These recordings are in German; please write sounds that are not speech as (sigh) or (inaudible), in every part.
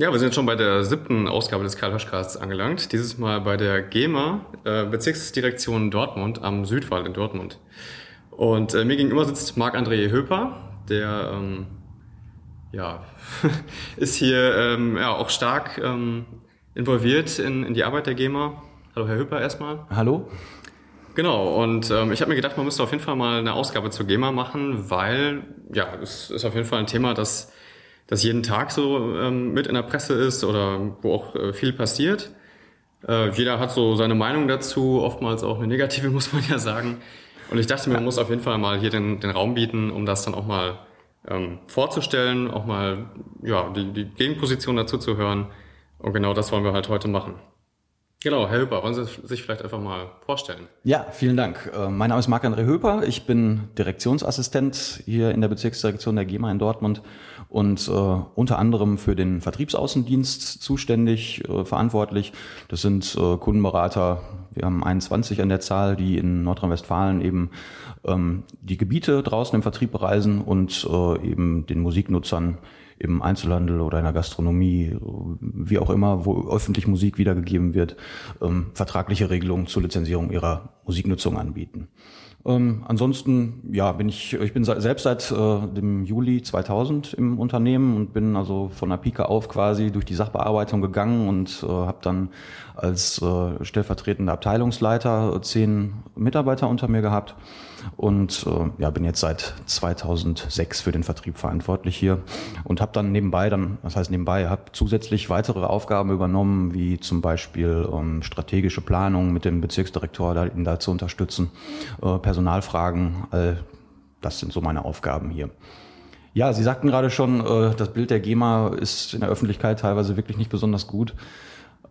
Ja, wir sind schon bei der siebten Ausgabe des Karl Höschcasts angelangt. Dieses Mal bei der GEMA, äh, Bezirksdirektion Dortmund, am Südwall in Dortmund. Und äh, mir gegenüber sitzt Marc-André Höper, der ähm, ja, (laughs) ist hier ähm, ja, auch stark ähm, involviert in, in die Arbeit der GEMA. Hallo Herr Höper erstmal. Hallo. Genau, und ähm, ich habe mir gedacht, man müsste auf jeden Fall mal eine Ausgabe zur GEMA machen, weil ja, es ist auf jeden Fall ein Thema, das das jeden Tag so ähm, mit in der Presse ist oder wo auch äh, viel passiert. Äh, jeder hat so seine Meinung dazu, oftmals auch eine negative, (laughs) muss man ja sagen. Und ich dachte mir, man muss auf jeden Fall mal hier den, den Raum bieten, um das dann auch mal ähm, vorzustellen, auch mal ja, die, die Gegenposition dazu zu hören. Und genau das wollen wir halt heute machen. Genau, Herr Höper, wollen Sie sich vielleicht einfach mal vorstellen? Ja, vielen Dank. Äh, mein Name ist Marc-André Höper. Ich bin Direktionsassistent hier in der Bezirksdirektion der GEMA in Dortmund und äh, unter anderem für den Vertriebsaußendienst zuständig, äh, verantwortlich. Das sind äh, Kundenberater, wir haben 21 an der Zahl, die in Nordrhein-Westfalen eben ähm, die Gebiete draußen im Vertrieb bereisen und äh, eben den Musiknutzern im Einzelhandel oder in der Gastronomie, wie auch immer, wo öffentlich Musik wiedergegeben wird, ähm, vertragliche Regelungen zur Lizenzierung ihrer Musiknutzung anbieten. Ähm, ansonsten, ja, bin ich, ich bin selbst seit äh, dem Juli 2000 im Unternehmen und bin also von der Pike auf quasi durch die Sachbearbeitung gegangen und äh, habe dann als äh, stellvertretender Abteilungsleiter zehn Mitarbeiter unter mir gehabt und äh, ja, bin jetzt seit 2006 für den Vertrieb verantwortlich hier und habe dann nebenbei dann, was heißt nebenbei, habe zusätzlich weitere Aufgaben übernommen, wie zum Beispiel ähm, strategische Planung mit dem Bezirksdirektor, da, ihn da zu unterstützen, äh, Personalfragen, all das sind so meine Aufgaben hier. Ja, Sie sagten gerade schon, äh, das Bild der GEMA ist in der Öffentlichkeit teilweise wirklich nicht besonders gut.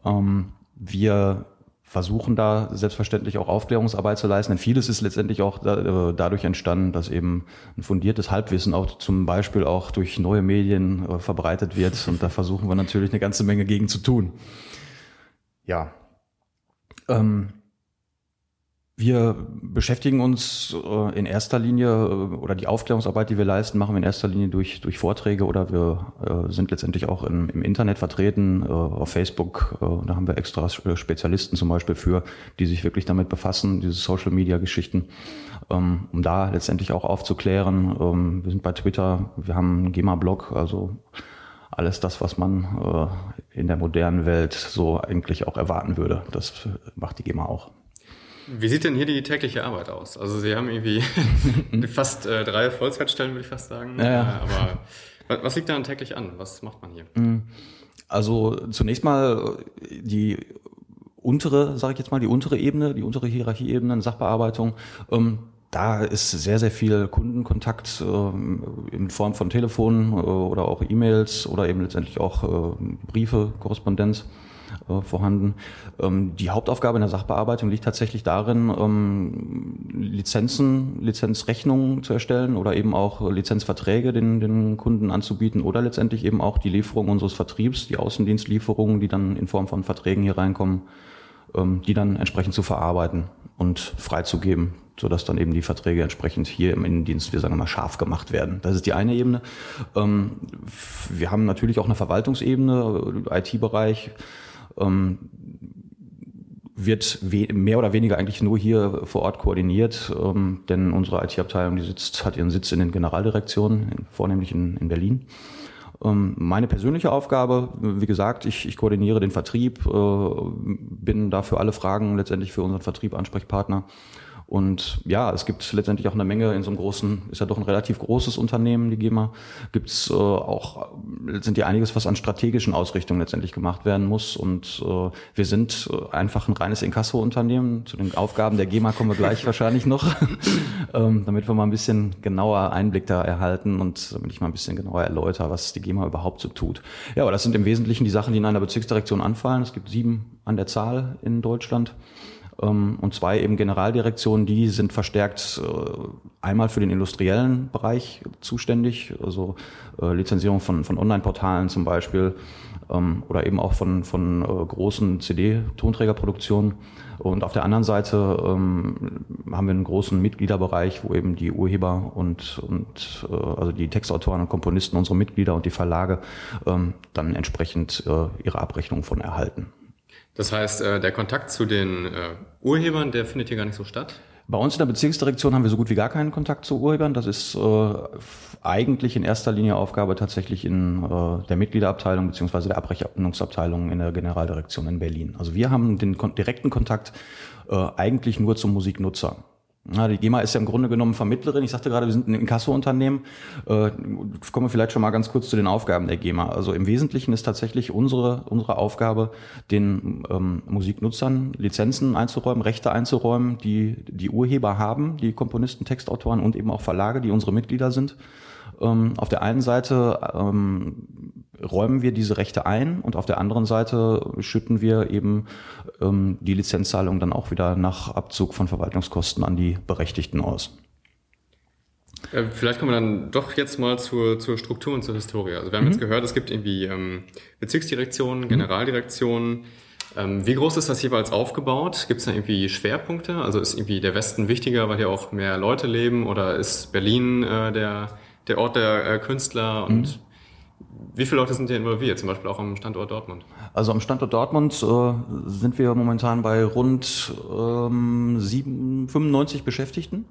Ähm, wir versuchen da selbstverständlich auch Aufklärungsarbeit zu leisten. Denn vieles ist letztendlich auch da, äh, dadurch entstanden, dass eben ein fundiertes Halbwissen auch zum Beispiel auch durch neue Medien äh, verbreitet wird. (laughs) Und da versuchen wir natürlich eine ganze Menge gegen zu tun. Ja. Ähm, wir beschäftigen uns äh, in erster Linie äh, oder die Aufklärungsarbeit, die wir leisten, machen wir in erster Linie durch, durch Vorträge oder wir äh, sind letztendlich auch im, im Internet vertreten, auf Facebook. da haben wir extra Spezialisten zum Beispiel für, die sich wirklich damit befassen, diese Social-Media-Geschichten, ähm, um da letztendlich auch aufzuklären. Ähm, wir sind bei Twitter, wir haben einen GEMA-Blog, also alles das, was man in der modernen Welt so eigentlich auch erwarten würde, das macht die GEMA auch. Wie sieht denn hier die tägliche Arbeit aus? Also Sie haben irgendwie (laughs) fast äh, drei Vollzeitstellen, würde ich fast sagen. Ja, ja. Äh, aber was liegt da täglich an? Was macht man hier? Mhm. Also zunächst mal die untere, sage ich jetzt mal, die untere Ebene, die untere Hierarchieebene, Sachbearbeitung. Ähm, da ist sehr, sehr viel Kundenkontakt äh, in Form von Telefonen äh, oder auch E-Mails oder eben letztendlich auch äh, Briefe, Korrespondenz äh, vorhanden. Ähm, die Hauptaufgabe in der Sachbearbeitung liegt tatsächlich darin, ähm, Lizenzen, Lizenzrechnungen zu erstellen oder eben auch Lizenzverträge den, den Kunden anzubieten oder letztendlich eben auch die Lieferung unseres Vertriebs, die Außendienstlieferungen, die dann in Form von Verträgen hier reinkommen, ähm, die dann entsprechend zu verarbeiten und freizugeben, sodass dann eben die Verträge entsprechend hier im Innendienst, wir sagen mal, scharf gemacht werden. Das ist die eine Ebene. Ähm, wir haben natürlich auch eine Verwaltungsebene, äh, IT-Bereich, ähm, wird mehr oder weniger eigentlich nur hier vor Ort koordiniert, ähm, denn unsere IT-Abteilung, die sitzt, hat ihren Sitz in den Generaldirektionen, vornehmlich in, in Berlin. Ähm, meine persönliche Aufgabe, wie gesagt, ich, ich koordiniere den Vertrieb, äh, bin da für alle Fragen letztendlich für unseren Vertrieb Ansprechpartner und ja, es gibt letztendlich auch eine Menge in so einem großen, ist ja doch ein relativ großes Unternehmen, die GEMA, gibt es äh, auch, sind ja einiges, was an strategischen Ausrichtungen letztendlich gemacht werden muss. Und äh, wir sind äh, einfach ein reines Inkasso-Unternehmen. Zu den Aufgaben der GEMA kommen wir gleich (laughs) wahrscheinlich noch, (laughs) ähm, damit wir mal ein bisschen genauer Einblick da erhalten und damit ich mal ein bisschen genauer erläutere, was die GEMA überhaupt so tut. Ja, aber das sind im Wesentlichen die Sachen, die in einer Bezirksdirektion anfallen. Es gibt sieben an der Zahl in Deutschland. Ähm, und zwei eben Generaldirektionen, die sind verstärkt äh, einmal für den industriellen Bereich zuständig, also äh, Lizenzierung von, von Online-Portalen zum Beispiel ähm, oder eben auch von, von äh, großen CD-Tonträgerproduktionen. Und auf der anderen Seite ähm, haben wir einen großen Mitgliederbereich, wo eben die Urheber und, und also die Textautoren und Komponisten, unsere Mitglieder und die Verlage dann entsprechend ihre Abrechnung von erhalten. Das heißt, äh, der Kontakt zu den äh, Urhebern, der findet hier gar nicht so statt? Bei uns in der Bezirksdirektion haben wir so gut wie gar keinen Kontakt zu Urhebern. Das ist äh, eigentlich in erster Linie Aufgabe tatsächlich in äh, der Mitgliederabteilung beziehungsweise der Abrechnungsabteilung in der Generaldirektion in Berlin. Also wir haben den direkten Kontakt äh, eigentlich nur zum Musiknutzer. Ja, die GEMA ist ja im Grunde genommen Vermittlerin. Ich sagte gerade, wir sind ein Inkasso-Unternehmen. Äh, kommen wir vielleicht schon mal ganz kurz zu den Aufgaben der GEMA. Also im Wesentlichen ist tatsächlich unsere, unsere Aufgabe, den ähm, Musiknutzern Lizenzen einzuräumen, Rechte einzuräumen, die die Urheber haben, die Komponisten, Textautoren und eben auch Verlage, die unsere Mitglieder sind. Ähm, auf der einen Seite ähm, räumen wir diese Rechte ein und auf der anderen Seite schütten wir eben ähm, die Lizenzzahlung dann auch wieder nach Abzug von Verwaltungskosten an die Berechtigten aus. Äh, vielleicht kommen wir dann doch jetzt mal zur, zur Struktur und zur Historie. Also wir haben mhm. jetzt gehört, es gibt irgendwie ähm, Bezirksdirektionen, mhm. Generaldirektionen. Ähm, wie groß ist das jeweils aufgebaut? Gibt es da irgendwie Schwerpunkte? Also ist irgendwie der Westen wichtiger, weil hier auch mehr Leute leben? Oder ist Berlin äh, der, der Ort der äh, Künstler? Und mhm. Wie viele Leute sind hier involviert, zum Beispiel auch am Standort Dortmund? Also am Standort Dortmund äh, sind wir momentan bei rund ähm, 7, 95 Beschäftigten.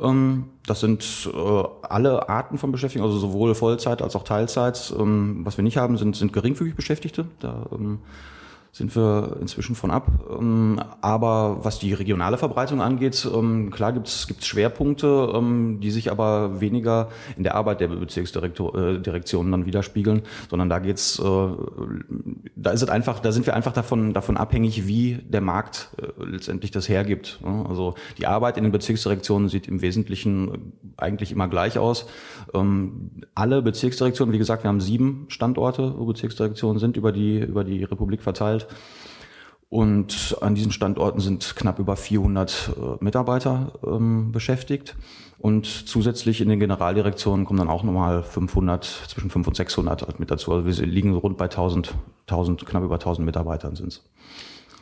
Ähm, das sind äh, alle Arten von Beschäftigten, also sowohl Vollzeit als auch Teilzeit. Ähm, was wir nicht haben, sind, sind geringfügig Beschäftigte. Da ähm, sind wir inzwischen von ab. Ähm, aber was die regionale Verbreitung angeht, ähm, klar gibt's gibt's Schwerpunkte, ähm, die sich aber weniger in der Arbeit der Bezirksdirektionen äh, dann widerspiegeln, sondern da geht's, äh, da ist es einfach, da sind wir einfach davon davon abhängig, wie der Markt äh, letztendlich das hergibt. Also die Arbeit in den Bezirksdirektionen sieht im Wesentlichen eigentlich immer gleich aus. Alle Bezirksdirektionen, wie gesagt, wir haben sieben Standorte, wo Bezirksdirektionen sind über die über die Republik verteilt verteilt. Und an diesen Standorten sind knapp über 400 äh, Mitarbeiter ähm, beschäftigt. Und zusätzlich in den Generaldirektionen kommen dann auch nochmal 500, zwischen 500 und 600 mit dazu. Also wir liegen rund bei 1000, 1000 knapp über 1000 Mitarbeitern sind es.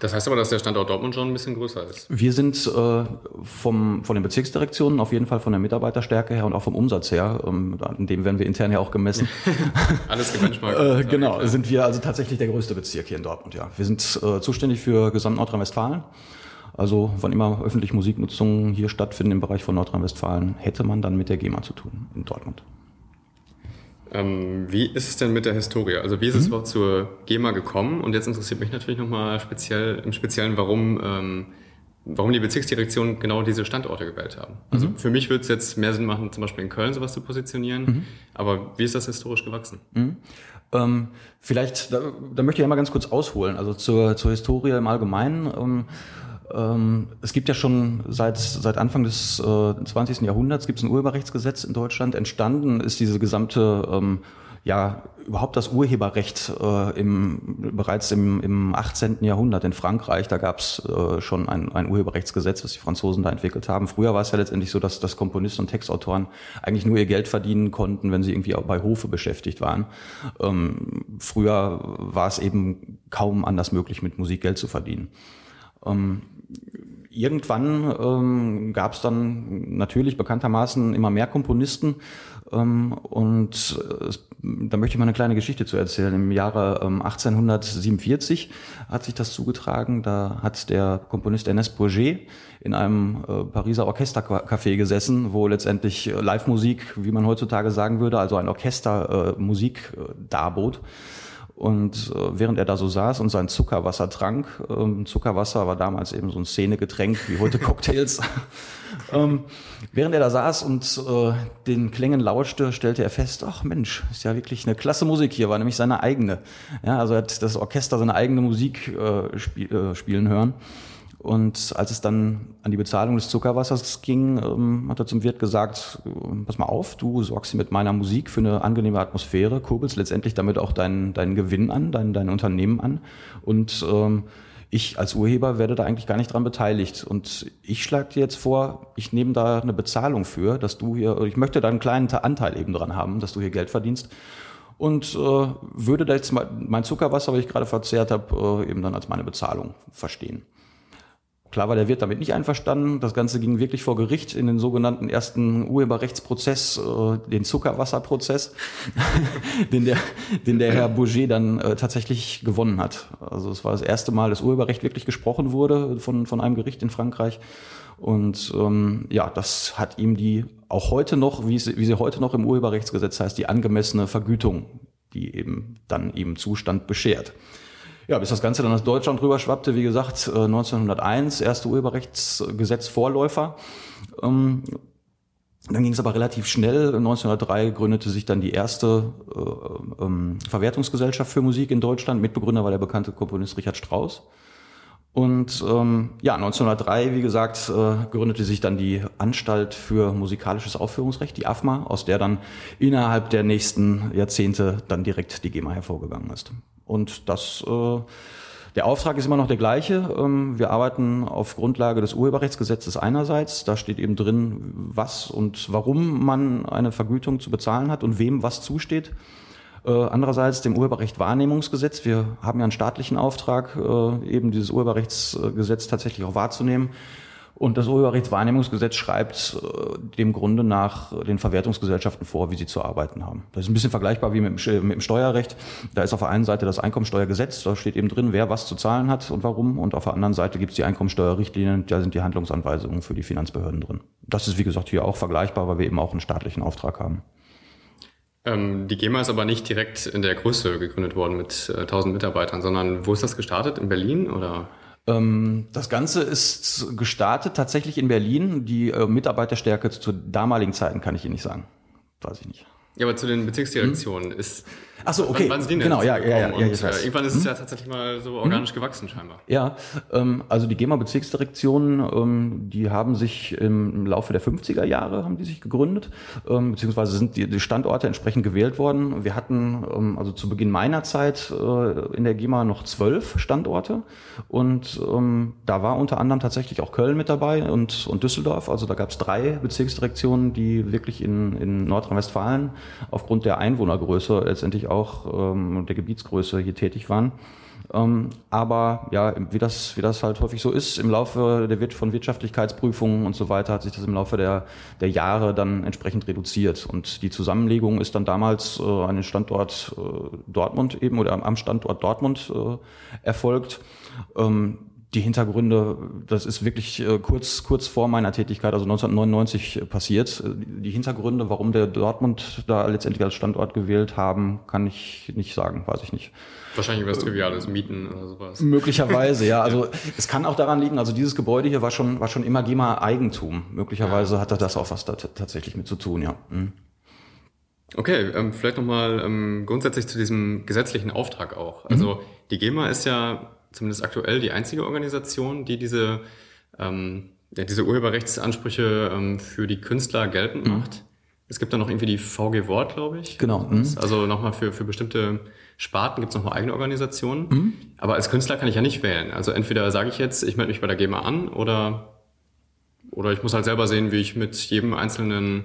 Das heißt aber, dass der Standort Dortmund schon ein bisschen größer ist. Wir sind äh, vom, von den Bezirksdirektionen auf jeden Fall von der Mitarbeiterstärke her und auch vom Umsatz her, ähm, an dem werden wir intern ja auch gemessen. (laughs) Alles (laughs) gebenchmarkt. äh, genau, sind wir also tatsächlich der größte Bezirk hier in Dortmund, ja. Wir sind äh, zuständig für gesamt Nordrhein-Westfalen. Also wann immer öffentliche Musiknutzungen hier stattfinden im Bereich von Nordrhein-Westfalen, hätte man dann mit der GEMA zu tun in Dortmund. Ähm, wie ist es denn mit der Historie? Also wie ist es mhm. überhaupt zur GEMA gekommen? Und jetzt interessiert mich natürlich nochmal speziell, im Speziellen, warum, ähm, warum die Bezirksdirektion genau diese Standorte gewählt haben. Also mhm. für mich würde es jetzt mehr Sinn machen, zum Beispiel in Köln sowas zu positionieren. Mhm. Aber wie ist das historisch gewachsen? Mhm. Ähm, vielleicht, da, da möchte ich einmal ganz kurz ausholen. Also zur, zur Historie im Allgemeinen. Ähm, es gibt ja schon seit, seit Anfang des äh, 20. Jahrhunderts gibt es ein Urheberrechtsgesetz in Deutschland. Entstanden ist diese gesamte, ähm, ja, überhaupt das Urheberrecht äh, im, bereits im, im 18. Jahrhundert in Frankreich. Da gab es äh, schon ein, ein Urheberrechtsgesetz, was die Franzosen da entwickelt haben. Früher war es ja letztendlich so, dass, dass Komponisten und Textautoren eigentlich nur ihr Geld verdienen konnten, wenn sie irgendwie auch bei Hofe beschäftigt waren. Ähm, früher war es eben kaum anders möglich, mit Musik Geld zu verdienen. Ähm, irgendwann ähm, gab es dann natürlich bekanntermaßen immer mehr Komponisten ähm, und äh, da möchte ich mal eine kleine Geschichte zu erzählen. Im Jahre ähm, 1847 hat sich das zugetragen. Da hat der Komponist Ernest Bourget in einem äh, Pariser Orchestercafé gesessen, wo letztendlich äh, Live-Musik, wie man heutzutage sagen würde, also ein Orchester äh, Musik äh, darbot. Und äh, während er da so saß und sein Zuckerwasser trank, ähm, Zuckerwasser war damals eben so ein Szenegetränk wie heute (laughs) Cocktails, (laughs) ähm, während er da saß und äh, den Klängen lauschte, stellte er fest, ach Mensch, ist ja wirklich eine klasse Musik hier, war nämlich seine eigene. Ja, also er hat das Orchester seine eigene Musik äh, spiel, äh, spielen hören. Und als es dann an die Bezahlung des Zuckerwassers ging, ähm, hat er zum Wirt gesagt, pass mal auf, du sorgst mit meiner Musik für eine angenehme Atmosphäre, kurbelst letztendlich damit auch deinen, deinen Gewinn an, dein, dein Unternehmen an und ähm, ich als Urheber werde da eigentlich gar nicht dran beteiligt. Und ich schlage dir jetzt vor, ich nehme da eine Bezahlung für, dass du hier, ich möchte da einen kleinen Anteil eben dran haben, dass du hier Geld verdienst und äh, würde da jetzt mein Zuckerwasser, was ich gerade verzehrt habe, äh, eben dann als meine Bezahlung verstehen. Klar war der Wirt damit nicht einverstanden. Das Ganze ging wirklich vor Gericht in den sogenannten ersten Urheberrechtsprozess, äh, den Zuckerwasserprozess, (laughs) den, der, den der Herr Bourget dann äh, tatsächlich gewonnen hat. Also es war das erste Mal, dass Urheberrecht wirklich gesprochen wurde von, von einem Gericht in Frankreich. Und ähm, ja, das hat ihm die auch heute noch, wie sie, wie sie heute noch im Urheberrechtsgesetz heißt, die angemessene Vergütung, die eben dann ihm Zustand beschert. Ja, bis das Ganze dann aus Deutschland rüber schwappte, wie gesagt, 1901, äh, erste Urheberrechtsgesetz Vorläufer. Ähm, dann ging es aber relativ schnell. 1903 gründete sich dann die erste äh, ähm, Verwertungsgesellschaft für Musik in Deutschland. Mitbegründer war der bekannte Komponist Richard Strauss. Und ähm, ja, 1903, wie gesagt, äh, gründete sich dann die Anstalt für musikalisches Aufführungsrecht, die AFMA, aus der dann innerhalb der nächsten Jahrzehnte dann direkt die GEMA hervorgegangen ist. Und das, äh, der Auftrag ist immer noch der gleiche. Ähm, wir arbeiten auf Grundlage des Urheberrechtsgesetzes einerseits. Da steht eben drin, was und warum man eine Vergütung zu bezahlen hat und wem was zusteht. Äh, andererseits dem Urheberrecht-Wahrnehmungsgesetz. Wir haben ja einen staatlichen Auftrag, äh, eben dieses Urheberrechtsgesetz tatsächlich auch wahrzunehmen. Und das Urheberrechtswahrnehmungsgesetz schreibt äh, dem Grunde nach den Verwertungsgesellschaften vor, wie sie zu arbeiten haben. Das ist ein bisschen vergleichbar wie mit dem, mit dem Steuerrecht. Da ist auf der einen Seite das Einkommensteuergesetz, da steht eben drin, wer was zu zahlen hat und warum. Und auf der anderen Seite gibt es die Einkommensteuerrichtlinien, da sind die Handlungsanweisungen für die Finanzbehörden drin. Das ist, wie gesagt, hier auch vergleichbar, weil wir eben auch einen staatlichen Auftrag haben. Ähm, die GEMA ist aber nicht direkt in der Größe gegründet worden mit äh, 1000 Mitarbeitern, sondern wo ist das gestartet? In Berlin oder? Ähm, das Ganze ist gestartet tatsächlich in Berlin. Die äh, Mitarbeiterstärke zu damaligen Zeiten kann ich Ihnen nicht sagen. Weiß ich nicht. Ja, aber zu den Bezirksdirektionen hm? ist. Ach so, okay. Wann, wann genau, ja, ja, ja, ja, und, äh, Irgendwann ist es hm? ja tatsächlich mal so organisch hm? gewachsen scheinbar. Ja, ähm, also die GEMA-Bezirksdirektionen, ähm, die haben sich im Laufe der 50er Jahre haben die sich gegründet, ähm, beziehungsweise sind die, die Standorte entsprechend gewählt worden. Wir hatten ähm, also zu Beginn meiner Zeit äh, in der GEMA noch zwölf Standorte und ähm, da war unter anderem tatsächlich auch Köln mit dabei und, und Düsseldorf. Also da gab es drei Bezirksdirektionen, die wirklich in, in Nordrhein-Westfalen aufgrund der Einwohnergröße letztendlich auch ähm, der Gebietsgröße hier tätig waren. Ähm, aber ja, wie das, wie das halt häufig so ist, im Laufe der von Wirtschaftlichkeitsprüfungen und so weiter hat sich das im Laufe der, der Jahre dann entsprechend reduziert. Und die Zusammenlegung ist dann damals äh, an den Standort äh, Dortmund eben oder am Standort Dortmund äh, erfolgt. Ähm, die Hintergründe, das ist wirklich äh, kurz, kurz vor meiner Tätigkeit, also 1999 passiert. Die Hintergründe, warum der Dortmund da letztendlich als Standort gewählt haben, kann ich nicht sagen, weiß ich nicht. Wahrscheinlich was Triviales, Mieten oder sowas. Möglicherweise, ja. (laughs) Also es kann auch daran liegen, also dieses Gebäude hier war schon, war schon immer GEMA-Eigentum. Möglicherweise ja. hatte das auch was da tatsächlich mit zu tun, ja. Mhm. Okay, ähm, vielleicht nochmal ähm, grundsätzlich zu diesem gesetzlichen Auftrag auch. Also mhm. die GEMA ist ja zumindest aktuell die einzige Organisation, die diese, ähm, ja, diese Urheberrechtsansprüche ähm, für die Künstler geltend mhm. macht. Es gibt da noch irgendwie die VG Wort, glaube ich. Genau. Mhm. Also nochmal für, für bestimmte Sparten gibt es nochmal eigene Organisationen. Mhm. Aber als Künstler kann ich ja nicht wählen. Also entweder sage ich jetzt, ich melde mich bei der GEMA an oder, oder ich muss halt selber sehen, wie ich mit jedem einzelnen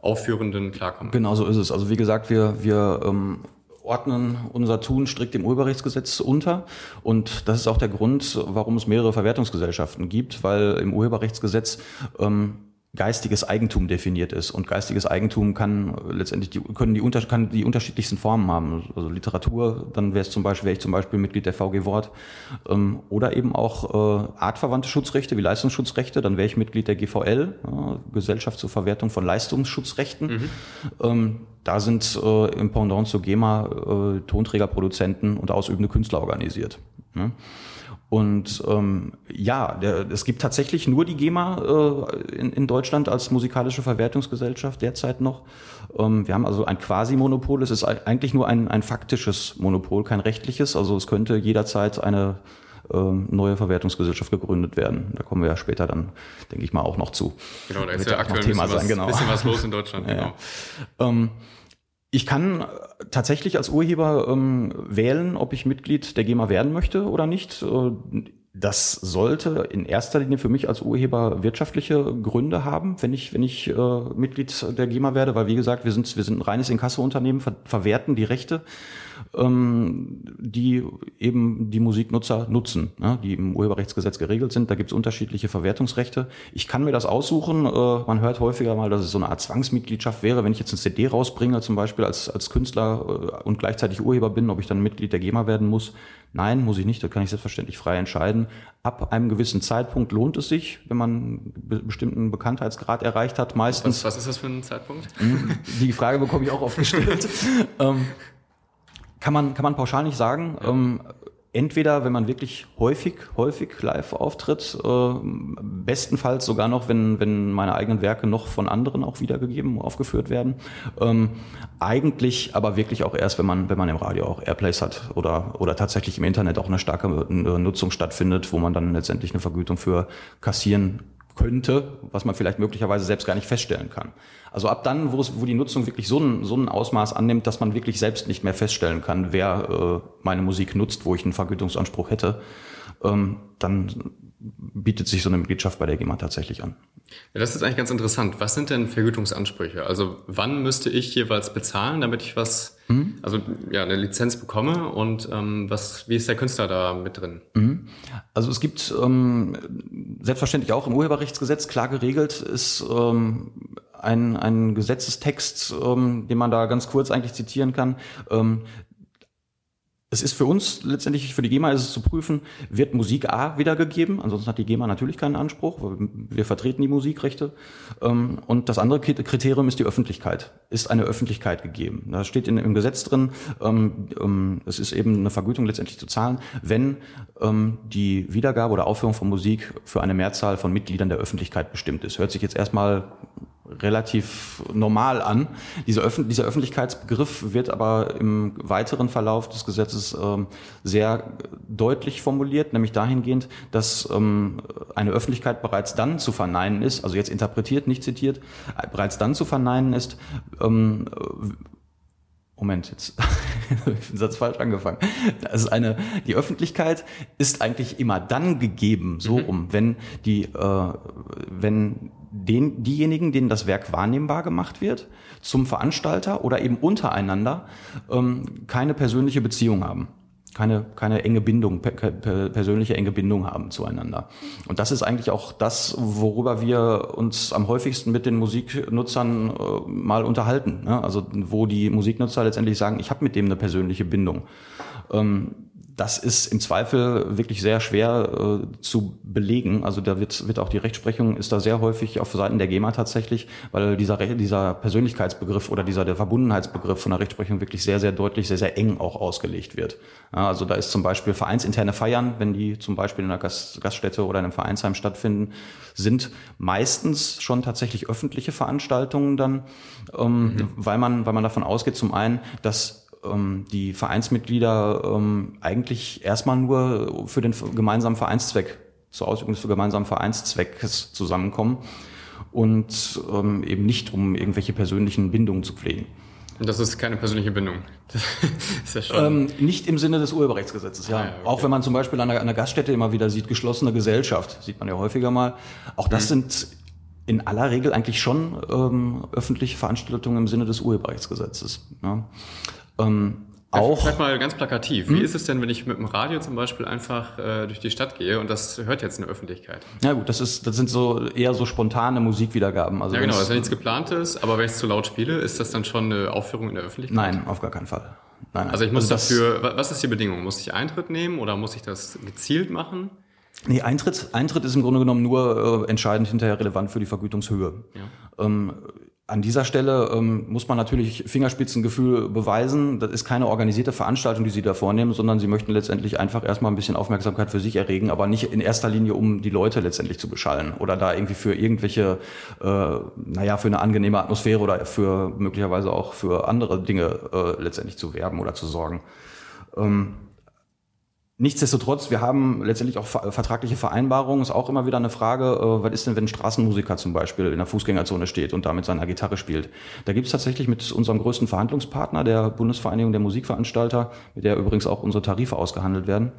Aufführenden klarkomme. Genau so ist es. Also wie gesagt, wir, wir ähm, ordnen unser Tun strikt dem Urheberrechtsgesetz unter. Und das ist auch der Grund, warum es mehrere Verwertungsgesellschaften gibt, weil im Urheberrechtsgesetz ähm, geistiges Eigentum definiert ist. Und geistiges Eigentum kann letztendlich die, können die, unter, kann die unterschiedlichsten Formen haben. Also Literatur, dann wäre es zum Beispiel, wäre ich zum Beispiel Mitglied der VG Wort. Ähm, oder eben auch äh, artverwandte Schutzrechte wie Leistungsschutzrechte, dann wäre ich Mitglied der GVL, ja, Gesellschaft zur Verwertung von Leistungsschutzrechten. Mhm. Ähm, da sind äh, im Pendant zur GEMA äh, Tonträgerproduzenten und ausübende Künstler organisiert. Ne? Und ähm, ja, der, es gibt tatsächlich nur die GEMA äh, in, in Deutschland als musikalische Verwertungsgesellschaft derzeit noch. Ähm, wir haben also ein Quasi-Monopol. Es ist eigentlich nur ein, ein faktisches Monopol, kein rechtliches. Also es könnte jederzeit eine neue Verwertungsgesellschaft gegründet werden. Da kommen wir ja später dann, denke ich mal, auch noch zu. Genau, da ist ja aktuell Thema ein bisschen, sein, was, genau. bisschen was los in Deutschland. (laughs) Genau. Ja. Ähm, Ich kann tatsächlich als Urheber ähm, wählen, ob ich Mitglied der GEMA werden möchte oder nicht. Äh, das sollte in erster Linie für mich als Urheber wirtschaftliche Gründe haben, wenn ich, wenn ich äh, Mitglied der GEMA werde, weil wie gesagt, wir sind, wir sind ein reines Inkasso-Unternehmen, ver verwerten die Rechte ähm, die eben die Musiknutzer nutzen, ne, die im Urheberrechtsgesetz geregelt sind. Da gibt es unterschiedliche Verwertungsrechte. Ich kann mir das aussuchen. Äh, man hört häufiger mal, dass es so eine Art Zwangsmitgliedschaft wäre, wenn ich jetzt eine CD rausbringe, zum Beispiel als, als Künstler äh, und gleichzeitig Urheber bin, ob ich dann Mitglied der GEMA werden muss. Nein, muss ich nicht. Da kann ich selbstverständlich frei entscheiden. Ab einem gewissen Zeitpunkt lohnt es sich, wenn man einen bestimmten Bekanntheitsgrad erreicht hat. Meistens. Was, was ist das für ein Zeitpunkt? Hm, die Frage bekomme ich auch oft gestellt. (laughs) ähm, kann man, kann man pauschal nicht sagen. Ähm, entweder, wenn man wirklich häufig, häufig live auftritt, äh, bestenfalls sogar noch, wenn, wenn meine eigenen Werke noch von anderen auch wiedergegeben, aufgeführt werden. Ähm, eigentlich aber wirklich auch erst, wenn man, wenn man im Radio auch Airplays hat oder, oder tatsächlich im Internet auch eine starke Nutzung stattfindet, wo man dann letztendlich eine Vergütung für kassieren könnte, was man vielleicht möglicherweise selbst gar nicht feststellen kann. Also ab dann, wo, es, wo die Nutzung wirklich so ein, so ein Ausmaß annimmt, dass man wirklich selbst nicht mehr feststellen kann, wer äh, meine Musik nutzt, wo ich einen Vergütungsanspruch hätte, ähm, dann bietet sich so eine Mitgliedschaft bei der GEMA tatsächlich an. Ja, das ist eigentlich ganz interessant. Was sind denn Vergütungsansprüche? Also wann müsste ich jeweils bezahlen, damit ich was, mhm. also ja, eine Lizenz bekomme und ähm, was, wie ist der Künstler da mit drin? Mhm. Also es gibt ähm, selbstverständlich auch im Urheberrechtsgesetz klar geregelt ist ähm, ein, ein Gesetzestext, ähm, den man da ganz kurz eigentlich zitieren kann. Ähm, es ist für uns letztendlich, für die GEMA ist es zu prüfen, wird Musik A wiedergegeben, ansonsten hat die GEMA natürlich keinen Anspruch, weil wir vertreten die Musikrechte. Ähm, und das andere Kriterium ist die Öffentlichkeit. Ist eine Öffentlichkeit gegeben? Da steht in, im Gesetz drin, ähm, ähm, es ist eben eine Vergütung letztendlich zu zahlen, wenn die Wiedergabe oder Aufführung von Musik für eine Mehrzahl von Mitgliedern der Öffentlichkeit bestimmt ist. Hört sich jetzt erstmal relativ normal an. Dieser, Öffn dieser Öffentlichkeitsbegriff wird aber im weiteren Verlauf des Gesetzes ähm, sehr deutlich formuliert, nämlich dahingehend, dass ähm, eine Öffentlichkeit bereits dann zu verneinen ist, also jetzt interpretiert, nicht zitiert, äh, bereits dann zu verneinen ist, ähm, Moment, jetzt (laughs) den Satz falsch angefangen. Das ist eine, die Öffentlichkeit ist eigentlich immer dann gegeben, so mhm. rum, wenn die, äh, wenn den, diejenigen, denen das Werk wahrnehmbar gemacht wird, zum Veranstalter oder eben untereinander ähm, keine persönliche Beziehung haben keine, keine enge Bindung, per, per, persönliche enge Bindung haben zueinander. Und das ist eigentlich auch das, worüber wir uns am häufigsten mit den Musiknutzern äh, mal unterhalten. Ne? Also wo die Musiknutzer letztendlich sagen, ich habe mit dem eine persönliche Bindung. Ähm, das ist im Zweifel wirklich sehr schwer äh, zu belegen. Also da wird, wird auch die Rechtsprechung ist da sehr häufig auf Seiten der GEMA tatsächlich, weil dieser, dieser Persönlichkeitsbegriff oder dieser der Verbundenheitsbegriff von der Rechtsprechung wirklich sehr, sehr deutlich, sehr, sehr eng auch ausgelegt wird. Ja, also da ist zum Beispiel vereinsinterne Feiern, wenn die zum Beispiel in einer Gast, Gaststätte oder in einem Vereinsheim stattfinden, sind meistens schon tatsächlich öffentliche Veranstaltungen dann, ähm, mhm. weil man, weil man davon ausgeht, zum einen, dass ähm, die Vereinsmitglieder ähm, eigentlich erstmal nur für den gemeinsamen Vereinszweck, zur Ausübung des gemeinsamen Vereinszweckes zusammenkommen und ähm, eben nicht um irgendwelche persönlichen Bindungen zu pflegen. Das ist keine persönliche Bindung. (laughs) Das ist ja ähm, nicht im Sinne des Urheberrechtsgesetzes, ja. Ah, ja okay. Auch wenn man zum Beispiel an einer, einer, Gaststätte immer wieder sieht, geschlossene Gesellschaft, sieht man ja häufiger mal. Auch das mhm. sind in aller Regel eigentlich schon ähm, öffentliche Veranstaltungen im Sinne des Urheberrechtsgesetzes. Ja. Ähm, auch. Sag mal ganz plakativ. Wie hm? ist es denn, wenn ich mit dem Radio zum Beispiel einfach äh, durch die Stadt gehe und das hört jetzt eine Öffentlichkeit? Ja gut, das ist, das sind so eher so spontane Musikwiedergaben. Also ja genau, das ist ja nichts geplantes, aber wenn ich es zu laut spiele, ist das dann schon eine Aufführung in der Öffentlichkeit? Nein, auf gar keinen Fall. Nein, nein. Also ich muss also dafür, was ist die Bedingung? Muss ich Eintritt nehmen oder muss ich das gezielt machen? Nee, Eintritt, Eintritt ist im Grunde genommen nur äh, entscheidend hinterher relevant für die Vergütungshöhe. Ja. Ähm, an dieser Stelle ähm, muss man natürlich Fingerspitzengefühl beweisen. Das ist keine organisierte Veranstaltung, die Sie da vornehmen, sondern Sie möchten letztendlich einfach erstmal ein bisschen Aufmerksamkeit für sich erregen, aber nicht in erster Linie, um die Leute letztendlich zu beschallen oder da irgendwie für irgendwelche, äh, naja, für eine angenehme Atmosphäre oder für möglicherweise auch für andere Dinge äh, letztendlich zu werben oder zu sorgen. Ähm, Nichtsdestotrotz, wir haben letztendlich auch vertragliche Vereinbarungen. Ist auch immer wieder eine Frage, äh, was ist denn, wenn ein Straßenmusiker zum Beispiel in der Fußgängerzone steht und da mit seiner Gitarre spielt? Da gibt es tatsächlich mit unserem größten Verhandlungspartner, der Bundesvereinigung der Musikveranstalter, mit der übrigens auch unsere Tarife ausgehandelt werden,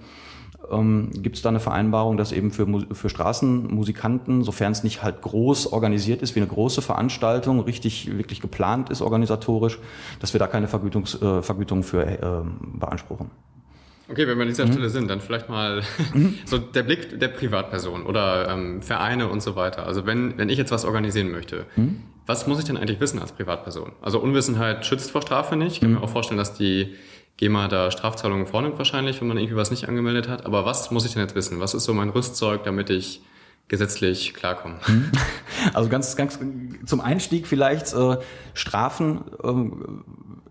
ähm, gibt es da eine Vereinbarung, dass eben für, für Straßenmusikanten, sofern es nicht halt groß organisiert ist, wie eine große Veranstaltung, richtig wirklich geplant ist organisatorisch, dass wir da keine Vergütungs, äh, Vergütung für äh, beanspruchen. Okay, wenn wir an dieser mhm. Stelle sind, dann vielleicht mal mhm. (laughs) so der Blick der Privatperson oder ähm, Vereine und so weiter. Also wenn, wenn ich jetzt was organisieren möchte, mhm. was muss ich denn eigentlich wissen als Privatperson? Also Unwissenheit schützt vor Strafe nicht. Ich kann mhm. mir auch vorstellen, dass die GEMA da Strafzahlungen vornimmt wahrscheinlich, wenn man irgendwie was nicht angemeldet hat. Aber was muss ich denn jetzt wissen? Was ist so mein Rüstzeug, damit ich gesetzlich klarkomme? Mhm. Also ganz, ganz zum Einstieg vielleicht äh, Strafen.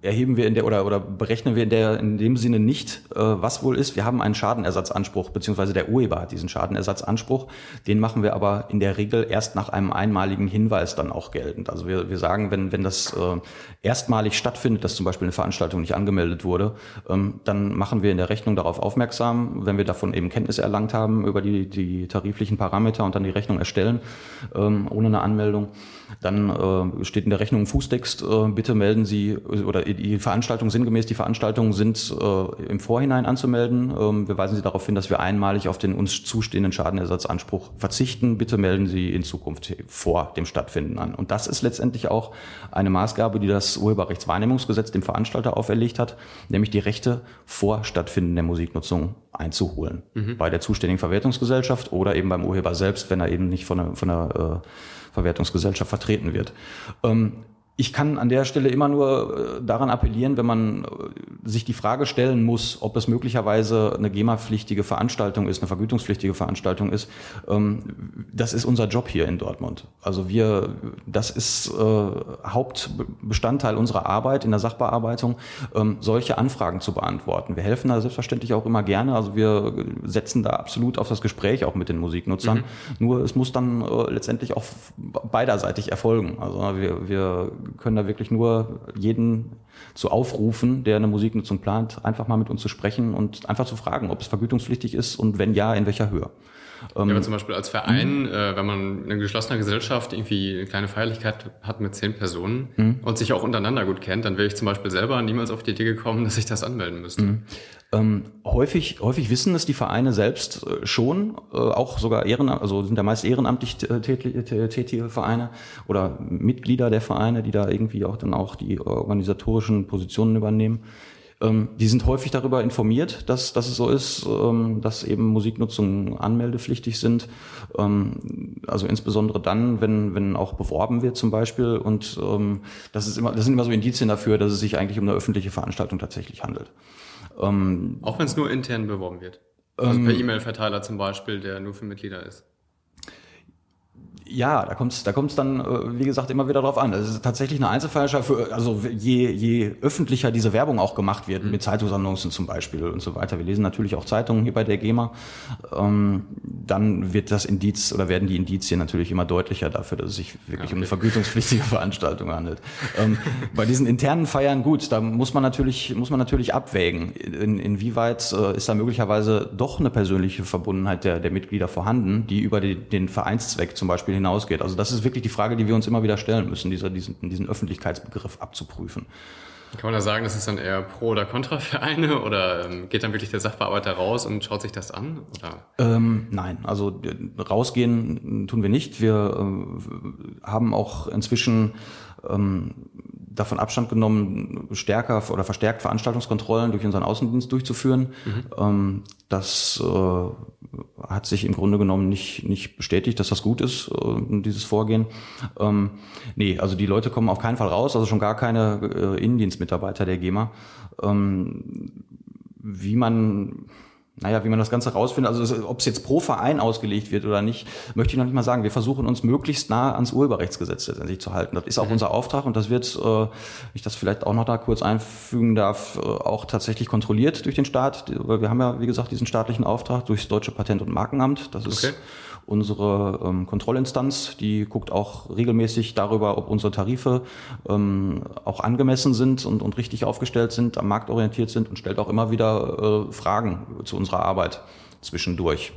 Erheben wir in der oder, oder berechnen wir in, der, in dem Sinne nicht, äh, was wohl ist. Wir haben einen Schadenersatzanspruch, beziehungsweise der Urheber hat diesen Schadenersatzanspruch. Den machen wir aber in der Regel erst nach einem einmaligen Hinweis dann auch geltend. Also wir, wir sagen, wenn, wenn das äh, erstmalig stattfindet, dass zum Beispiel eine Veranstaltung nicht angemeldet wurde, ähm, dann machen wir in der Rechnung darauf aufmerksam, wenn wir davon eben Kenntnis erlangt haben über die, die tariflichen Parameter und dann die Rechnung erstellen, ähm, ohne eine Anmeldung. Dann äh, steht in der Rechnung Fußtext, äh, bitte melden Sie oder die Veranstaltungen sinngemäß, die Veranstaltungen sind äh, im Vorhinein anzumelden. Ähm, wir weisen Sie darauf hin, dass wir einmalig auf den uns zustehenden Schadenersatzanspruch verzichten. Bitte melden Sie in Zukunft vor dem Stattfinden an. Und das ist letztendlich auch eine Maßgabe, die das Urheberrechtswahrnehmungsgesetz dem Veranstalter auferlegt hat, nämlich die Rechte vor Stattfinden der Musiknutzung einzuholen. Mhm. Bei der zuständigen Verwertungsgesellschaft oder eben beim Urheber selbst, wenn er eben nicht von der, von der äh, Verwertungsgesellschaft vertreten wird. Ähm, ich kann an der Stelle immer nur äh, daran appellieren, wenn man äh, sich die Frage stellen muss, ob es möglicherweise eine GEMA-pflichtige Veranstaltung ist, eine vergütungspflichtige Veranstaltung ist. Ähm, das ist unser Job hier in Dortmund. Also wir, das ist äh, Hauptbestandteil unserer Arbeit in der Sachbearbeitung, ähm, solche Anfragen zu beantworten. Wir helfen da selbstverständlich auch immer gerne. Also wir setzen da absolut auf das Gespräch auch mit den Musiknutzern. Mhm. Nur es muss dann letztendlich auch beiderseitig erfolgen. Also wir, wir können da wirklich nur jeden zu aufrufen, der eine Musiknutzung plant, einfach mal mit uns zu sprechen und einfach zu fragen, ob es vergütungspflichtig ist und wenn ja, in welcher Höhe. Ja, aber zum Beispiel als Verein, mhm. äh, wenn man eine geschlossene Gesellschaft irgendwie eine kleine Feierlichkeit hat mit zehn Personen mhm. und sich auch untereinander gut kennt, dann wäre ich zum Beispiel selber niemals auf die Idee gekommen, dass ich das anmelden müsste. Mhm. Ähm, häufig, häufig wissen es die Vereine selbst äh, schon, äh, auch sogar ehrenamtlich, also sind ja meist ehrenamtlich tätige Vereine oder Mitglieder der Vereine, die da irgendwie auch dann auch die organisatorischen Positionen übernehmen. Ähm, die sind häufig darüber informiert, dass, dass es so ist, ähm, dass eben Musiknutzungen anmeldepflichtig sind. Ähm, also insbesondere dann, wenn, wenn auch beworben wird zum Beispiel. Und ähm, das, ist immer, das sind immer so Indizien dafür, dass es sich eigentlich um eine öffentliche Veranstaltung tatsächlich handelt. Ähm, Auch wenn es nur intern beworben wird. Also ähm, per E-Mail-Verteiler zum Beispiel, der nur für Mitglieder ist ja, da kommt es da kommt's dann, äh, wie gesagt, immer wieder drauf an. Es ist tatsächlich eine Einzelfallschaft, für, also je, je öffentlicher diese Werbung auch gemacht wird, mhm. mit Zeitungsannoncen zum Beispiel und so weiter. Wir lesen natürlich auch Zeitungen hier bei der GEMA. Ähm, dann wird das Indiz oder werden die Indizien natürlich immer deutlicher dafür, dass es sich wirklich okay. um eine vergütungspflichtige (laughs) Veranstaltung handelt. ähm, bei diesen internen Feiern, gut, da muss man natürlich, muss man natürlich abwägen, in, inwieweit äh, ist da möglicherweise doch eine persönliche Verbundenheit der, der Mitglieder vorhanden, die über die, den Vereinszweck zum Beispiel hinausgeht. Also das ist wirklich die Frage, die wir uns immer wieder stellen müssen, dieser, diesen, diesen Öffentlichkeitsbegriff abzuprüfen. Kann man da sagen, das ist dann eher Pro- oder Kontra-Vereine oder ähm, geht dann wirklich der Sachbearbeiter raus und schaut sich das an? Oder? Ähm, nein, also rausgehen tun wir nicht. Wir äh, haben auch inzwischen davon Abstand genommen, stärker oder verstärkt Veranstaltungskontrollen durch unseren Außendienst durchzuführen. Mhm. Ähm, das äh, hat sich im Grunde genommen nicht, nicht bestätigt, dass das gut ist, äh, dieses Vorgehen. Ähm, nee, also die Leute kommen auf keinen Fall raus, also schon gar keine äh, Innendienstmitarbeiter der GEMA. Ähm, wie man naja, wie man das Ganze rausfindet, also ob es jetzt pro Verein ausgelegt wird oder nicht, möchte ich noch nicht mal sagen. Wir versuchen uns möglichst nah ans Urheberrechtsgesetz letztendlich zu halten. Das ist auch mhm. unser Auftrag und das wird, äh, ich das vielleicht auch noch da kurz einfügen darf, äh, auch tatsächlich kontrolliert durch den Staat. Weil wir haben ja, wie gesagt, diesen staatlichen Auftrag durchs Deutsche Patent- und Markenamt. Das ist okay. Unsere ähm, Kontrollinstanz, die guckt auch regelmäßig darüber, ob unsere Tarife ähm, auch angemessen sind und, und richtig aufgestellt sind, am Markt orientiert sind und stellt auch immer wieder äh, Fragen zu unserer Arbeit zwischendurch.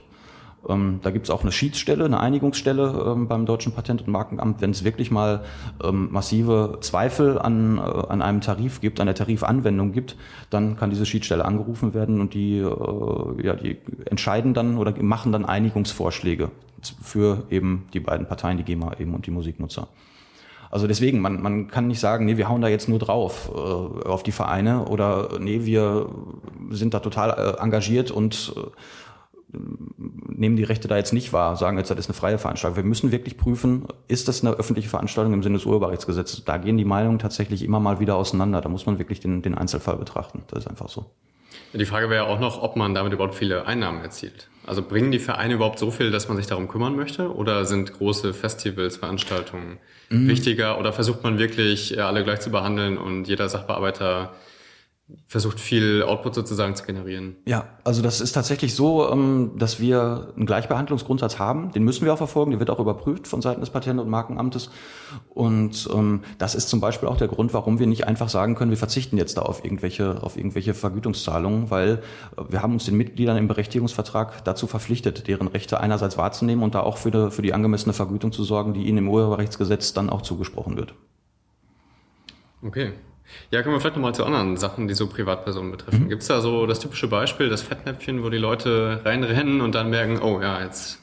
Ähm, da gibt es auch eine Schiedsstelle, eine Einigungsstelle ähm, beim Deutschen Patent- und Markenamt, wenn es wirklich mal ähm, massive Zweifel an, äh, an einem Tarif gibt, an der Tarifanwendung gibt, dann kann diese Schiedsstelle angerufen werden und die, äh, ja, die entscheiden dann oder machen dann Einigungsvorschläge für eben die beiden Parteien, die GEMA eben und die Musiknutzer. Also deswegen, man, man kann nicht sagen, nee, wir hauen da jetzt nur drauf äh, auf die Vereine oder nee, wir sind da total äh, engagiert und äh, nehmen die Rechte da jetzt nicht wahr, sagen jetzt, das ist eine freie Veranstaltung. Wir müssen wirklich prüfen, ist das eine öffentliche Veranstaltung im Sinne des Urheberrechtsgesetzes? Da gehen die Meinungen tatsächlich immer mal wieder auseinander. Da muss man wirklich den, den Einzelfall betrachten. Das ist einfach so. Die Frage wäre ja auch noch, ob man damit überhaupt viele Einnahmen erzielt. Also bringen die Vereine überhaupt so viel, dass man sich darum kümmern möchte? Oder sind große Festivals, Veranstaltungen mhm. wichtiger? Oder versucht man wirklich alle gleich zu behandeln und jeder Sachbearbeiter versucht viel Output sozusagen zu generieren. Ja, also das ist tatsächlich so, ähm, dass wir einen Gleichbehandlungsgrundsatz haben. Den müssen wir auch verfolgen. Der wird auch überprüft von Seiten des Patent- und Markenamtes. Und ähm, das ist zum Beispiel auch der Grund, warum wir nicht einfach sagen können, wir verzichten jetzt da auf irgendwelche, auf irgendwelche Vergütungszahlungen, weil äh, wir haben uns den Mitgliedern im Berechtigungsvertrag dazu verpflichtet, deren Rechte einerseits wahrzunehmen und da auch für die, für die angemessene Vergütung zu sorgen, die ihnen im Urheberrechtsgesetz dann auch zugesprochen wird. Okay. Ja, kommen wir vielleicht nochmal zu anderen Sachen, die so Privatpersonen betreffen. Mhm. Gibt es da so das typische Beispiel, das Fettnäpfchen, wo die Leute reinrennen und dann merken, oh ja, jetzt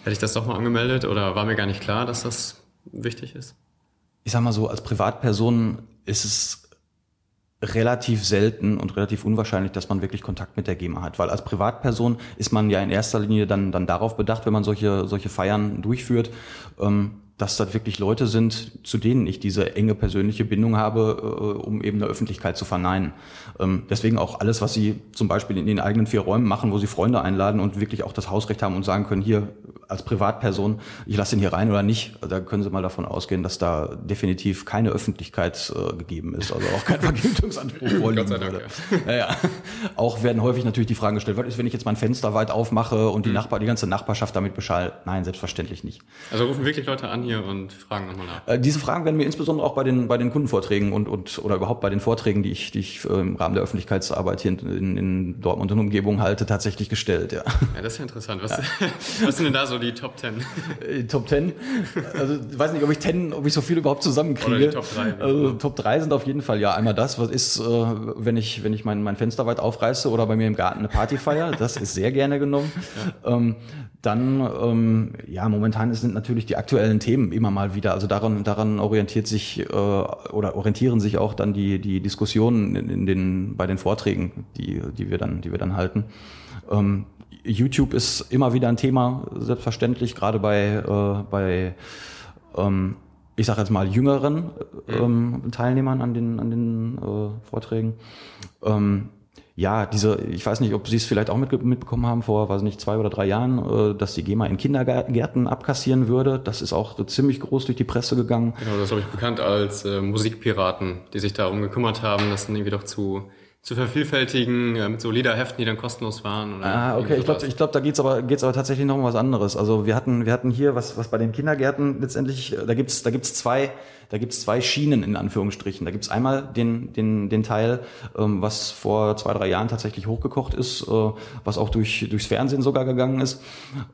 hätte ich das doch mal angemeldet oder war mir gar nicht klar, dass das wichtig ist? Ich sag mal so, als Privatperson ist es relativ selten und relativ unwahrscheinlich, dass man wirklich Kontakt mit der GEMA hat, weil als Privatperson ist man ja in erster Linie dann, dann darauf bedacht, wenn man solche, solche Feiern durchführt, ähm, dass das wirklich Leute sind, zu denen ich diese enge persönliche Bindung habe, äh, um eben der Öffentlichkeit zu verneinen. Ähm, deswegen auch alles, was sie zum Beispiel in den eigenen vier Räumen machen, wo sie Freunde einladen und wirklich auch das Hausrecht haben und sagen können, hier als Privatperson, ich lasse ihn hier rein oder nicht, da können sie mal davon ausgehen, dass da definitiv keine Öffentlichkeit äh, gegeben ist, also auch kein (laughs) Vergütungsanspruch (laughs) vorliegen würde. Ja, ja. Auch werden häufig natürlich die Fragen gestellt, was ist, wenn ich jetzt mein Fenster weit aufmache und die, mhm. Nachbar, die ganze Nachbarschaft damit beschall? Nein, selbstverständlich nicht. Also rufen wirklich Leute an, hier und fragen nochmal nach? Äh, diese Fragen werden mir insbesondere auch bei den, bei den Kundenvorträgen und, und oder überhaupt bei den Vorträgen, die ich, die ich äh, im Rahmen der Öffentlichkeitsarbeit hier in, in Dortmund und Umgebung halte, tatsächlich gestellt. Ja, ja das ist ja interessant. Was, ja. (laughs) was sind denn da so die Top Ten? Äh, Top Ten? Also ich weiß nicht, ob ich Ten, ob ich so viel überhaupt zusammenkriege. Oder die Top 3. Also, Top 3 sind auf jeden Fall ja einmal das, was ist, wenn ich, wenn ich mein, mein Fenster weit aufreiße oder bei mir im Garten eine Party feier. Das ist sehr gerne genommen. Ja. Ähm, dann, ähm, ja, momentan sind natürlich die aktuellen Themen immer mal wieder. Also daran, daran orientiert sich äh, oder orientieren sich auch dann die, die Diskussionen in, in den, bei den Vorträgen, die, die, wir, dann, die wir dann halten. Ähm, YouTube ist immer wieder ein Thema, selbstverständlich, gerade bei, äh, bei ähm, ich sage jetzt mal, jüngeren ähm, Teilnehmern an den, an den äh, Vorträgen. Ähm, ja, diese, ich weiß nicht, ob Sie es vielleicht auch mit, mitbekommen haben vor, weiß nicht, zwei oder drei Jahren, äh, dass die GEMA in Kindergärten abkassieren würde. Das ist auch ziemlich groß durch die Presse gegangen. Genau, das habe ich bekannt als äh, Musikpiraten, die sich darum gekümmert haben, das dann irgendwie doch zu zu vervielfältigen äh, mit so Liederheften, die dann kostenlos waren. Oder ah, okay. Ich glaube, ich glaub, da geht's aber geht's aber tatsächlich noch um was anderes. Also wir hatten wir hatten hier was was bei den Kindergärten letztendlich. Da gibt's da gibt's zwei da gibt's zwei Schienen in Anführungsstrichen. Da gibt's einmal den, den, den Teil, ähm, was vor zwei, drei Jahren tatsächlich hochgekocht ist, äh, was auch durch, durchs Fernsehen sogar gegangen ist.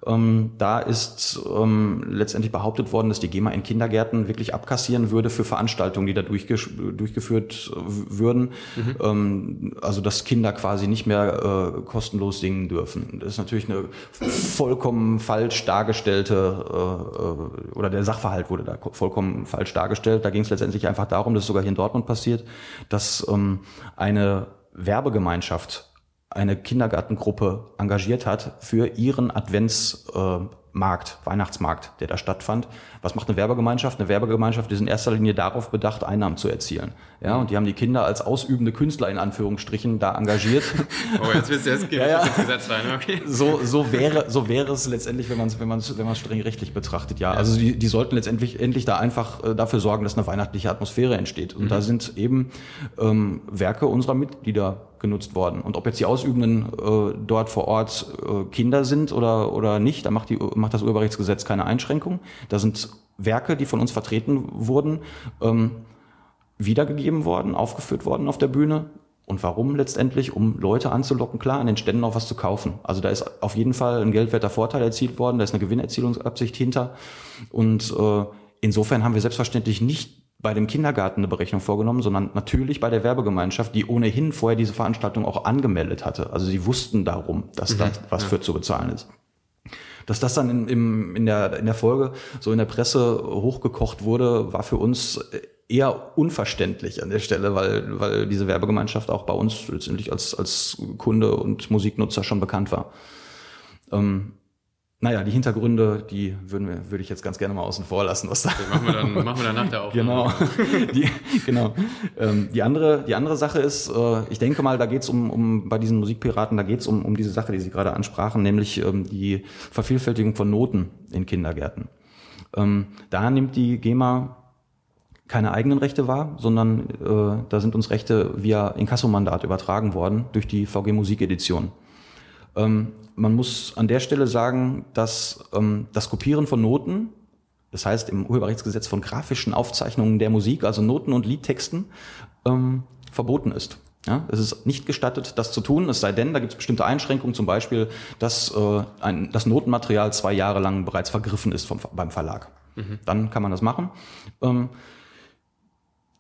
Ähm, da ist ähm, letztendlich behauptet worden, dass die GEMA in Kindergärten wirklich abkassieren würde für Veranstaltungen, die da durchgeführt würden. Mhm. Ähm, also dass Kinder quasi nicht mehr äh, kostenlos singen dürfen. Das ist natürlich eine vollkommen falsch dargestellte äh, äh oder der Sachverhalt wurde da vollkommen falsch dargestellt dargestellt. Da ging es letztendlich einfach darum, das ist sogar hier in Dortmund passiert, dass ähm, eine Werbegemeinschaft eine Kindergartengruppe engagiert hat für ihren Adventsmarkt, äh, Weihnachtsmarkt, der da stattfand. Was macht eine Werbegemeinschaft? Eine Werbegemeinschaft ist in erster Linie darauf bedacht, Einnahmen zu erzielen. Ja, und die haben die Kinder als ausübende Künstler in Anführungsstrichen da engagiert. (laughs) Oh, jetzt du jetzt ja, ja. Gesetz rein, okay. So, so wäre, so wäre es letztendlich, wenn man es, wenn man es, wenn man es streng rechtlich betrachtet, ja. ja. Also die, die sollten letztendlich endlich da einfach äh, dafür sorgen, dass eine weihnachtliche Atmosphäre entsteht. Und mhm. da sind eben ähm, Werke unserer Mitglieder genutzt worden. Und ob jetzt die Ausübenden äh, dort vor Ort äh, Kinder sind oder, oder nicht, da macht die, macht das Urheberrechtsgesetz keine Einschränkung. Da sind Werke, die von uns vertreten wurden, ähm, wiedergegeben worden, aufgeführt worden auf der Bühne. Und warum letztendlich? Um Leute anzulocken, klar, an den Ständen auch was zu kaufen. Also da ist auf jeden Fall ein geldwerter Vorteil erzielt worden, da ist eine Gewinnerzielungsabsicht hinter. Und äh, insofern haben wir selbstverständlich nicht bei dem Kindergarten eine Berechnung vorgenommen, sondern natürlich bei der Werbegemeinschaft, die ohnehin vorher diese Veranstaltung auch angemeldet hatte. Also sie wussten darum, dass mhm, da was ja. für zu bezahlen ist. Dass das dann in, im, in, der, in der Folge so in der Presse hochgekocht wurde, war für uns eher unverständlich an der Stelle, weil, weil diese Werbegemeinschaft auch bei uns letztendlich als, als Kunde und Musiknutzer schon bekannt war. Ähm, naja, die Hintergründe, die würden wir, würde ich jetzt ganz gerne mal außen vor lassen, was da. Okay, machen wir dann, (laughs) machen wir dann nach der Aufnahme. Genau. (laughs) Die, genau. Ähm, die andere, die andere Sache ist, äh, ich denke mal, da geht's um, um bei diesen Musikpiraten, da geht's um, um diese Sache, die Sie gerade ansprachen, nämlich ähm, die Vervielfältigung von Noten in Kindergärten. Ähm, da nimmt die GEMA keine eigenen Rechte wahr, sondern äh, da sind uns Rechte via Inkassomandat übertragen worden durch die VG Musikedition. Ähm, man muss an der Stelle sagen, dass ähm, das Kopieren von Noten, das heißt im Urheberrechtsgesetz von grafischen Aufzeichnungen der Musik, also Noten und Liedtexten, ähm, verboten ist. Ja, es ist nicht gestattet, das zu tun, es sei denn, da gibt es bestimmte Einschränkungen, zum Beispiel, dass äh, ein, das Notenmaterial zwei Jahre lang bereits vergriffen ist vom, beim Verlag. Mhm. Dann kann man das machen. Ähm,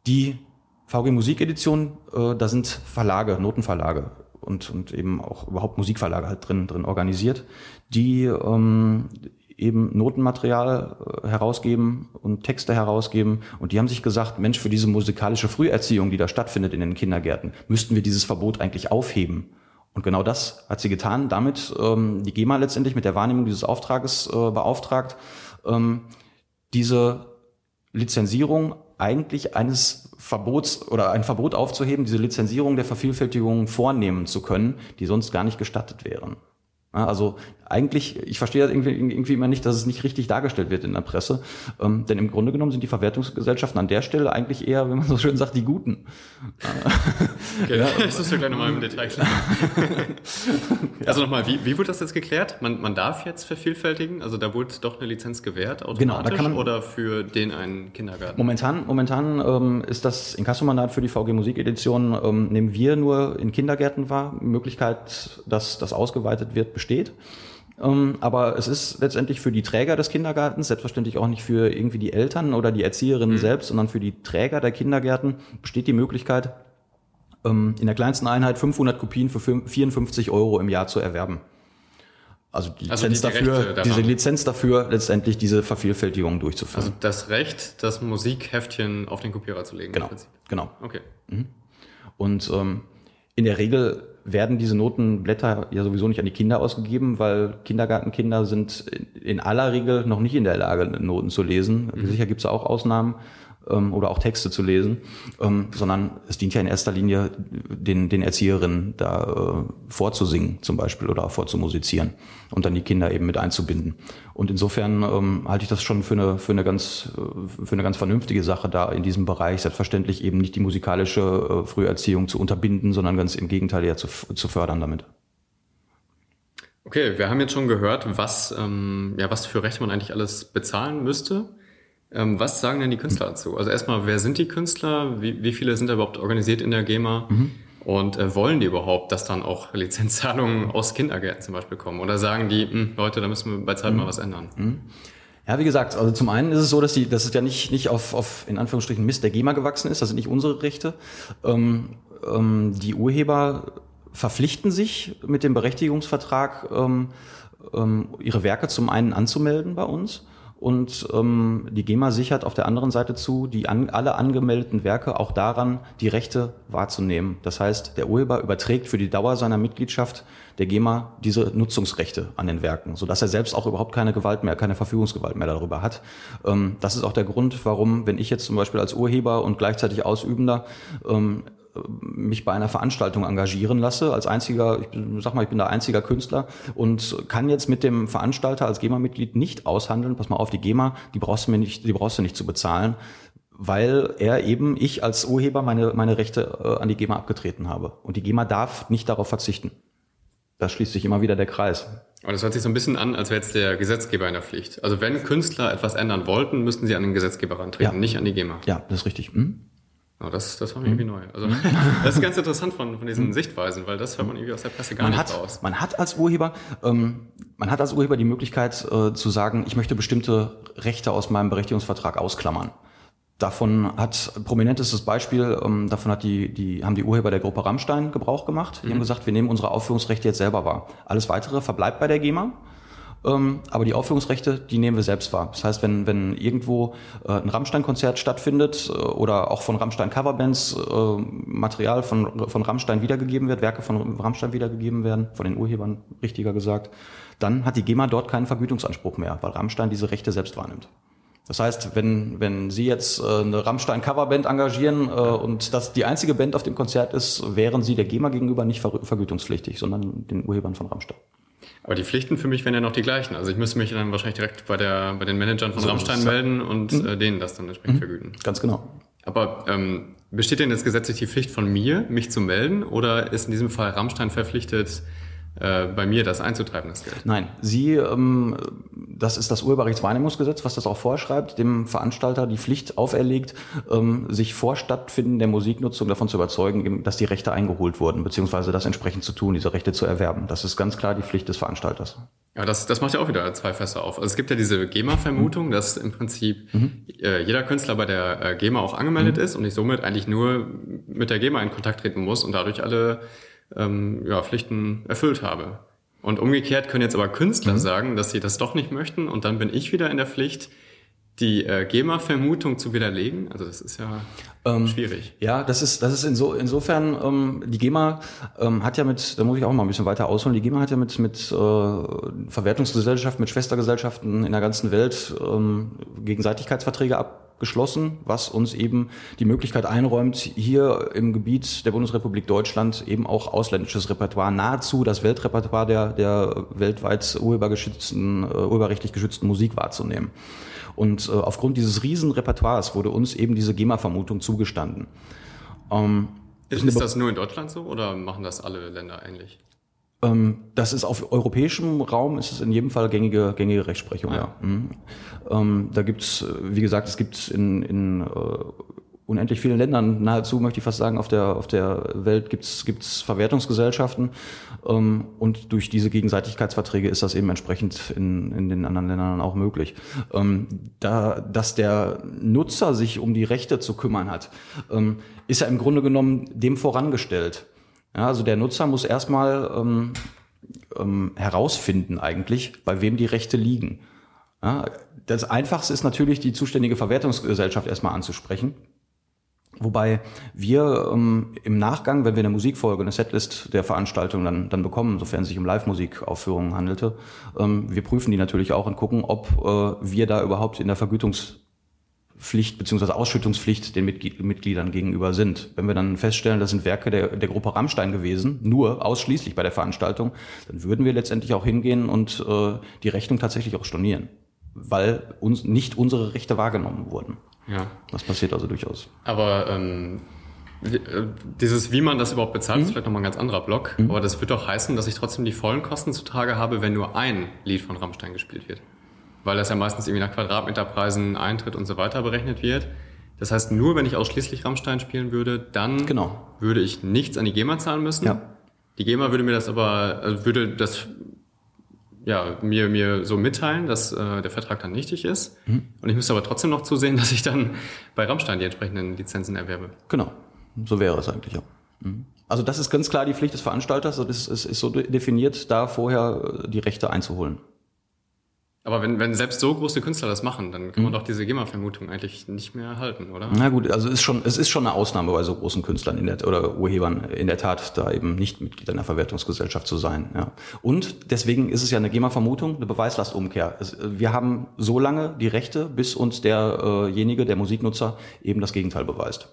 die VG Musikedition, äh, da sind Verlage, Notenverlage und, und eben auch überhaupt Musikverlage halt drin, drin organisiert, die ähm, eben Notenmaterial äh, herausgeben und Texte herausgeben. Und die haben sich gesagt, Mensch, für diese musikalische Früherziehung, die da stattfindet in den Kindergärten, müssten wir dieses Verbot eigentlich aufheben. Und genau das hat sie getan, damit ähm, die GEMA letztendlich mit der Wahrnehmung dieses Auftrages äh, beauftragt, ähm, diese Lizenzierung eigentlich eines Verbots oder ein Verbot aufzuheben, diese Lizenzierung der Vervielfältigung vornehmen zu können, die sonst gar nicht gestattet wären. Also eigentlich, ich verstehe das irgendwie, irgendwie immer nicht, dass es nicht richtig dargestellt wird in der Presse. Ähm, denn im Grunde genommen sind die Verwertungsgesellschaften an der Stelle eigentlich eher, wenn man so schön sagt, die Guten. (laughs) okay, ja. das ist ja gleich nochmal im Detail klar. (laughs) Also nochmal, wie, wie wurde das jetzt geklärt? Man, man darf jetzt vervielfältigen? Also da wurde doch eine Lizenz gewährt automatisch genau, da kann man, oder für den einen Kindergarten? Momentan, momentan ähm, ist das Inkassomandat für die VG Musikedition, ähm, nehmen wir nur in Kindergärten wahr. Möglichkeit, dass das ausgeweitet wird, besteht. Ähm, aber es ist letztendlich für die Träger des Kindergartens, selbstverständlich auch nicht für irgendwie die Eltern oder die Erzieherinnen mhm. selbst, sondern für die Träger der Kindergärten besteht die Möglichkeit, ähm, in der kleinsten Einheit 500 Kopien für 54 Euro im Jahr zu erwerben. Also die also Lizenz also die dafür, diese Lizenz dafür, letztendlich diese Vervielfältigung durchzuführen. Also das Recht, das Musikheftchen auf den Kopierer zu legen. Genau. Genau. Okay. Mhm. Und ähm, in der Regel werden diese Notenblätter ja sowieso nicht an die Kinder ausgegeben, weil Kindergartenkinder sind in aller Regel noch nicht in der Lage, Noten zu lesen. Mhm. Sicher gibt es auch Ausnahmen ähm, oder auch Texte zu lesen, ähm, sondern es dient ja in erster Linie den, den Erzieherinnen da äh, vorzusingen zum Beispiel oder auch vorzumusizieren und dann die Kinder eben mit einzubinden. Und insofern ähm, halte ich das schon für eine, für, eine ganz, äh, für eine ganz vernünftige Sache, da in diesem Bereich selbstverständlich eben nicht die musikalische äh, Früherziehung zu unterbinden, sondern ganz im Gegenteil ja zu, zu fördern damit. Okay, wir haben jetzt schon gehört, was, ähm, ja, was für Rechte man eigentlich alles bezahlen müsste. Ähm, was sagen denn die Künstler dazu? Also erstmal, wer sind die Künstler? Wie, wie viele sind da überhaupt organisiert in der GEMA? Mhm. Und äh, wollen die überhaupt, dass dann auch Lizenzzahlungen aus Kindergärten zum Beispiel kommen? Oder sagen die, hm, Leute, da müssen wir bei Zeit mhm. mal was ändern? Mhm. Ja, wie gesagt, also zum einen ist es so, dass die, dass es ja nicht, nicht auf, auf in Anführungsstrichen Mist der GEMA gewachsen ist, das sind nicht unsere Rechte. Ähm, ähm, die Urheber verpflichten sich mit dem Berechtigungsvertrag, ähm, ähm, ihre Werke zum einen anzumelden bei uns und ähm, die GEMA sichert auf der anderen Seite zu, die an, alle angemeldeten Werke auch daran, die Rechte wahrzunehmen. Das heißt, der Urheber überträgt für die Dauer seiner Mitgliedschaft der GEMA diese Nutzungsrechte an den Werken, sodass er selbst auch überhaupt keine Gewalt mehr, keine Verfügungsgewalt mehr darüber hat. Ähm, das ist auch der Grund, warum, wenn ich jetzt zum Beispiel als Urheber und gleichzeitig Ausübender ähm, mich bei einer Veranstaltung engagieren lasse, als einziger, ich sag mal, ich bin der einziger Künstler und kann jetzt mit dem Veranstalter als GEMA-Mitglied nicht aushandeln, pass mal auf, die GEMA, die brauchst du mir nicht, die brauchst du nicht zu bezahlen, weil er eben, ich als Urheber meine, meine Rechte äh, an die GEMA abgetreten habe. Und die GEMA darf nicht darauf verzichten. Da schließt sich immer wieder der Kreis. Aber das hört sich so ein bisschen an, als wäre jetzt der Gesetzgeber in der Pflicht. Also wenn Künstler etwas ändern wollten, müssten sie an den Gesetzgeber rantreten, ja. nicht an die GEMA. Ja, das ist richtig. Hm? Oh, das, das war mir irgendwie neu. Also (laughs) das ist ganz interessant von, von diesen Sichtweisen, weil das hört man irgendwie aus der Presse gar man nicht hat, raus. Man hat als Urheber, ähm, man hat als Urheber die Möglichkeit äh, zu sagen, ich möchte bestimmte Rechte aus meinem Berechtigungsvertrag ausklammern. Davon hat prominentestes Beispiel, ähm, davon hat die, die, haben die Urheber der Gruppe Rammstein Gebrauch gemacht. Die mhm. haben gesagt, wir nehmen unsere Aufführungsrechte jetzt selber wahr. Alles weitere verbleibt bei der GEMA. Ähm, aber die Aufführungsrechte, die nehmen wir selbst wahr. Das heißt, wenn, wenn irgendwo äh, ein Rammstein-Konzert stattfindet äh, oder auch von Rammstein-Coverbands äh, Material von, von Rammstein wiedergegeben wird, Werke von Rammstein wiedergegeben werden, von den Urhebern richtiger gesagt, dann hat die GEMA dort keinen Vergütungsanspruch mehr, weil Rammstein diese Rechte selbst wahrnimmt. Das heißt, wenn, wenn Sie jetzt eine Rammstein-Coverband engagieren und das die einzige Band auf dem Konzert ist, wären Sie der GEMA gegenüber nicht ver vergütungspflichtig, sondern den Urhebern von Rammstein. Aber die Pflichten für mich wären ja noch die gleichen. Also ich müsste mich dann wahrscheinlich direkt bei, der, bei den Managern von so, Rammstein melden und mhm. äh, denen das dann entsprechend mhm. vergüten. Ganz genau. Aber ähm, besteht denn jetzt gesetzlich die Pflicht von mir, mich zu melden? Oder ist in diesem Fall Rammstein verpflichtet, bei mir das einzutreiben, das Geld? Nein, Sie, ähm, das ist das Urheberrechtswahrnehmungsgesetz, was das auch vorschreibt, dem Veranstalter die Pflicht auferlegt, ähm, sich vor Stattfinden der Musiknutzung davon zu überzeugen, dass die Rechte eingeholt wurden, beziehungsweise das entsprechend zu tun, diese Rechte zu erwerben. Das ist ganz klar die Pflicht des Veranstalters. Ja, das, das macht ja auch wieder zwei Fässer auf. Also es gibt ja diese GEMA-Vermutung, mhm. dass im Prinzip mhm. äh, jeder Künstler bei der äh, GEMA auch angemeldet mhm. ist und ich somit eigentlich nur mit der GEMA in Kontakt treten muss und dadurch alle ähm, ja, Pflichten erfüllt habe. Und umgekehrt können jetzt aber Künstler mhm. sagen, dass sie das doch nicht möchten und dann bin ich wieder in der Pflicht, die äh, GEMA-Vermutung zu widerlegen? Also das ist ja ähm, schwierig. Ja, das ist das ist inso, insofern ähm, die GEMA ähm, hat ja mit, da muss ich auch mal ein bisschen weiter ausholen. Die GEMA hat ja mit mit äh, Verwertungsgesellschaften, mit Schwestergesellschaften in der ganzen Welt ähm, Gegenseitigkeitsverträge abgeschlossen, was uns eben die Möglichkeit einräumt, hier im Gebiet der Bundesrepublik Deutschland eben auch ausländisches Repertoire, nahezu das Weltrepertoire der der weltweit urhebergeschützten, äh, urheberrechtlich geschützten Musik wahrzunehmen. Und äh, aufgrund dieses riesen Repertoires wurde uns eben diese GEMA-Vermutung zugestanden. Ähm, ist, ist das nur in Deutschland so oder machen das alle Länder ähnlich? Ähm, das ist auf europäischem Raum ist es in jedem Fall gängige, gängige Rechtsprechung, ah. ja. Mhm. Ähm, da gibt's, wie gesagt, es gibt in, in äh, unendlich vielen Ländern, nahezu möchte ich fast sagen, auf der, auf der Welt gibt's gibt's Verwertungsgesellschaften ähm, und durch diese Gegenseitigkeitsverträge ist das eben entsprechend in, in den anderen Ländern auch möglich. Ähm, da, dass der Nutzer sich um die Rechte zu kümmern hat, ähm, ist ja im Grunde genommen dem vorangestellt. Ja, also der Nutzer muss erstmal ähm, ähm, herausfinden eigentlich, bei wem die Rechte liegen. Ja, das Einfachste ist natürlich, die zuständige Verwertungsgesellschaft erstmal anzusprechen. Wobei wir ähm, im Nachgang, wenn wir eine Musikfolge, eine Setlist der Veranstaltung dann, dann bekommen, sofern es sich um Live-Musikaufführungen handelte, ähm, wir prüfen die natürlich auch und gucken, ob äh, wir da überhaupt in der Vergütungspflicht beziehungsweise Ausschüttungspflicht den Mitgliedern gegenüber sind. Wenn wir dann feststellen, das sind Werke der, der Gruppe Rammstein gewesen, nur ausschließlich bei der Veranstaltung, dann würden wir letztendlich auch hingehen und äh, die Rechnung tatsächlich auch stornieren, weil uns nicht unsere Rechte wahrgenommen wurden. Ja. Das passiert also durchaus. Aber ähm, äh, dieses, wie man das überhaupt bezahlt, mhm. ist vielleicht nochmal ein ganz anderer Block. Mhm. Aber das wird doch heißen, dass ich trotzdem die vollen Kosten zutage habe, wenn nur ein Lied von Rammstein gespielt wird. Weil das ja meistens irgendwie nach Quadratmeterpreisen, Eintritt und so weiter berechnet wird. Das heißt, nur wenn ich ausschließlich Rammstein spielen würde, dann genau. würde ich nichts an die GEMA zahlen müssen. Ja. Die GEMA würde mir das aber, also würde das ja, mir, mir so mitteilen, dass äh, der Vertrag dann nichtig ist. Mhm. Und ich müsste aber trotzdem noch zusehen, (laughs) dass ich dann bei Rammstein die entsprechenden Lizenzen erwerbe. Genau, so wäre es eigentlich, ja. Mhm. Also das ist ganz klar die Pflicht des Veranstalters, das ist, ist so definiert, da vorher die Rechte einzuholen. Aber wenn, wenn selbst so große Künstler das machen, dann kann man mhm. doch diese GEMA-Vermutung eigentlich nicht mehr halten, oder? Na gut, also ist schon, es ist schon eine Ausnahme bei so großen Künstlern in der, oder Urhebern in der Tat, da eben nicht Mitglied einer Verwertungsgesellschaft zu sein. Ja. Und deswegen ist es ja eine GEMA-Vermutung, eine Beweislastumkehr. Es, wir haben so lange die Rechte, bis uns derjenige, der Musiknutzer, eben das Gegenteil beweist.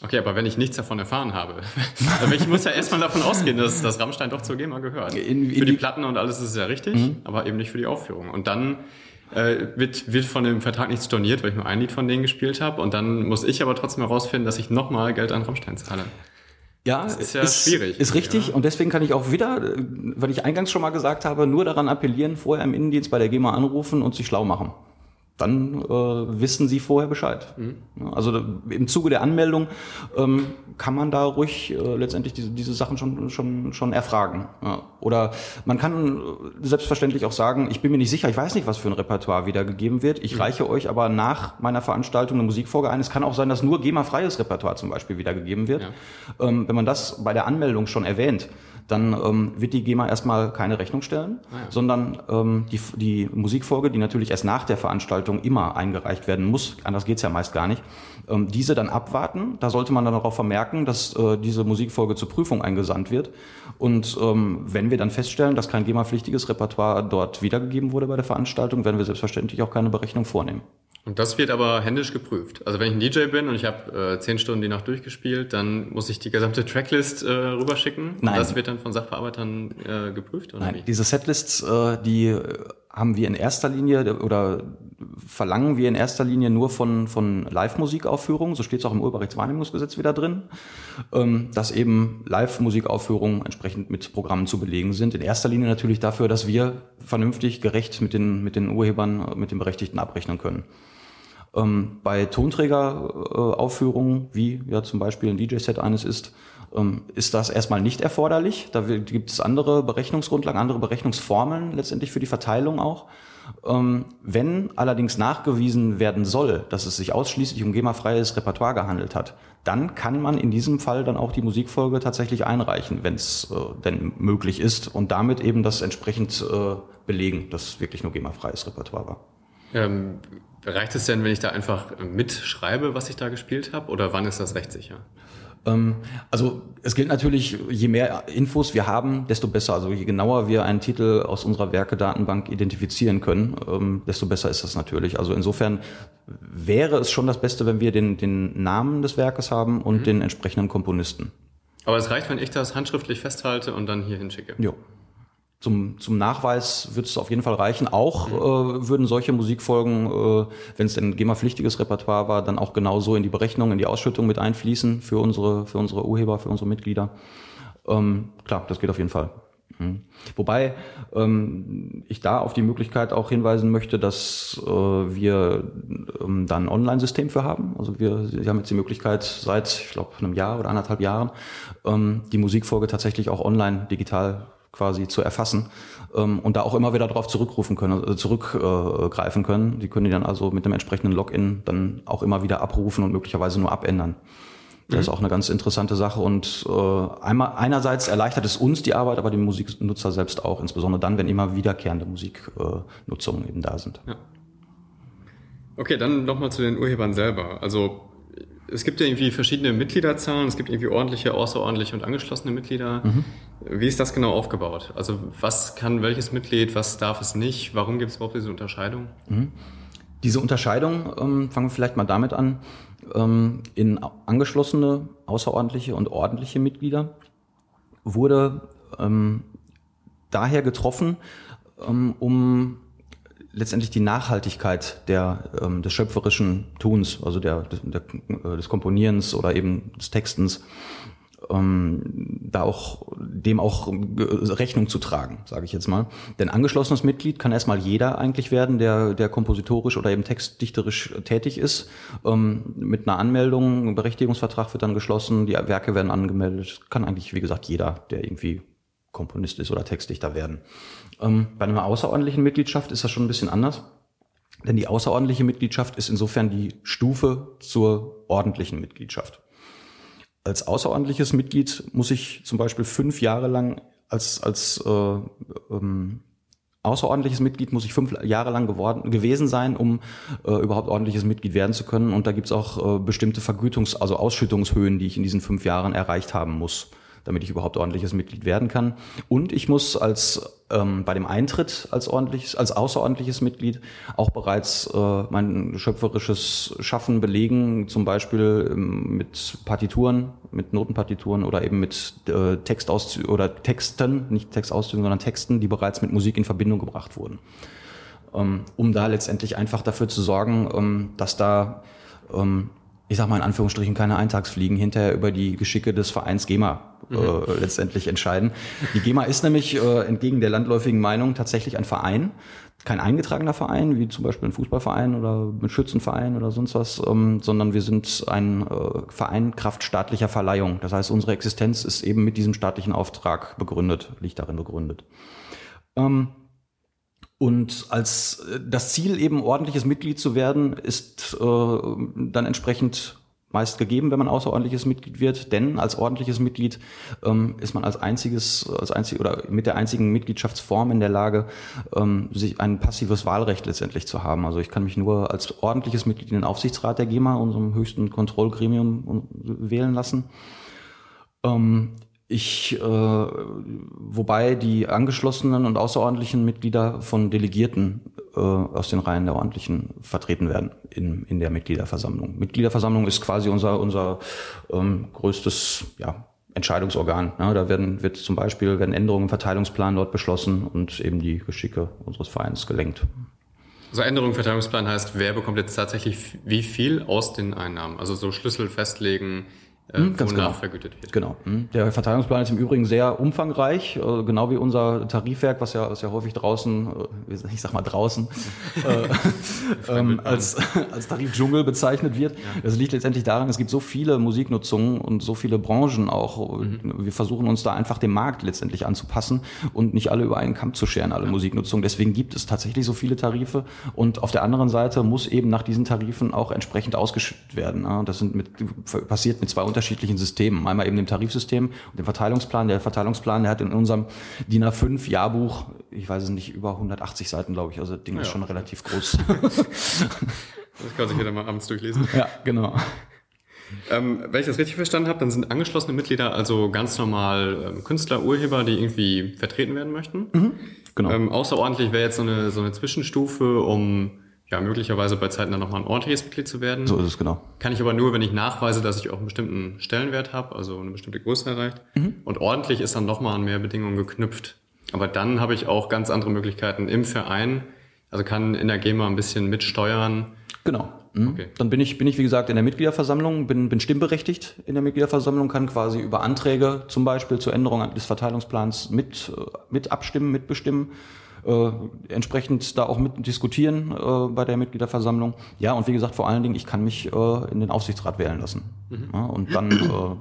Okay, aber wenn ich nichts davon erfahren habe, (laughs) also ich muss ja erstmal davon ausgehen, dass das Rammstein doch zur GEMA gehört. In, in für die, die Platten und alles ist es ja richtig, mhm. aber eben nicht für die Aufführung. Und dann äh, wird, wird von dem Vertrag nichts storniert, weil ich nur ein Lied von denen gespielt habe. Und dann muss ich aber trotzdem herausfinden, dass ich nochmal Geld an Rammstein zahle. Ja, das ist ja ist, schwierig. Ist richtig ja. und deswegen kann ich auch wieder, weil ich eingangs schon mal gesagt habe, nur daran appellieren, vorher im Innendienst bei der GEMA anrufen und sich schlau machen dann äh, wissen Sie vorher Bescheid. Mhm. Also im Zuge der Anmeldung ähm, kann man da ruhig äh, letztendlich diese, diese Sachen schon, schon, schon erfragen. Ja. Oder man kann selbstverständlich auch sagen, ich bin mir nicht sicher, ich weiß nicht, was für ein Repertoire wiedergegeben wird. Ich mhm. reiche euch aber nach meiner Veranstaltung eine Musikfolge ein. Es kann auch sein, dass nur GEMA-freies Repertoire zum Beispiel wiedergegeben wird. Ja. Ähm, wenn man das bei der Anmeldung schon erwähnt, dann ähm, wird die GEMA erstmal keine Rechnung stellen, ah, ja. sondern ähm, die, die Musikfolge, die natürlich erst nach der Veranstaltung immer eingereicht werden muss, anders geht's ja meist gar nicht, ähm, diese dann abwarten. Da sollte man dann darauf vermerken, dass äh, diese Musikfolge zur Prüfung eingesandt wird. Und ähm, wenn wir dann feststellen, dass kein GEMA-pflichtiges Repertoire dort wiedergegeben wurde bei der Veranstaltung, werden wir selbstverständlich auch keine Berechnung vornehmen. Und das wird aber händisch geprüft. Also wenn ich ein DJ bin und ich habe äh, zehn Stunden die Nacht durchgespielt, dann muss ich die gesamte Tracklist äh, rüberschicken. Nein. Und das wird dann von Sachbearbeitern äh, geprüft? Oder Nein, wie? diese Setlists, äh, die äh, haben wir in erster Linie oder verlangen wir in erster Linie nur von, von Live-Musikaufführungen, so steht es auch im Urheberrechtswahrnehmungsgesetz wieder drin, ähm, dass eben Live-Musikaufführungen entsprechend mit Programmen zu belegen sind. In erster Linie natürlich dafür, dass wir vernünftig gerecht mit den, mit den Urhebern, mit den Berechtigten abrechnen können. Ähm, bei Tonträgeraufführungen, äh, wie ja zum Beispiel ein DJ-Set eines ist, ist das erstmal nicht erforderlich. Da gibt es andere Berechnungsgrundlagen, andere Berechnungsformeln letztendlich für die Verteilung auch. Ähm, wenn allerdings nachgewiesen werden soll, dass es sich ausschließlich um GEMA-freies Repertoire gehandelt hat, dann kann man in diesem Fall dann auch die Musikfolge tatsächlich einreichen, wenn es äh, denn möglich ist und damit eben das entsprechend äh, belegen, dass wirklich nur GEMA-freies Repertoire war. Ähm, Reicht es denn, wenn ich da einfach mitschreibe, was ich da gespielt habe, oder wann ist das rechtssicher? Ähm, also es gilt natürlich, je mehr Infos wir haben, desto besser. Also je genauer wir einen Titel aus unserer Werke-Datenbank identifizieren können, ähm, desto besser ist das natürlich. Also insofern wäre es schon das Beste, wenn wir den, den Namen des Werkes haben und mhm. den entsprechenden Komponisten. Aber es reicht, wenn ich das handschriftlich festhalte und dann hier hinschicke. Ja zum, zum Nachweis wird es auf jeden Fall reichen. Auch äh, würden solche Musikfolgen, äh, wenn es ein GEMA-pflichtiges Repertoire war, dann auch genauso in die Berechnung, in die Ausschüttung mit einfließen für unsere, für unsere Urheber, für unsere Mitglieder. Ähm, klar, das geht auf jeden Fall. Mhm. Wobei ähm, ich da auf die Möglichkeit auch hinweisen möchte, dass äh, wir ähm, da ein Online-System für haben. Also wir, wir haben jetzt die Möglichkeit seit, ich glaube, einem Jahr oder anderthalb Jahren, ähm, die Musikfolge tatsächlich auch online digital quasi zu erfassen ähm, und da auch immer wieder darauf zurückrufen können, äh, zurückgreifen äh, können. Die können die dann also mit dem entsprechenden Login dann auch immer wieder abrufen und möglicherweise nur abändern. Das mhm. ist auch eine ganz interessante Sache und äh, einmal einerseits erleichtert es uns die Arbeit, aber den Musiknutzer selbst auch, insbesondere dann, wenn immer wiederkehrende Musiknutzungen äh, eben da sind. Ja. Okay, dann nochmal zu den Urhebern selber. Also es gibt ja irgendwie verschiedene Mitgliederzahlen, es gibt irgendwie ordentliche, außerordentliche und angeschlossene Mitglieder. Mhm. Wie ist das genau aufgebaut? Also was kann welches Mitglied, was darf es nicht? Warum gibt es überhaupt diese Unterscheidung? Mhm. Diese Unterscheidung, ähm, fangen wir vielleicht mal damit an, ähm, in angeschlossene, außerordentliche und ordentliche Mitglieder wurde ähm, daher getroffen, ähm, um letztendlich die Nachhaltigkeit der, ähm, des schöpferischen Tuns, also der, der, äh, des Komponierens oder eben des Textens, ähm, da auch dem auch Rechnung zu tragen, sage ich jetzt mal. Denn angeschlossenes Mitglied kann erstmal jeder eigentlich werden, der, der kompositorisch oder eben textdichterisch tätig ist. Ähm, mit einer Anmeldung, ein Berechtigungsvertrag wird dann geschlossen, die Werke werden angemeldet. Kann eigentlich, wie gesagt, jeder, der irgendwie Komponist ist oder Textdichter werden. Ähm, bei einer außerordentlichen Mitgliedschaft ist das schon ein bisschen anders. Denn die außerordentliche Mitgliedschaft ist insofern die Stufe zur ordentlichen Mitgliedschaft. Als außerordentliches Mitglied muss ich zum Beispiel fünf Jahre lang als, als äh, ähm, außerordentliches Mitglied muss ich fünf Jahre lang geworden, gewesen sein, um äh, überhaupt ordentliches Mitglied werden zu können. Und da gibt's auch äh, bestimmte Vergütungs-, also Ausschüttungshöhen, die ich in diesen fünf Jahren erreicht haben muss damit ich überhaupt ordentliches Mitglied werden kann. Und ich muss als ähm, bei dem Eintritt als ordentliches, als außerordentliches Mitglied auch bereits äh, mein schöpferisches Schaffen belegen, zum Beispiel ähm, mit Partituren, mit Notenpartituren oder eben mit äh, Textauszügen oder Texten, nicht Textauszügen, sondern Texten, die bereits mit Musik in Verbindung gebracht wurden. Ähm, um da letztendlich einfach dafür zu sorgen, ähm, dass da ähm, ich sag mal in Anführungsstrichen, keine Eintagsfliegen hinterher über die Geschicke des Vereins GEMA äh, letztendlich entscheiden. Die GEMA ist nämlich äh, entgegen der landläufigen Meinung tatsächlich ein Verein, kein eingetragener Verein, wie zum Beispiel ein Fußballverein oder ein Schützenverein oder sonst was, ähm, sondern wir sind ein äh, Verein Kraft staatlicher Verleihung. Das heißt, unsere Existenz ist eben mit diesem staatlichen Auftrag begründet, liegt darin begründet. Ähm, und als äh, das Ziel eben ordentliches Mitglied zu werden, ist äh, dann entsprechend meist gegeben, wenn man außerordentliches Mitglied wird, denn als ordentliches Mitglied ähm, ist man als einziges, als einzig oder mit der einzigen Mitgliedschaftsform in der Lage, ähm, sich ein passives Wahlrecht letztendlich zu haben. Also ich kann mich nur als ordentliches Mitglied in den Aufsichtsrat der GEMA, unserem höchsten Kontrollgremium, wählen lassen. Ähm, ich, äh, wobei die angeschlossenen und außerordentlichen Mitglieder von Delegierten äh, aus den Reihen der ordentlichen vertreten werden in, in der Mitgliederversammlung. Mitgliederversammlung ist quasi unser, unser ähm, größtes ja, Entscheidungsorgan. Ja, da werden, wird zum Beispiel werden Änderungen im Verteilungsplan dort beschlossen und eben die Geschicke unseres Vereins gelenkt. So Änderung im Verteilungsplan heißt, wer bekommt jetzt tatsächlich wie viel aus den Einnahmen? Also so Schlüssel festlegen, äh, hm, Ganz genau. vergütet wird. Genau. Hm. Der Verteilungsplan ist im Übrigen sehr umfangreich, äh, genau wie unser Tarifwerk, was ja, was ja häufig draußen, äh, ich sag mal draußen, (laughs) äh, ähm, als, (laughs) als Tarifdschungel bezeichnet wird. Ja. Das liegt letztendlich daran, es gibt so viele Musiknutzungen und so viele Branchen auch. Mhm. Wir versuchen uns da einfach dem Markt letztendlich anzupassen und nicht alle über einen Kamm zu scheren, alle ja. Musiknutzungen. Deswegen gibt es tatsächlich so viele Tarife und auf der anderen Seite muss eben nach diesen Tarifen auch entsprechend ausgeschüttet werden. Das sind mit, passiert mit zwei unterschiedlichen Systemen. Einmal eben dem Tarifsystem und dem Verteilungsplan. Der Verteilungsplan, der hat in unserem DIN A5 Jahrbuch, ich weiß es nicht, über 180 Seiten, glaube ich. Also das Ding ja, ist schon relativ groß. (laughs) (laughs) das kann sich jeder mal abends durchlesen. Ja, genau. Ähm, wenn ich das richtig verstanden habe, dann sind angeschlossene Mitglieder also ganz normal ähm, Künstler, Urheber, die irgendwie vertreten werden möchten. Mhm, genau. Ähm, außerordentlich wäre jetzt so eine, so eine Zwischenstufe, um ja, möglicherweise bei Zeiten dann nochmal ein ordentliches Mitglied zu werden. So ist es genau. Kann ich aber nur, wenn ich nachweise, dass ich auch einen bestimmten Stellenwert habe, also eine bestimmte Größe erreicht. Mhm. Und ordentlich ist dann nochmal an mehr Bedingungen geknüpft. Aber dann habe ich auch ganz andere Möglichkeiten im Verein. Also kann in der GEMA ein bisschen mitsteuern. Genau. Mhm. Okay. Dann bin ich, bin ich, wie gesagt, in der Mitgliederversammlung, bin, bin stimmberechtigt in der Mitgliederversammlung, kann quasi über Anträge zum Beispiel zur Änderung des Verteilungsplans mit, äh, mit abstimmen, mitbestimmen äh, entsprechend da auch mit diskutieren äh, bei der Mitgliederversammlung. Ja, und wie gesagt, vor allen Dingen, ich kann mich äh, in den Aufsichtsrat wählen lassen. Mhm. Ja, und dann, äh,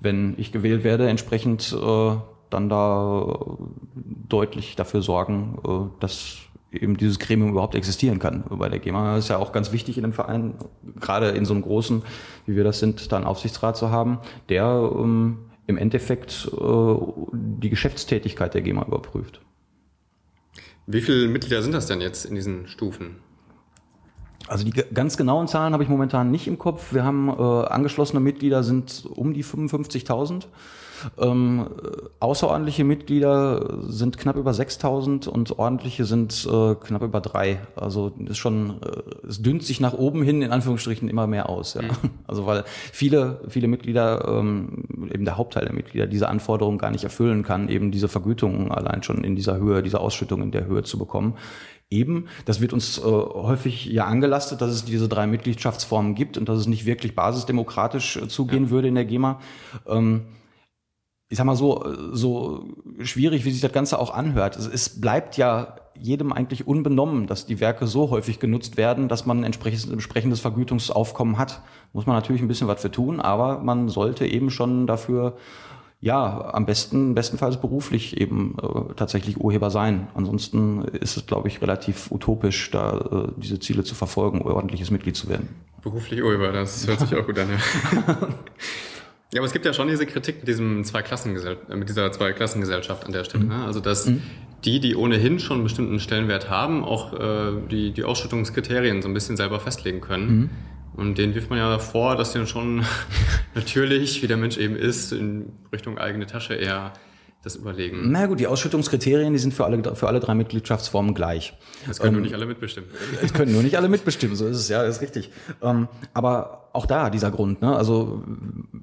wenn ich gewählt werde, entsprechend äh, dann da deutlich dafür sorgen, äh, dass eben dieses Gremium überhaupt existieren kann bei der GEMA. Das ist ja auch ganz wichtig in einem Verein, gerade in so einem großen, wie wir das sind, da einen Aufsichtsrat zu haben, der ähm, im Endeffekt äh, die Geschäftstätigkeit der GEMA überprüft. Wie viele Mitglieder sind das denn jetzt in diesen Stufen? Also die ganz genauen Zahlen habe ich momentan nicht im Kopf. Wir haben äh, angeschlossene Mitglieder sind um die 55.000. Ähm, außerordentliche Mitglieder sind knapp über 6000 und ordentliche sind äh, knapp über drei. Also ist schon, äh, es dünnt sich nach oben hin in Anführungsstrichen immer mehr aus. Ja. Mhm. Also weil viele, viele Mitglieder, ähm, eben der Hauptteil der Mitglieder, diese Anforderungen gar nicht erfüllen kann, eben diese Vergütung allein schon in dieser Höhe, diese Ausschüttung in der Höhe zu bekommen eben, das wird uns äh, häufig ja angelastet, dass es diese drei Mitgliedschaftsformen gibt und dass es nicht wirklich basisdemokratisch äh, zugehen ja. würde in der GEMA. Ähm, ich sag mal so, so schwierig, wie sich das Ganze auch anhört. Es, es bleibt ja jedem eigentlich unbenommen, dass die Werke so häufig genutzt werden, dass man ein entsprechendes Vergütungsaufkommen hat. Muss man natürlich ein bisschen was für tun, aber man sollte eben schon dafür ja, am besten, bestenfalls beruflich eben äh, tatsächlich Urheber sein. Ansonsten ist es, glaube ich, relativ utopisch, da äh, diese Ziele zu verfolgen, ordentliches Mitglied zu werden. Beruflich Urheber, das hört sich auch gut an, ja. (laughs) Ja, aber es gibt ja schon diese Kritik mit diesem Zweiklassengesell äh, mit dieser Zweiklassengesellschaft an der Stelle. Mhm. Ne? Also dass mhm. die, die ohnehin schon einen bestimmten Stellenwert haben, auch äh, die, die Ausschüttungskriterien so ein bisschen selber festlegen können. Mhm. Und denen wirft man ja vor, dass sie dann schon (laughs) natürlich, wie der Mensch eben ist, in Richtung eigene Tasche eher das überlegen. Na gut, die Ausschüttungskriterien, die sind für alle, für alle drei Mitgliedschaftsformen gleich. Das können ähm, nur nicht alle mitbestimmen. (laughs) Es können nur nicht alle mitbestimmen, so ist es, ja, ist richtig. Ähm, aber auch da dieser Grund, ne? also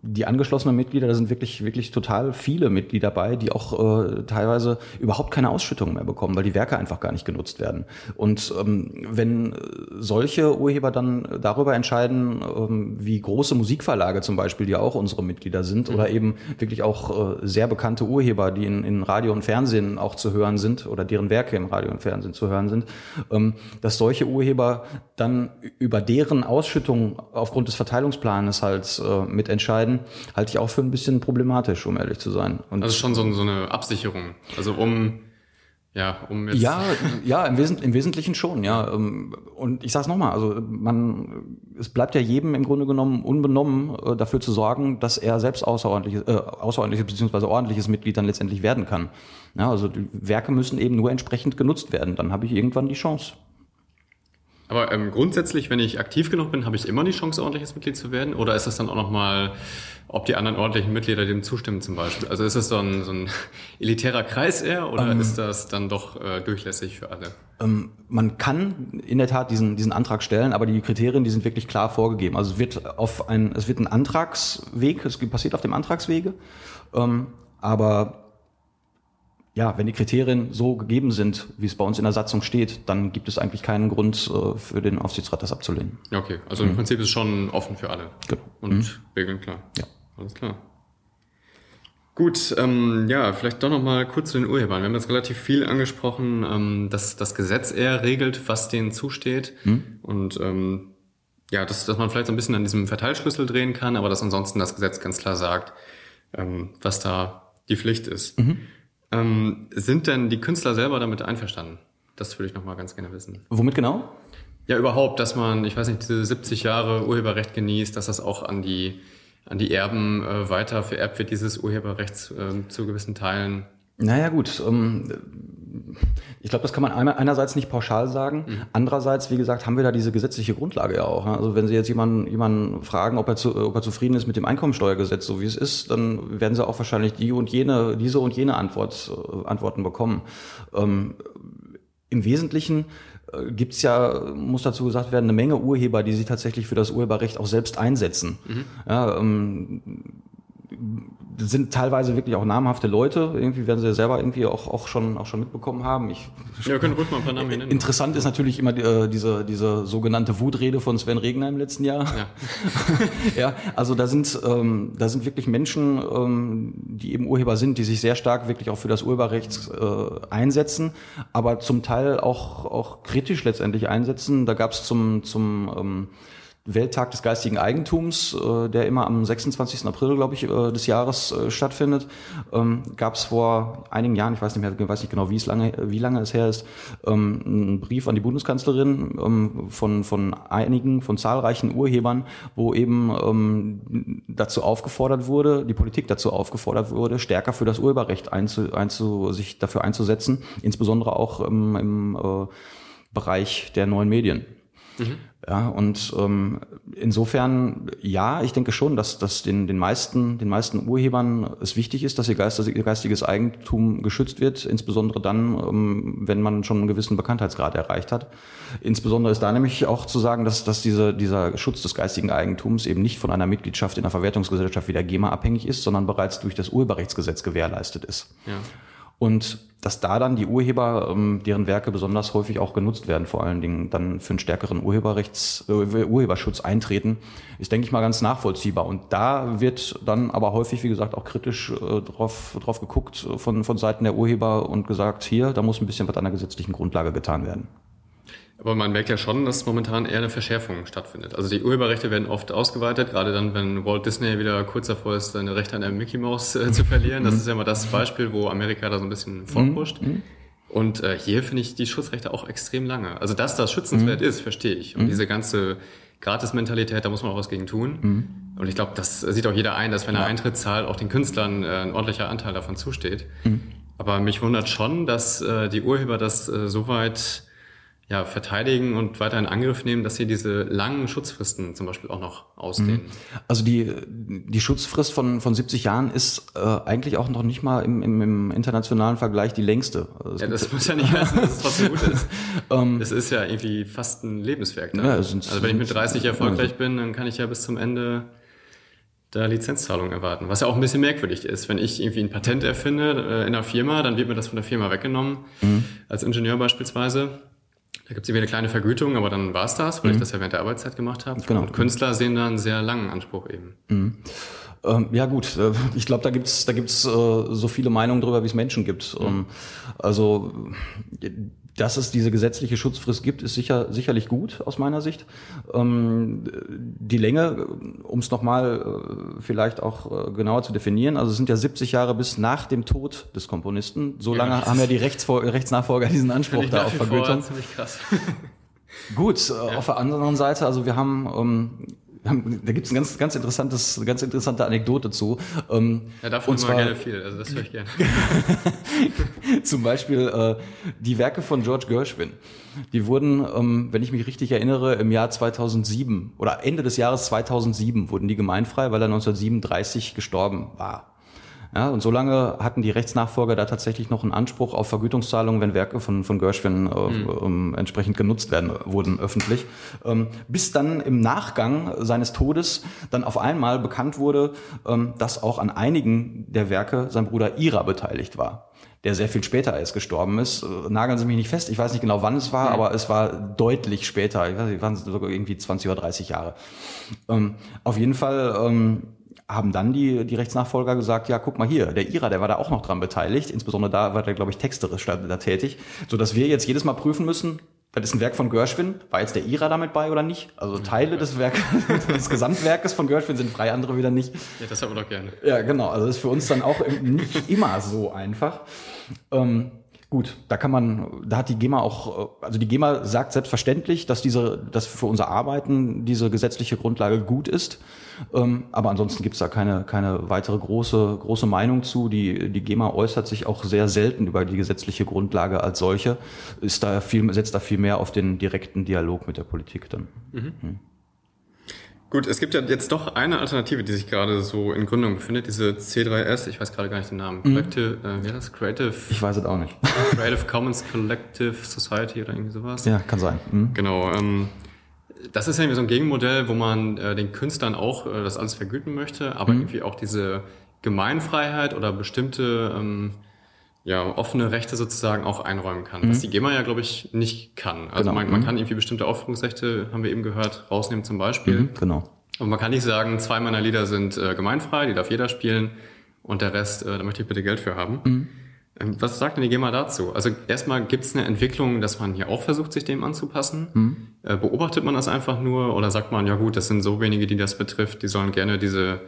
die angeschlossenen Mitglieder, da sind wirklich, wirklich total viele Mitglieder bei, die auch äh, teilweise überhaupt keine Ausschüttung mehr bekommen, weil die Werke einfach gar nicht genutzt werden. Und ähm, wenn solche Urheber dann darüber entscheiden, ähm, wie große Musikverlage zum Beispiel, die auch unsere Mitglieder sind, mhm. oder eben wirklich auch äh, sehr bekannte Urheber, die in, in Radio und Fernsehen auch zu hören sind oder deren Werke im Radio und Fernsehen zu hören sind, ähm, dass solche Urheber dann über deren Ausschüttung aufgrund des Verteilungsplanes halt äh, mitentscheiden, halte ich auch für ein bisschen problematisch, um ehrlich zu sein. Und also schon so, so eine Absicherung. Also um ja, um jetzt ja, ja, im, Wesent, im Wesentlichen schon, ja. Ähm, und ich sage es nochmal, also man, es bleibt ja jedem im Grunde genommen unbenommen, äh, dafür zu sorgen, dass er selbst außerordentliches, äh, außerordentliches beziehungsweise ordentliches Mitglied dann letztendlich werden kann. Ja, also die Werke müssen eben nur entsprechend genutzt werden. Dann habe ich irgendwann die Chance. Aber ähm, grundsätzlich, wenn ich aktiv genug bin, habe ich immer die Chance, ordentliches Mitglied zu werden? Oder ist das dann auch nochmal, ob die anderen ordentlichen Mitglieder dem zustimmen zum Beispiel? Also ist das so ein, so ein elitärer Kreis eher oder ähm, ist das dann doch äh, durchlässig für alle? Ähm, man kann in der Tat diesen, diesen Antrag stellen, aber die Kriterien, die sind wirklich klar vorgegeben. Also es wird auf ein, es wird ein Antragsweg, es passiert auf dem Antragswege, ähm, aber ja, wenn die Kriterien so gegeben sind, wie es bei uns in der Satzung steht, dann gibt es eigentlich keinen Grund äh, für den Aufsichtsrat, das abzulehnen. Okay, also im mhm. Prinzip ist es schon offen für alle. Genau. Und mhm. Regeln klar. Ja. Alles klar. Gut, ähm, ja, vielleicht doch nochmal kurz zu den Urhebern. Wir haben jetzt relativ viel angesprochen, ähm, dass das Gesetz eher regelt, was denen zusteht. Mhm. Und ähm, ja, dass, dass man vielleicht so ein bisschen an diesem Verteilschlüssel drehen kann, aber dass ansonsten das Gesetz ganz klar sagt, ähm, was da die Pflicht ist. Mhm. Ähm, sind denn die Künstler selber damit einverstanden? Das würde ich nochmal ganz gerne wissen. Womit genau? Ja, überhaupt, dass man, ich weiß nicht, diese 70 Jahre Urheberrecht genießt, dass das auch an die, an die Erben äh, weiter vererbt wird, dieses Urheberrecht äh, zu gewissen Teilen. Naja gut, ähm, ich glaube, das kann man einerseits nicht pauschal sagen. Mhm. Andererseits, wie gesagt, haben wir da diese gesetzliche Grundlage ja auch. Ne? Also wenn Sie jetzt jemanden, jemanden fragen, ob er, zu, ob er zufrieden ist mit dem Einkommensteuergesetz, so wie es ist, dann werden Sie auch wahrscheinlich die und jene, diese und jene Antwort, äh, Antworten bekommen. Ähm, Im Wesentlichen äh, gibt's ja, muss dazu gesagt werden, eine Menge Urheber, die sich tatsächlich für das Urheberrecht auch selbst einsetzen. Mhm. Ja, ähm, sind teilweise wirklich auch namhafte Leute. Irgendwie werden sie ja selber irgendwie auch, auch schon auch schon mitbekommen haben. Ich, ja, können ruhig mal ein paar Namen nennen. Interessant ist natürlich immer äh, diese diese sogenannte Wutrede von Sven Regner im letzten Jahr. Ja, (laughs) ja also da sind ähm, da sind wirklich Menschen, ähm, die eben Urheber sind, die sich sehr stark wirklich auch für das Urheberrecht äh, einsetzen, aber zum Teil auch auch kritisch letztendlich einsetzen. Da gab es zum zum ähm, Welttag des geistigen Eigentums, äh, der immer am 26. April, glaube ich, äh, des Jahres äh, stattfindet, ähm, gab es vor einigen Jahren, ich weiß nicht mehr, weiß nicht genau, wie es lange, wie lange es her ist, ähm, einen Brief an die Bundeskanzlerin ähm, von von einigen, von zahlreichen Urhebern, wo eben ähm, dazu aufgefordert wurde, die Politik dazu aufgefordert wurde, stärker für das Urheberrecht einzu, einzu, sich dafür einzusetzen, insbesondere auch im, im äh, Bereich der neuen Medien. Mhm. Ja, und ähm, insofern, ja, ich denke schon, dass, dass den, den, meisten, den meisten Urhebern es wichtig ist, dass ihr, Geist, ihr geistiges Eigentum geschützt wird, insbesondere dann, ähm, wenn man schon einen gewissen Bekanntheitsgrad erreicht hat. Insbesondere ist da nämlich auch zu sagen, dass, dass diese, dieser Schutz des geistigen Eigentums eben nicht von einer Mitgliedschaft in einer Verwertungsgesellschaft wie der GEMA abhängig ist, sondern bereits durch das Urheberrechtsgesetz gewährleistet ist. Ja. Und dass da dann die Urheber, ähm, deren Werke besonders häufig auch genutzt werden, vor allen Dingen dann für einen stärkeren Urheberrechts, äh, Urheberschutz eintreten, ist, denke ich mal, ganz nachvollziehbar. Und da wird dann aber häufig, wie gesagt, auch kritisch äh, drauf, drauf geguckt von, von Seiten der Urheber und gesagt, hier, da muss ein bisschen was an der gesetzlichen Grundlage getan werden. Aber man merkt ja schon, dass momentan eher eine Verschärfung stattfindet. Also die Urheberrechte werden oft ausgeweitet, gerade dann, wenn Walt Disney wieder kurz davor ist, seine Rechte an der Mickey Mouse äh, zu verlieren. Das mhm. ist ja mal das Beispiel, wo Amerika da so ein bisschen vorpusht. Mhm. Und äh, hier finde ich die Schutzrechte auch extrem lange. Also dass das schützenswert mhm. ist, verstehe ich. Und mhm. diese ganze Gratis-Mentalität, da muss man auch was gegen tun. Mhm. Und ich glaube, das sieht auch jeder ein, dass wenn er Eintritt zahlt, auch den Künstlern äh, ein ordentlicher Anteil davon zusteht. Mhm. Aber mich wundert schon, dass äh, die Urheber das äh, so weit ja, verteidigen und weiter in Angriff nehmen, dass sie diese langen Schutzfristen zum Beispiel auch noch ausdehnen. Mhm. Also die, die Schutzfrist von, von 70 Jahren ist äh, eigentlich auch noch nicht mal im, im, im internationalen Vergleich die längste. Also ja, das muss ja nicht heißen, dass es trotzdem gut ist. um, (laughs) es ist ja irgendwie fast ein Lebenswerk. Ne? Ja, also wenn ich mit 30 erfolgreich bin, dann kann ich ja bis zum Ende da Lizenzzahlungen erwarten. Was ja auch ein bisschen merkwürdig ist. Wenn ich irgendwie ein Patent erfinde äh, in einer Firma, dann wird mir das von der Firma weggenommen, mhm. als Ingenieur beispielsweise. Da gibt es irgendwie eine kleine Vergütung, aber dann war es das, weil mhm. ich das ja während der Arbeitszeit gemacht habe. Genau. Und Künstler sehen da einen sehr langen Anspruch eben. Mhm. Ähm, ja gut, äh, ich glaube, da gibt's da gibt's äh, so viele Meinungen drüber, wie es Menschen gibt. Mhm. also dass es diese gesetzliche Schutzfrist gibt, ist sicher sicherlich gut aus meiner Sicht. Ähm, die Länge, um es nochmal äh, vielleicht auch äh, genauer zu definieren, also es sind ja 70 Jahre bis nach dem Tod des Komponisten. So lange ja, haben ja die Rechtsvor Rechtsnachfolger diesen Anspruch da auf Vergütung. Ziemlich krass. Gut, (laughs) ja. auf der anderen Seite, also wir haben ähm, da gibt es ein ganz, ganz interessantes, ganz interessante Anekdote zu. Ähm, ja, davon und zwar, gerne viel, also das höre ich gerne. (laughs) zum Beispiel äh, die Werke von George Gershwin. Die wurden, ähm, wenn ich mich richtig erinnere, im Jahr 2007 oder Ende des Jahres 2007 wurden die gemeinfrei, weil er 1937 gestorben war. Ja, und solange hatten die Rechtsnachfolger da tatsächlich noch einen Anspruch auf Vergütungszahlungen, wenn Werke von, von Gershwin äh, mhm. ähm, entsprechend genutzt werden wurden öffentlich. Ähm, bis dann im Nachgang seines Todes dann auf einmal bekannt wurde, ähm, dass auch an einigen der Werke sein Bruder Ira beteiligt war der sehr viel später erst gestorben ist. Äh, nageln Sie mich nicht fest, ich weiß nicht genau, wann es war, aber es war deutlich später. Ich weiß nicht, waren sogar irgendwie 20 oder 30 Jahre. Ähm, auf jeden Fall ähm, haben dann die, die Rechtsnachfolger gesagt, ja, guck mal hier, der Ira, der war da auch noch dran beteiligt, insbesondere da war der, glaube ich, texterisch da, da tätig, so dass wir jetzt jedes Mal prüfen müssen, das ist ein Werk von Gershwin. War jetzt der Ira damit bei oder nicht? Also Teile des Werkes, (laughs) des Gesamtwerkes von Gershwin sind frei, andere wieder nicht. Ja, das haben wir doch gerne. Ja, genau. Also das ist für uns dann auch nicht immer so einfach. Ähm, Gut, da kann man, da hat die GEMA auch, also die GEMA sagt selbstverständlich, dass diese, dass für unser Arbeiten diese gesetzliche Grundlage gut ist. Ähm, aber ansonsten gibt's da keine, keine weitere große, große Meinung zu. Die, die GEMA äußert sich auch sehr selten über die gesetzliche Grundlage als solche, ist da viel, setzt da viel mehr auf den direkten Dialog mit der Politik dann. Mhm. Hm. Gut, es gibt ja jetzt doch eine Alternative, die sich gerade so in Gründung befindet, diese C3S, ich weiß gerade gar nicht den Namen. Mhm. Collective, äh, wie heißt das? Creative. Ich weiß es auch nicht. Creative Commons Collective Society oder irgendwie sowas. Ja, kann sein. Mhm. Genau. Ähm, das ist irgendwie so ein Gegenmodell, wo man äh, den Künstlern auch äh, das alles vergüten möchte, aber mhm. irgendwie auch diese Gemeinfreiheit oder bestimmte ähm, ja, offene Rechte sozusagen auch einräumen kann, mhm. was die GEMA ja, glaube ich, nicht kann. Also genau. man, man mhm. kann irgendwie bestimmte Aufführungsrechte, haben wir eben gehört, rausnehmen zum Beispiel. Mhm, genau. Und man kann nicht sagen, zwei meiner Lieder sind äh, gemeinfrei, die darf jeder spielen und der Rest, äh, da möchte ich bitte Geld für haben. Ähm, was sagt denn die GEMA dazu? Also erstmal gibt es eine Entwicklung, dass man hier auch versucht, sich dem anzupassen. Mhm. Beobachtet man das einfach nur oder sagt man, ja gut, das sind so wenige, die das betrifft, die sollen gerne diese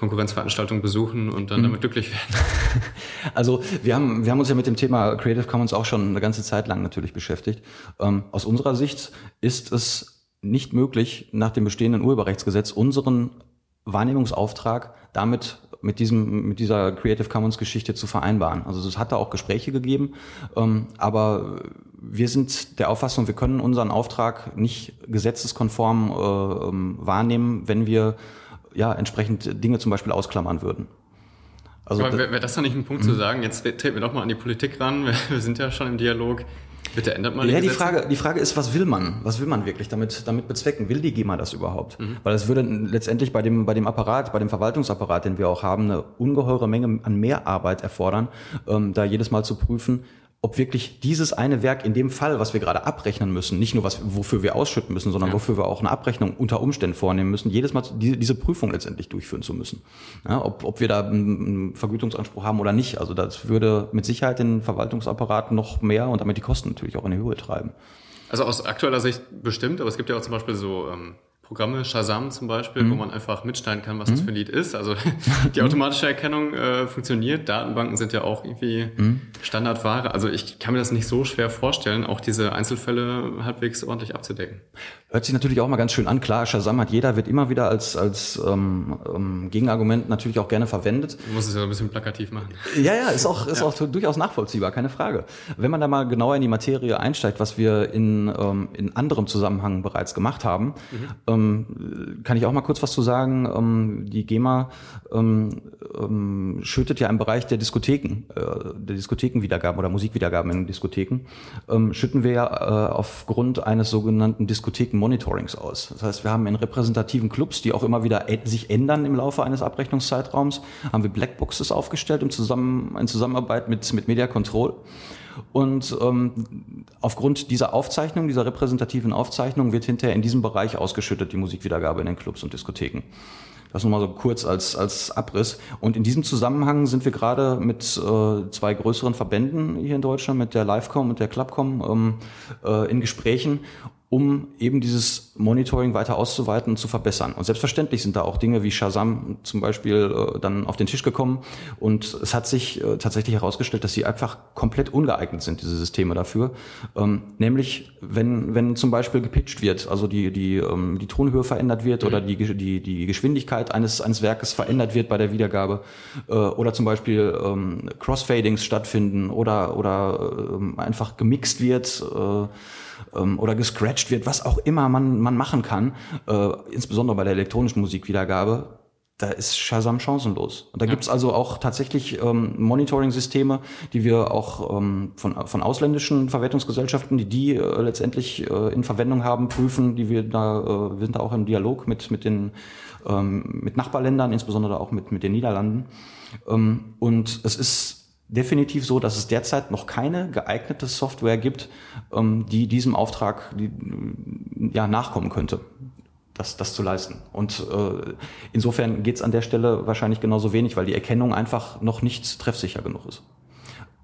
Konkurrenzveranstaltungen besuchen und dann mhm. damit glücklich werden. (laughs) Also wir haben, wir haben uns ja mit dem Thema Creative Commons auch schon eine ganze Zeit lang natürlich beschäftigt. Ähm, aus unserer Sicht ist es nicht möglich, nach dem bestehenden Urheberrechtsgesetz unseren Wahrnehmungsauftrag damit mit diesem mit dieser Creative Commons Geschichte zu vereinbaren. Also es hat da auch Gespräche gegeben, ähm, aber wir sind der Auffassung, wir können unseren Auftrag nicht gesetzeskonform äh, ähm, wahrnehmen, wenn wir ja, entsprechend Dinge zum Beispiel ausklammern würden. Also wäre wär das dann nicht ein Punkt zu mhm. sagen, jetzt treten wir doch mal an die Politik ran, (laughs) wir sind ja schon im Dialog, Bitte ändert mal die Ja, die Frage, die Frage ist, was will man? Was will man wirklich damit, damit bezwecken? Will die GEMA das überhaupt? Mhm. Weil es würde letztendlich bei dem, bei dem Apparat, bei dem Verwaltungsapparat, den wir auch haben, eine ungeheure Menge an Mehrarbeit erfordern, ähm, da jedes Mal zu prüfen, ob wirklich dieses eine Werk in dem Fall, was wir gerade abrechnen müssen, nicht nur was, wofür wir ausschütten müssen, sondern ja. wofür wir auch eine Abrechnung unter Umständen vornehmen müssen, jedes Mal diese, diese Prüfung letztendlich durchführen zu müssen. Ja, ob, ob wir da einen Vergütungsanspruch haben oder nicht. Also das würde mit Sicherheit den Verwaltungsapparat noch mehr und damit die Kosten natürlich auch in die Höhe treiben. Also aus aktueller Sicht bestimmt, aber es gibt ja auch zum Beispiel so ähm, Programme, Shazam zum Beispiel, mhm. wo man einfach mitschneiden kann, was mhm. das für ein Lied ist. Also (laughs) die automatische Erkennung äh, funktioniert. Datenbanken sind ja auch irgendwie mhm. Standardware. Also ich kann mir das nicht so schwer vorstellen, auch diese Einzelfälle halbwegs ordentlich abzudecken. Hört sich natürlich auch mal ganz schön an. Klar, Shazam hat jeder, wird immer wieder als, als ähm, ähm, Gegenargument natürlich auch gerne verwendet. Du musst es ja ein bisschen plakativ machen. (laughs) Ja, ja, ist auch, ist ja. auch durchaus nachvollziehbar, keine Frage. Wenn man da mal genauer in die Materie einsteigt, was wir in, ähm, in anderem Zusammenhang bereits gemacht haben, mhm. ähm, ähm, kann ich auch mal kurz was zu sagen. Ähm, die GEMA ähm, ähm, schüttet ja im Bereich der Diskotheken, äh, der Diskothekenwiedergaben oder Musikwiedergaben in Diskotheken, ähm, schütten wir ja äh, aufgrund eines sogenannten Diskotheken-Monitorings aus. Das heißt, wir haben in repräsentativen Clubs, die auch immer wieder sich ändern im Laufe eines Abrechnungszeitraums, haben wir Blackboxes aufgestellt im Zusammen in Zusammenarbeit mit, mit Media Control. Und ähm, aufgrund dieser Aufzeichnung, dieser repräsentativen Aufzeichnung, wird hinterher in diesem Bereich ausgeschüttet die Musikwiedergabe in den Clubs und Diskotheken. Das nur mal so kurz als, als Abriss. Und in diesem Zusammenhang sind wir gerade mit äh, zwei größeren Verbänden hier in Deutschland, mit der Livecom und der Clubcom, ähm, äh, in Gesprächen, um eben dieses Monitoring weiter auszuweiten und zu verbessern. Und selbstverständlich sind da auch Dinge wie Shazam zum Beispiel äh, dann auf den Tisch gekommen und es hat sich äh, tatsächlich herausgestellt, dass sie einfach komplett ungeeignet sind, diese Systeme dafür. Ähm, nämlich, wenn, wenn zum Beispiel gepitcht wird, also die, die, ähm, die Tonhöhe verändert wird mhm. oder die, die, die Geschwindigkeit eines, eines Werkes verändert wird bei der Wiedergabe äh, oder zum Beispiel ähm, Crossfadings stattfinden oder, oder äh, einfach gemixt wird, äh, ähm, oder gescratcht wird, was auch immer man, man machen kann, äh, insbesondere bei der elektronischen Musikwiedergabe, da ist Shazam chancenlos. Und da ja. gibt's also auch tatsächlich ähm, Monitoring-Systeme, die wir auch ähm, von, von ausländischen Verwertungsgesellschaften, die die äh, letztendlich äh, in Verwendung haben, prüfen, die wir da, äh, wir sind da auch im Dialog mit, mit den ähm, mit Nachbarländern, insbesondere auch mit, mit den Niederlanden. Ähm, und es ist definitiv so, dass es derzeit noch keine geeignete Software gibt, ähm, die diesem Auftrag die, ja, nachkommen könnte, das, das zu leisten. Und äh, insofern geht es an der Stelle wahrscheinlich genauso wenig, weil die Erkennung einfach noch nicht treffsicher genug ist.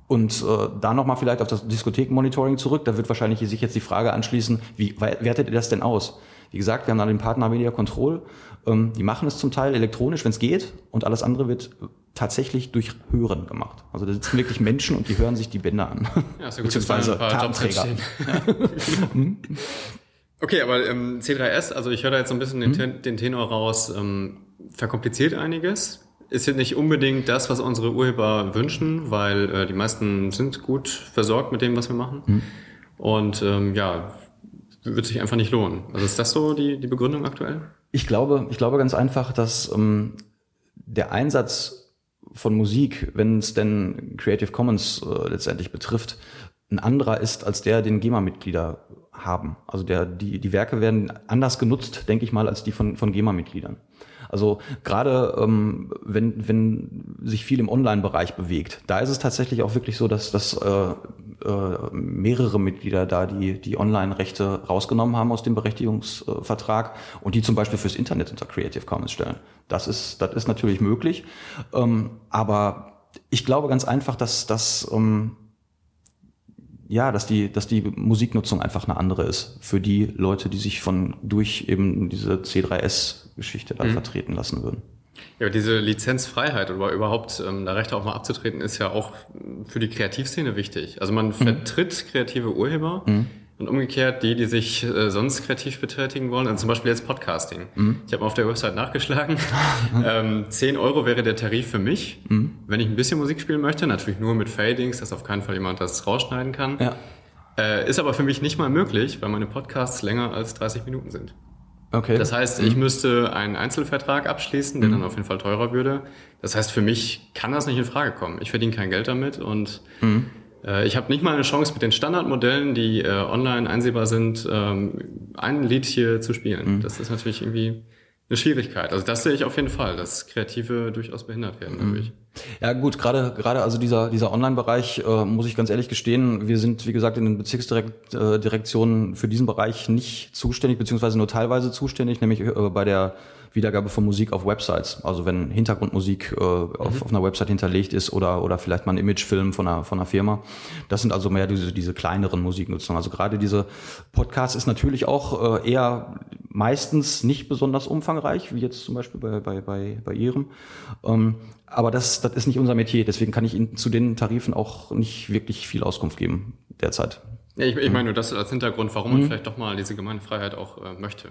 Und äh, da nochmal vielleicht auf das Diskothekenmonitoring zurück, da wird wahrscheinlich sich jetzt die Frage anschließen, wie wertet ihr das denn aus? Wie gesagt, wir haben da den Partner Media Control. Ähm, die machen es zum Teil elektronisch, wenn es geht, und alles andere wird tatsächlich durch Hören gemacht. Also da sitzen wirklich Menschen und die hören sich die Bänder an. Ja, ist ja gut, Beziehungsweise Datenträger. Mhm. (laughs) okay, aber ähm, C3S, also ich höre da jetzt so ein bisschen den, mhm. den Tenor raus, ähm, verkompliziert einiges. Ist jetzt nicht unbedingt das, was unsere Urheber wünschen, weil äh, die meisten sind gut versorgt mit dem, was wir machen. Mhm. Und ähm, ja, wird sich einfach nicht lohnen. Also ist das so die, die Begründung aktuell? Ich glaube, ich glaube ganz einfach, dass ähm, der Einsatz von Musik, wenn es denn Creative Commons äh, letztendlich betrifft, ein anderer ist als der, den GEMA-Mitglieder haben. Also der, die, die Werke werden anders genutzt, denke ich mal, als die von, von GEMA-Mitgliedern. Also gerade ähm, wenn, wenn sich viel im Online-Bereich bewegt, da ist es tatsächlich auch wirklich so, dass, dass äh, mehrere Mitglieder da die, die Online-Rechte rausgenommen haben aus dem Berechtigungsvertrag und die zum Beispiel fürs Internet unter Creative Commons stellen. Das ist, das ist natürlich möglich. Ähm, aber ich glaube ganz einfach, dass, dass ähm, ja, dass die, dass die Musiknutzung einfach eine andere ist für die Leute, die sich von durch eben diese C3S-Geschichte da mhm. vertreten lassen würden. Ja, diese Lizenzfreiheit oder überhaupt ähm, da Rechte auch mal abzutreten, ist ja auch für die Kreativszene wichtig. Also man mhm. vertritt kreative Urheber mhm. und umgekehrt die, die sich äh, sonst kreativ betätigen wollen, also zum Beispiel jetzt Podcasting. Mhm. Ich habe auf der Website nachgeschlagen. (laughs) ähm, 10 Euro wäre der Tarif für mich, mhm. wenn ich ein bisschen Musik spielen möchte, natürlich nur mit Fadings, dass auf keinen Fall jemand das rausschneiden kann. Ja. Äh, ist aber für mich nicht mal möglich, weil meine Podcasts länger als 30 Minuten sind. Okay. Das heißt, ich mhm. müsste einen Einzelvertrag abschließen, der mhm. dann auf jeden Fall teurer würde. Das heißt, für mich kann das nicht in Frage kommen. Ich verdiene kein Geld damit und mhm. äh, ich habe nicht mal eine Chance mit den Standardmodellen, die äh, online einsehbar sind, ähm, ein Lied hier zu spielen. Mhm. Das ist natürlich irgendwie eine Schwierigkeit. Also das sehe ich auf jeden Fall, dass Kreative durchaus behindert werden dadurch. Mhm. Ja gut, gerade gerade also dieser dieser Online-Bereich äh, muss ich ganz ehrlich gestehen, wir sind wie gesagt in den Bezirksdirektionen für diesen Bereich nicht zuständig beziehungsweise nur teilweise zuständig, nämlich äh, bei der Wiedergabe von Musik auf Websites. Also wenn Hintergrundmusik äh, auf, mhm. auf einer Website hinterlegt ist oder, oder vielleicht mal ein Imagefilm von einer, von einer Firma. Das sind also mehr diese, diese kleineren Musiknutzungen. Also gerade diese Podcast ist natürlich auch äh, eher meistens nicht besonders umfangreich, wie jetzt zum Beispiel bei, bei, bei, bei Ihrem. Ähm, aber das, das ist nicht unser Metier, deswegen kann ich Ihnen zu den Tarifen auch nicht wirklich viel Auskunft geben derzeit. Ja, ich, ich meine nur das als Hintergrund, warum man mhm. vielleicht doch mal diese Gemeinfreiheit auch äh, möchte.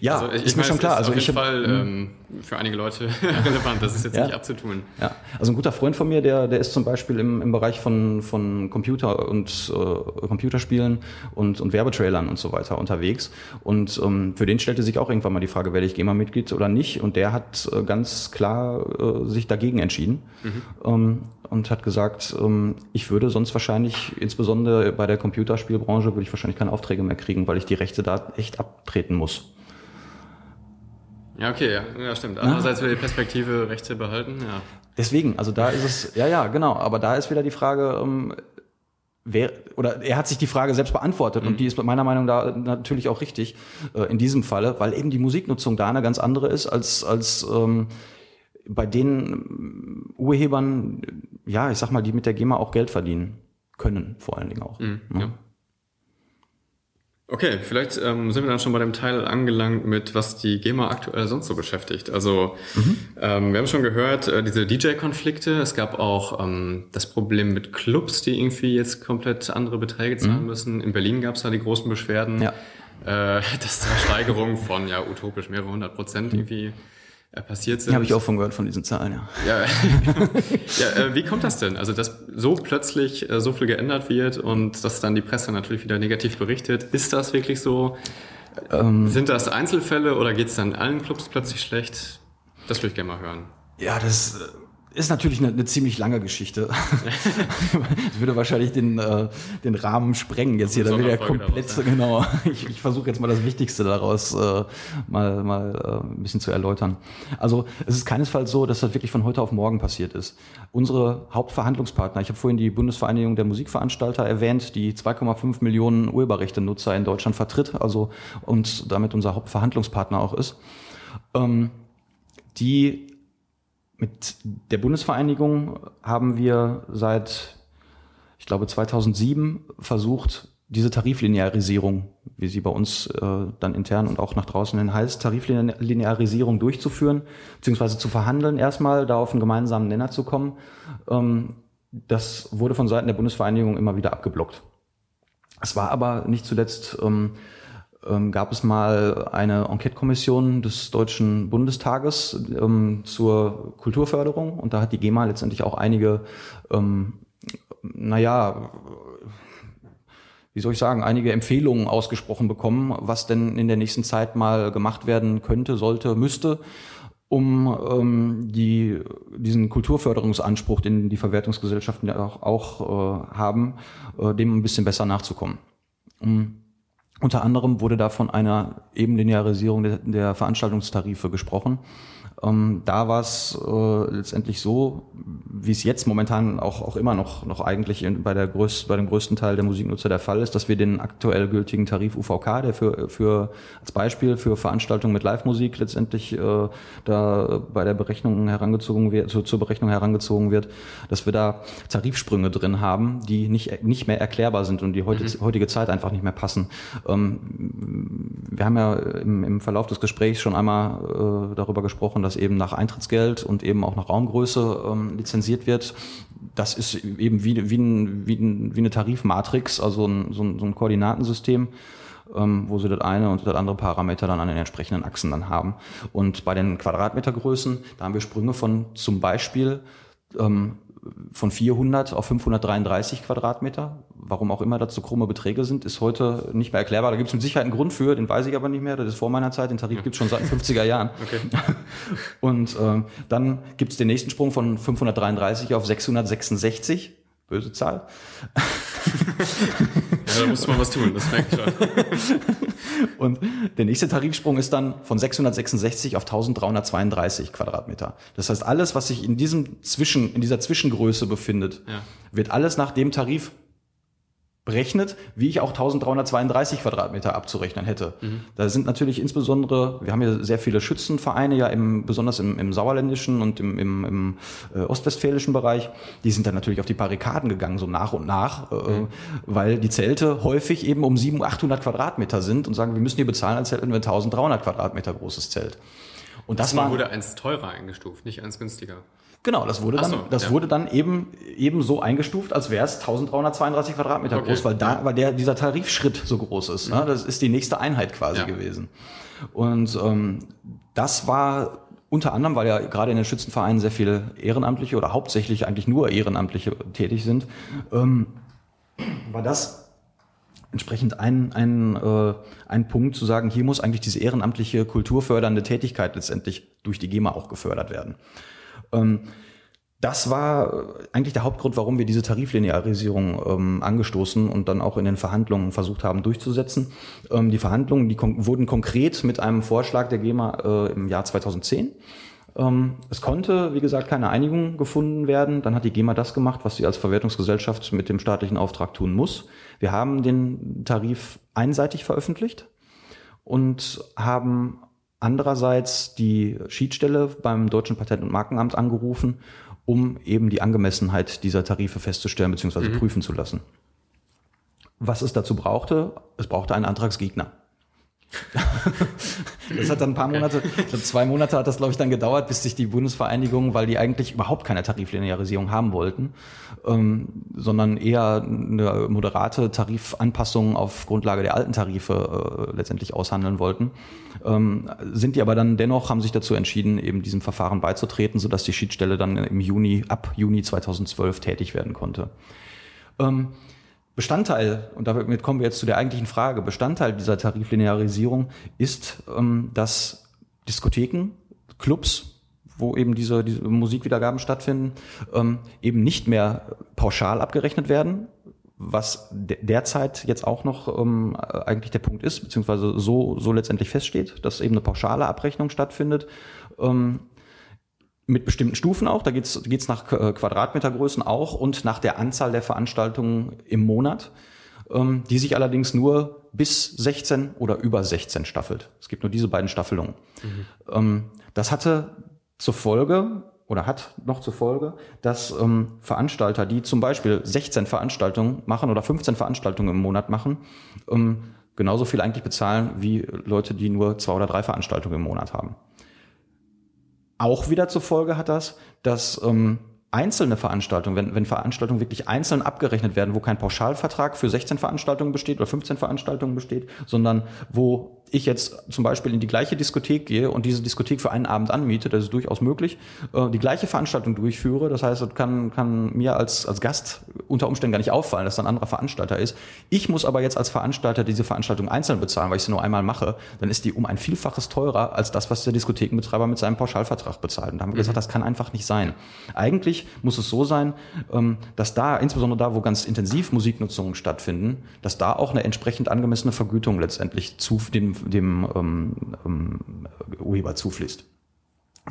Ja, also ich, ist ich mir meine, schon klar. Ist Also auf ich jeden hab- Fall ähm, für einige Leute (laughs) relevant. Das ist jetzt Ja. nicht abzutun. Ja, also ein guter Freund von mir, der, der ist zum Beispiel im, im Bereich von, von Computer und äh, Computerspielen und, und Werbetrailern und so weiter unterwegs. Und ähm, für den stellte sich auch irgendwann mal die Frage, werde ich GEMA-Mitglied oder nicht? Und der hat äh, ganz klar äh, sich dagegen entschieden ähm, und hat gesagt, ähm, ich würde sonst wahrscheinlich, insbesondere bei der Computerspielbranche, würde ich wahrscheinlich keine Aufträge mehr kriegen, weil ich die Rechte da echt abtreten muss. Ja, okay, ja, ja stimmt. Andererseits will die Perspektive Rechte behalten, ja. Deswegen, also da ist es, ja, ja, genau, aber da ist wieder die Frage, ähm, wer, oder er hat sich die Frage selbst beantwortet und die ist meiner Meinung nach natürlich auch richtig äh, in diesem Falle, weil eben die Musiknutzung da eine ganz andere ist als, als ähm, bei den ähm, Urhebern, äh, ja, ich sag mal, die mit der GEMA auch Geld verdienen können, vor allen Dingen auch. Mhm, ne? ja. Okay, vielleicht ähm, sind wir dann schon bei dem Teil angelangt mit, was die GEMA aktuell sonst so beschäftigt. Also ähm, wir haben schon gehört, äh, diese DJ-Konflikte. Es gab auch ähm, das Problem mit Clubs, die irgendwie jetzt komplett andere Beträge zahlen müssen. In Berlin gab es da die großen Beschwerden, Ja. äh, (laughs) dass da Steigerungen von ja utopisch mehrere hundert Prozent irgendwie äh, passiert sind. Ja, habe ich auch von gehört von diesen Zahlen, ja. Ja, (laughs) ja äh, wie kommt das denn? Also, dass so plötzlich äh, so viel geändert wird und dass dann die Presse natürlich wieder negativ berichtet. Ist das wirklich so? Ähm. Sind das Einzelfälle oder geht es dann allen Clubs plötzlich schlecht? Das würde ich gerne mal hören. Ja, das äh, ist natürlich eine, eine ziemlich lange Geschichte. (laughs) das würde wahrscheinlich den, äh, den Rahmen sprengen jetzt hier. Da will ja komplett, daraus, genau. Ich, ich versuche jetzt mal das Wichtigste daraus äh, mal, mal äh, ein bisschen zu erläutern. Also es ist keinesfalls so, dass das wirklich von heute auf morgen passiert ist. Unsere Hauptverhandlungspartner, ich habe vorhin die Bundesvereinigung der Musikveranstalter erwähnt, die 2,5 Millionen Urheberrechte-Nutzer in Deutschland vertritt, also und damit unser Hauptverhandlungspartner auch ist. Ähm, die mit der Bundesvereinigung haben wir seit, ich glaube, 2007 versucht, diese Tariflinearisierung, wie sie bei uns äh, dann intern und auch nach draußen hin heißt, Tariflinearisierung durchzuführen, beziehungsweise zu verhandeln erstmal, da auf einen gemeinsamen Nenner zu kommen. Ähm, das wurde von Seiten der Bundesvereinigung immer wieder abgeblockt. Es war aber nicht zuletzt ähm, ähm, gab es mal eine Enquete-Kommission des Deutschen Bundestages ähm, zur Kulturförderung und da hat die GEMA letztendlich auch einige, ähm, naja, wie soll ich sagen, einige Empfehlungen ausgesprochen bekommen, was denn in der nächsten Zeit mal gemacht werden könnte, sollte, müsste, um ähm, die, diesen Kulturförderungsanspruch, den die Verwertungsgesellschaften ja auch, auch äh, haben, äh, dem ein bisschen besser nachzukommen. Um, unter anderem wurde da von einer Ebenlinearisierung der, der Veranstaltungstarife gesprochen. Ähm, da war es äh, letztendlich so, wie es jetzt momentan auch, auch immer noch, noch eigentlich in, bei, der größ, bei dem größten Teil der Musiknutzer der Fall ist, dass wir den aktuell gültigen Tarif UVK, der für, für als Beispiel für Veranstaltungen mit Live-Musik letztendlich äh, da bei der Berechnung herangezogen wird, zur, zur Berechnung herangezogen wird, dass wir da Tarifsprünge drin haben, die nicht, nicht mehr erklärbar sind und die heute, heutige Zeit einfach nicht mehr passen. Ähm, wir haben ja im, im Verlauf des Gesprächs schon einmal äh, darüber gesprochen, dass eben nach Eintrittsgeld und eben auch nach Raumgröße ähm, lizenziert wird. Das ist eben wie, wie, ein, wie, ein, wie eine Tarifmatrix, also ein, so, ein, so ein Koordinatensystem, ähm, wo sie das eine und das andere Parameter dann an den entsprechenden Achsen dann haben. Und bei den Quadratmetergrößen, da haben wir Sprünge von zum Beispiel ähm, von 400 auf 533 Quadratmeter. Warum auch immer das so krumme Beträge sind, ist heute nicht mehr erklärbar. Da gibt es mit Sicherheit einen Grund für, den weiß ich aber nicht mehr. Das ist vor meiner Zeit. Den Tarif gibt es schon seit den 50er Jahren. (laughs) Okay. Und ähm, dann gibt es den nächsten Sprung von 533 auf 666. Böse Zahl. Ja, da muss man was tun, das merke ich schon. Und der nächste Tarifsprung ist dann von 666 auf 1332 Quadratmeter. Das heißt, alles, was sich in diesem Zwischen, in dieser Zwischengröße befindet, Ja. wird alles nach dem Tarif berechnet, wie ich auch 1332 Quadratmeter abzurechnen hätte. Da sind natürlich insbesondere, wir haben ja sehr viele Schützenvereine, ja im, besonders im, im sauerländischen und im, im, im äh, ostwestfälischen Bereich, die sind dann natürlich auf die Barrikaden gegangen, so nach und nach, äh, weil die Zelte häufig eben um 700, 800 Quadratmeter sind und sagen, wir müssen hier bezahlen, als hätten wir ein 1300 Quadratmeter großes Zelt. Und das Diesmal war, wurde eins teurer eingestuft, nicht eins günstiger. Genau, das wurde dann, so, das ja. wurde dann eben, eben so eingestuft, als wäre es 1332 Quadratmeter okay. groß, weil da, weil der, dieser Tarifschritt so groß ist. Ne? Mhm. Das ist die nächste Einheit quasi ja. gewesen. Und ähm, das war unter anderem, weil ja gerade in den Schützenvereinen sehr viele Ehrenamtliche oder hauptsächlich eigentlich nur Ehrenamtliche tätig sind, ähm, war das entsprechend ein, ein, äh, ein Punkt zu sagen, hier muss eigentlich diese ehrenamtliche kulturfördernde Tätigkeit letztendlich durch die GEMA auch gefördert werden. Ähm, das war eigentlich der Hauptgrund, warum wir diese Tariflinearisierung ähm, angestoßen und dann auch in den Verhandlungen versucht haben durchzusetzen. Ähm, die Verhandlungen die kon wurden konkret mit einem Vorschlag der GEMA äh, im Jahr 2010. Ähm, es konnte, wie gesagt, keine Einigung gefunden werden. Dann hat die GEMA das gemacht, was sie als Verwertungsgesellschaft mit dem staatlichen Auftrag tun muss. Wir haben den Tarif einseitig veröffentlicht und haben andererseits die Schiedsstelle beim Deutschen Patent- und Markenamt angerufen, um eben die Angemessenheit dieser Tarife festzustellen bzw. Mhm. prüfen zu lassen. Was es dazu brauchte, es brauchte einen Antragsgegner. (laughs) das hat dann ein paar Monate, ich glaube zwei Monate hat das, glaube ich, dann gedauert, bis sich die Bundesvereinigung, weil die eigentlich überhaupt keine Tariflinearisierung haben wollten, ähm, sondern eher eine moderate Tarifanpassung auf Grundlage der alten Tarife äh, letztendlich aushandeln wollten, ähm, sind die aber dann dennoch, haben sich dazu entschieden, eben diesem Verfahren beizutreten, sodass die Schiedsstelle dann im Juni, ab Juni 2012 tätig werden konnte. Ähm, Bestandteil, und damit kommen wir jetzt zu der eigentlichen Frage, Bestandteil dieser Tariflinearisierung ist, ähm, dass Diskotheken, Clubs, wo eben diese, diese Musikwiedergaben stattfinden, ähm, eben nicht mehr pauschal abgerechnet werden, was de derzeit jetzt auch noch ähm, eigentlich der Punkt ist, beziehungsweise so, so letztendlich feststeht, dass eben eine pauschale Abrechnung stattfindet. Ähm, mit bestimmten Stufen auch. Da geht's geht's nach äh, Quadratmetergrößen auch und nach der Anzahl der Veranstaltungen im Monat, ähm, die sich allerdings nur bis 16 oder über 16 staffelt. Es gibt nur diese beiden Staffelungen. Mhm. Ähm, das hatte zur Folge oder hat noch zur Folge, dass ähm, Veranstalter, die zum Beispiel 16 Veranstaltungen machen oder 15 Veranstaltungen im Monat machen, ähm, genauso viel eigentlich bezahlen wie Leute, die nur zwei oder drei Veranstaltungen im Monat haben. Auch wieder zur Folge hat das, dass ähm, einzelne Veranstaltungen, wenn, wenn Veranstaltungen wirklich einzeln abgerechnet werden, wo kein Pauschalvertrag für 16 Veranstaltungen besteht oder 15 Veranstaltungen besteht, sondern wo ich jetzt zum Beispiel in die gleiche Diskothek gehe und diese Diskothek für einen Abend anmiete, das ist durchaus möglich, äh, die gleiche Veranstaltung durchführe. Das heißt, es kann, kann mir als, als Gast unter Umständen gar nicht auffallen, dass da ein anderer Veranstalter ist. Ich muss aber jetzt als Veranstalter diese Veranstaltung einzeln bezahlen, weil ich sie nur einmal mache. Dann ist die um ein Vielfaches teurer als das, was der Diskothekenbetreiber mit seinem Pauschalvertrag bezahlt. Und da haben wir mhm. gesagt, das kann einfach nicht sein. Eigentlich muss es so sein, ähm, dass da, insbesondere da, wo ganz intensiv Musiknutzungen stattfinden, dass da auch eine entsprechend angemessene Vergütung letztendlich zu den dem ähm, ähm, Urheber zufließt.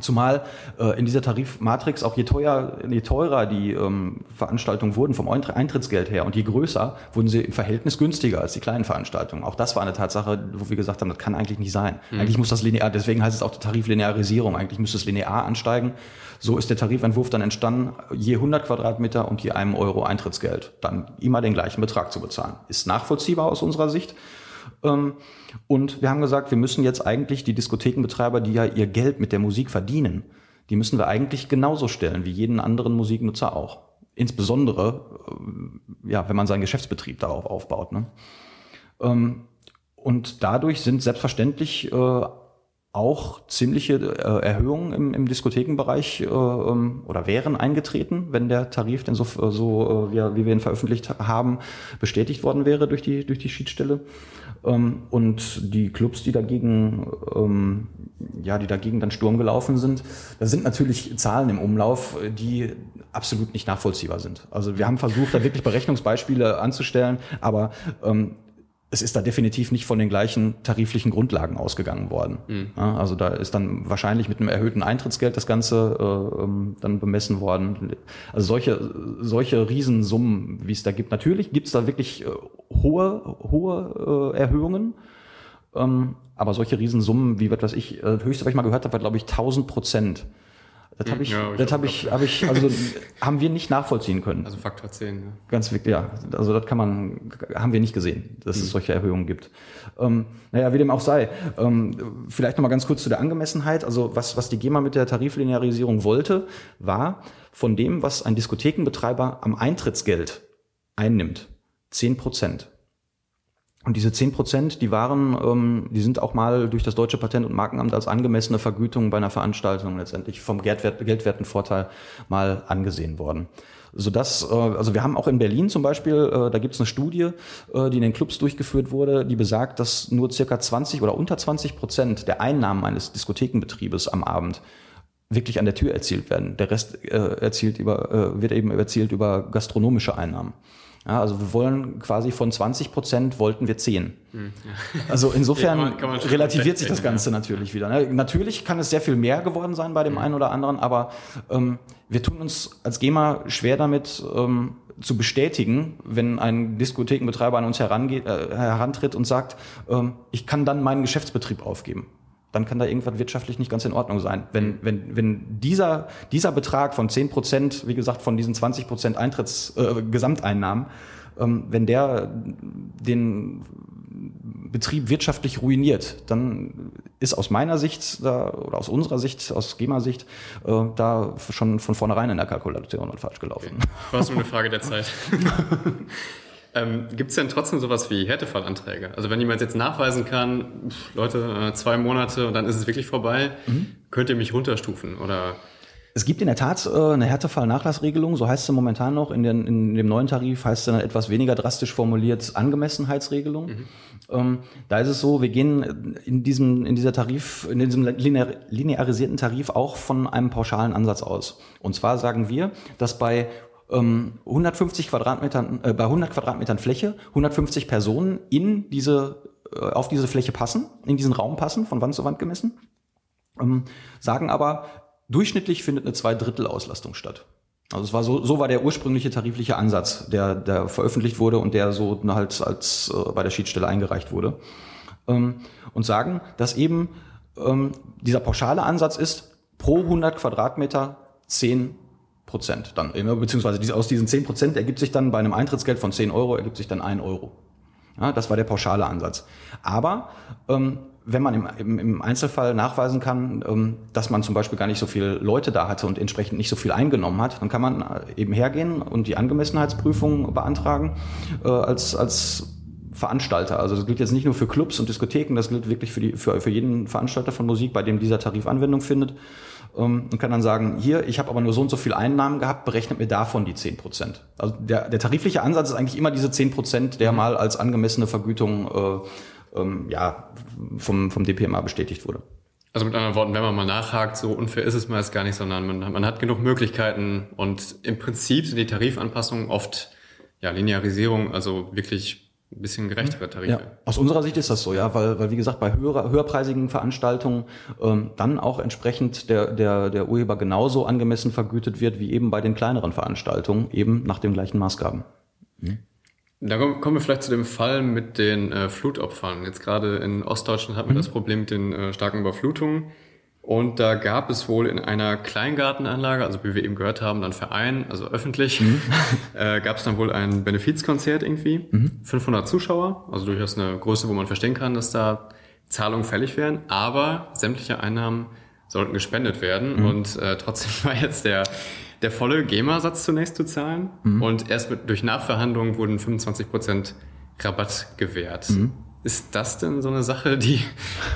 Zumal äh, in dieser Tarifmatrix auch je, teuer, je teurer die ähm, Veranstaltungen wurden vom Eintrittsgeld her und je größer, wurden sie im Verhältnis günstiger als die kleinen Veranstaltungen. Auch das war eine Tatsache, wo wir gesagt haben, das kann eigentlich nicht sein. Mhm. Eigentlich muss das linear, deswegen heißt es auch Tariflinearisierung, eigentlich müsste es linear ansteigen. So ist der Tarifentwurf dann entstanden, je 100 Quadratmeter und je einem Euro Eintrittsgeld, dann immer den gleichen Betrag zu bezahlen. Ist nachvollziehbar aus unserer Sicht. Ähm, und wir haben gesagt, wir müssen jetzt eigentlich die Diskothekenbetreiber, die ja ihr Geld mit der Musik verdienen, die müssen wir eigentlich genauso stellen wie jeden anderen Musiknutzer auch. Insbesondere, äh, ja, wenn man seinen Geschäftsbetrieb darauf aufbaut. Ne? Ähm, und dadurch sind selbstverständlich äh, auch ziemliche äh, Erhöhungen im, im Diskothekenbereich äh, ähm, oder wären eingetreten, wenn der Tarif denn so, so wie wir ihn veröffentlicht haben, bestätigt worden wäre durch die, durch die Schiedsstelle. Ähm, und die Clubs, die dagegen, ähm, ja, die dagegen dann Sturm gelaufen sind, da sind natürlich Zahlen im Umlauf, die absolut nicht nachvollziehbar sind. Also wir haben versucht, da wirklich Berechnungsbeispiele anzustellen, aber ähm, es ist da definitiv nicht von den gleichen tariflichen Grundlagen ausgegangen worden. Mhm. Ja, also da ist dann wahrscheinlich mit einem erhöhten Eintrittsgeld das Ganze äh, ähm, dann bemessen worden. Also solche, solche Riesensummen, wie es da gibt. Natürlich gibt es da wirklich äh, hohe, hohe äh, Erhöhungen. Ähm, aber solche Riesensummen, wie was ich, äh, höchste, was ich mal gehört habe, war glaube ich 1000 Prozent. Das habe ich, ja, das habe ich, habe ich, also (laughs) haben wir nicht nachvollziehen können. Also Faktor 10, ja. Ganz wirklich, ja. Also das kann man, haben wir nicht gesehen, dass mhm. es solche Erhöhungen gibt. Ähm, naja, wie dem auch sei. Ähm, vielleicht nochmal ganz kurz zu der Angemessenheit. Also was, was die GEMA mit der Tariflinearisierung wollte, war von dem, was ein Diskothekenbetreiber am Eintrittsgeld einnimmt, zehn Prozent. Und diese zehn Prozent, die waren, ähm, die sind auch mal durch das Deutsche Patent- und Markenamt als angemessene Vergütung bei einer Veranstaltung letztendlich vom Geldwert, Geldwertenvorteil mal angesehen worden. Sodass, äh, also wir haben auch in Berlin zum Beispiel, äh, da gibt es eine Studie, äh, die in den Clubs durchgeführt wurde, die besagt, dass nur circa 20 oder unter 20 Prozent der Einnahmen eines Diskothekenbetriebes am Abend wirklich an der Tür erzielt werden. Der Rest äh, erzielt über, äh, wird eben erzielt über gastronomische Einnahmen. Ja, also wir wollen quasi von 20 Prozent wollten wir 10. Hm. Also insofern ja, kann man, kann man relativiert sich das Ganze ja. natürlich wieder. Ne? Natürlich kann es sehr viel mehr geworden sein bei dem mhm. einen oder anderen, aber ähm, wir tun uns als GEMA schwer damit, ähm, zu bestätigen, wenn ein Diskothekenbetreiber an uns herangeht, äh, herantritt und sagt, ähm, ich kann dann meinen Geschäftsbetrieb aufgeben dann kann da irgendwas wirtschaftlich nicht ganz in Ordnung sein. Wenn, mhm. wenn, wenn dieser, dieser Betrag von 10 Prozent, wie gesagt, von diesen 20 Prozent Eintritts, äh, Gesamteinnahmen, ähm, wenn der den Betrieb wirtschaftlich ruiniert, dann ist aus meiner Sicht da, oder aus unserer Sicht, aus GEMA-Sicht, äh, da schon von vornherein in der Kalkulation falsch gelaufen. Okay. War es nur eine Frage der Zeit. (laughs) (laughs) Ähm, Gibt es denn trotzdem sowas wie Härtefallanträge? Also wenn jemand jetzt nachweisen kann, pff, Leute, äh, zwei Monate und dann ist es wirklich vorbei, mhm. könnt ihr mich runterstufen oder? Es gibt in der Tat äh, eine Härtefallnachlassregelung, so heißt sie momentan noch. In, den, in dem neuen Tarif heißt sie etwas weniger drastisch formuliert Angemessenheitsregelung. Mhm. Ähm, da ist es so, wir gehen in diesem, in dieser Tarif, in diesem linear, linearisierten Tarif auch von einem pauschalen Ansatz aus. Und zwar sagen wir, dass bei 150 ähm, Quadratmetern, äh, bei 100 Quadratmetern Fläche 150 Personen in diese, äh, auf diese Fläche passen, in diesen Raum passen, von Wand zu Wand gemessen, ähm, sagen aber, durchschnittlich findet eine Zweidrittel-Auslastung statt. Also es war so, so war der ursprüngliche tarifliche Ansatz, der, der veröffentlicht wurde und der so halt als äh, bei der Schiedsstelle eingereicht wurde. Ähm, und sagen, dass eben ähm, dieser pauschale Ansatz ist, pro 100 Quadratmeter 10 Prozent dann, beziehungsweise aus diesen 10 Prozent ergibt sich dann bei einem Eintrittsgeld von 10 Euro ergibt sich dann 1 Euro. Ja, das war der pauschale Ansatz. Aber ähm, wenn man im, im, im Einzelfall nachweisen kann, ähm, dass man zum Beispiel gar nicht so viele Leute da hatte und entsprechend nicht so viel eingenommen hat, dann kann man äh, eben hergehen und die Angemessenheitsprüfung beantragen äh, als, als Veranstalter. Also das gilt jetzt nicht nur für Clubs und Diskotheken, das gilt wirklich für, die, für, für jeden Veranstalter von Musik, bei dem dieser Tarif Anwendung findet und kann dann sagen, hier, ich habe aber nur so und so viel Einnahmen gehabt, berechnet mir davon die 10 Prozent. Also der, der tarifliche Ansatz ist eigentlich immer diese 10 Prozent, der mhm. mal als angemessene Vergütung äh, ähm, ja, vom, vom DPMA bestätigt wurde. Also mit anderen Worten, wenn man mal nachhakt, so unfair ist es meist gar nicht, sondern man, man hat genug Möglichkeiten und im Prinzip sind die Tarifanpassungen oft ja, Linearisierung, also wirklich ein bisschen gerechtere. Tarife. Ja, aus unserer Sicht ist das so, ja, weil, weil wie gesagt, bei höher, höherpreisigen Veranstaltungen ähm, dann auch entsprechend der, der, der Urheber genauso angemessen vergütet wird wie eben bei den kleineren Veranstaltungen, eben nach den gleichen Maßgaben. Mhm. Da kommen wir vielleicht zu dem Fall mit den äh, Flutopfern. Jetzt gerade in Ostdeutschland hatten wir mhm. das Problem mit den äh, starken Überflutungen. Und da gab es wohl in einer Kleingartenanlage, also wie wir eben gehört haben, dann Verein, also öffentlich, mhm. (laughs) äh, gab es dann wohl ein Benefizkonzert irgendwie. Mhm. 500 Zuschauer, also durchaus eine Größe, wo man verstehen kann, dass da Zahlungen fällig wären. Aber sämtliche Einnahmen sollten gespendet werden. Mhm. Und äh, trotzdem (laughs) war jetzt der, der volle GEMA-Satz zunächst zu zahlen. Mhm. Und erst mit, durch Nachverhandlungen wurden 25% Rabatt gewährt. Ist das denn so eine Sache, die,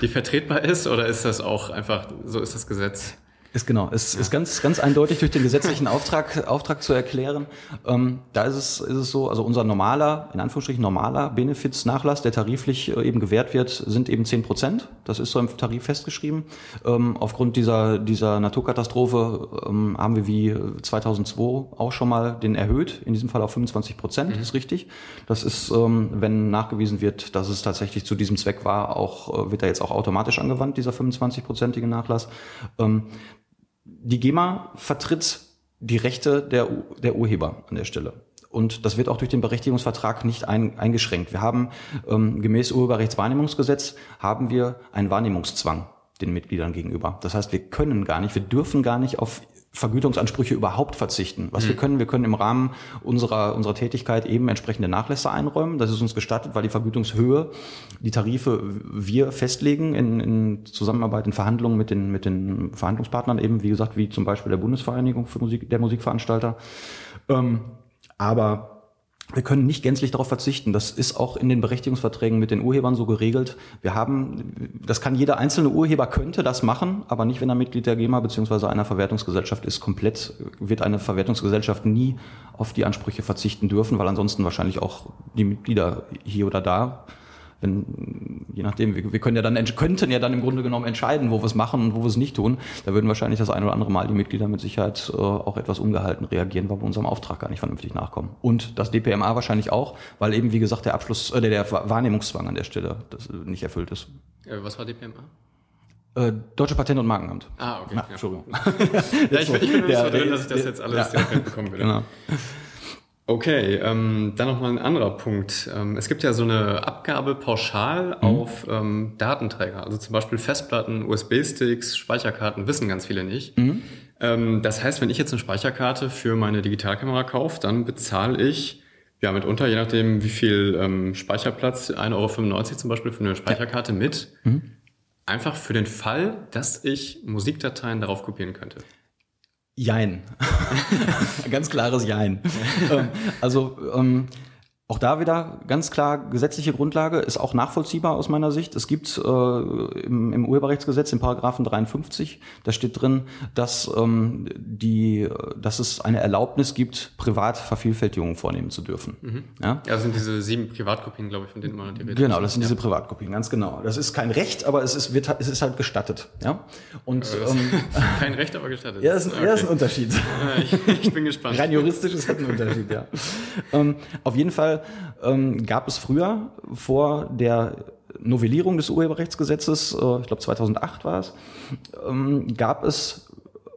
die vertretbar ist oder ist das auch einfach, so ist das Gesetz? Ist genau, ist, ja. ist ganz, ganz eindeutig durch den gesetzlichen Auftrag, Auftrag zu erklären. Ähm, da ist es, ist es so, also unser normaler, in Anführungsstrichen normaler Benefitsnachlass, der tariflich äh, eben gewährt wird, sind eben zehn Prozent. Das ist so im Tarif festgeschrieben. Ähm, aufgrund dieser, dieser Naturkatastrophe ähm, haben wir wie 2002 auch schon mal den erhöht, in diesem Fall auf 25 Prozent, mhm. ist richtig. Das ist, ähm, wenn nachgewiesen wird, dass es tatsächlich zu diesem Zweck war, auch, äh, wird er jetzt auch automatisch angewandt, dieser 25-prozentige Nachlass. Die GEMA vertritt die Rechte der, der Urheber an der Stelle. Und das wird auch durch den Berechtigungsvertrag nicht ein, eingeschränkt. Wir haben ähm, gemäß Urheberrechtswahrnehmungsgesetz haben wir einen Wahrnehmungszwang den Mitgliedern gegenüber. Das heißt, wir können gar nicht, wir dürfen gar nicht auf Vergütungsansprüche überhaupt verzichten. Was mhm. wir können, wir können im Rahmen unserer, unserer Tätigkeit eben entsprechende Nachlässe einräumen. Das ist uns gestattet, weil die Vergütungshöhe, die Tarife wir festlegen in, in Zusammenarbeit, in Verhandlungen mit den, mit den Verhandlungspartnern eben, wie gesagt, wie zum Beispiel der Bundesvereinigung für Musik, der Musikveranstalter. Ähm, aber wir können nicht gänzlich darauf verzichten. Das ist auch in den Berechtigungsverträgen mit den Urhebern so geregelt. Wir haben, das kann jeder einzelne Urheber könnte das machen, aber nicht, wenn er Mitglied der GEMA bzw. einer Verwertungsgesellschaft ist. Komplett wird eine Verwertungsgesellschaft nie auf die Ansprüche verzichten dürfen, weil ansonsten wahrscheinlich auch die Mitglieder hier oder da wenn, je nachdem, wir, wir können ja dann, könnten ja dann im Grunde genommen entscheiden, wo wir es machen und wo wir es nicht tun. Da würden wahrscheinlich das ein oder andere Mal die Mitglieder mit Sicherheit äh, auch etwas ungehalten reagieren, weil wir unserem Auftrag gar nicht vernünftig nachkommen. Und das DPMA wahrscheinlich auch, weil eben, wie gesagt, der Abschluss, äh, der Wahrnehmungszwang an der Stelle das, äh, nicht erfüllt ist. Äh, was war DPMA? Äh, Deutsche Patent- und Markenamt. Ah, okay. Na, ja. Entschuldigung. (laughs) (laughs) ja, ich, ich bin mir so drin, dass ich das jetzt alles ja. bekommen würde. Genau. Okay, ähm, dann nochmal ein anderer Punkt. Ähm, es gibt ja so eine Abgabe pauschal mhm. auf ähm, Datenträger, also zum Beispiel Festplatten, USB-Sticks, Speicherkarten, wissen ganz viele nicht. Mhm. Ähm, das heißt, wenn ich jetzt eine Speicherkarte für meine Digitalkamera kaufe, dann bezahle ich ja mitunter, je nachdem wie viel ähm, Speicherplatz, 1,95 Euro zum Beispiel für eine Speicherkarte ja. mit. Mhm. Einfach für den Fall, dass ich Musikdateien darauf kopieren könnte. Jein. (laughs) Ganz klares Jein. Ähm, also ähm, auch da wieder ganz klar gesetzliche Grundlage ist auch nachvollziehbar aus meiner Sicht. Es gibt äh, im, im Urheberrechtsgesetz im Paragraphen 53, da steht drin, dass ähm, die, dass es eine Erlaubnis gibt, Privatvervielfältigungen vornehmen zu dürfen. Mhm. Ja? ja, das sind diese sieben Privatkopien, glaube ich, von denen man die Rede Genau, das sind ja. diese Privatkopien, ganz genau. Das ist kein Recht, aber es ist, wird, es ist halt gestattet. Ja, und ähm, (laughs) kein Recht, aber gestattet. Ja, das ist, okay. ja, das ist ein Unterschied. (laughs) ich, ich bin gespannt. Rein juristisch ist halt ein Unterschied, ja. ähm, auf jeden Fall ähm, gab es früher vor der Novellierung des Urheberrechtsgesetzes, äh, ich glaube 2008 war es, ähm, gab es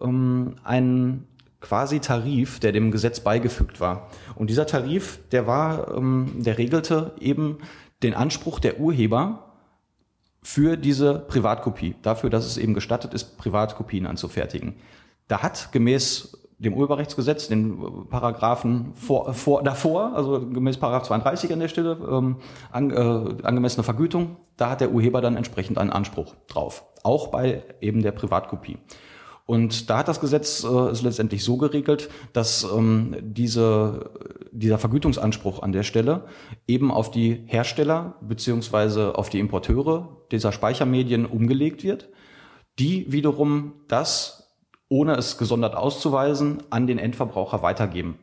ähm, einen quasi Tarif, der dem Gesetz beigefügt war. Und dieser Tarif, der war, ähm, der regelte eben den Anspruch der Urheber für diese Privatkopie, dafür, dass es eben gestattet ist, Privatkopien anzufertigen. Da hat gemäß dem Urheberrechtsgesetz, den Paragraphen vor, vor, davor, also gemäß Paragraph 32 an der Stelle, ähm, an, äh, angemessene Vergütung, da hat der Urheber dann entsprechend einen Anspruch drauf. Auch bei eben der Privatkopie. Und da hat das Gesetz äh, es letztendlich so geregelt, dass ähm, diese, dieser Vergütungsanspruch an der Stelle eben auf die Hersteller beziehungsweise auf die Importeure dieser Speichermedien umgelegt wird, die wiederum das ohne es gesondert auszuweisen, an den Endverbraucher weitergeben.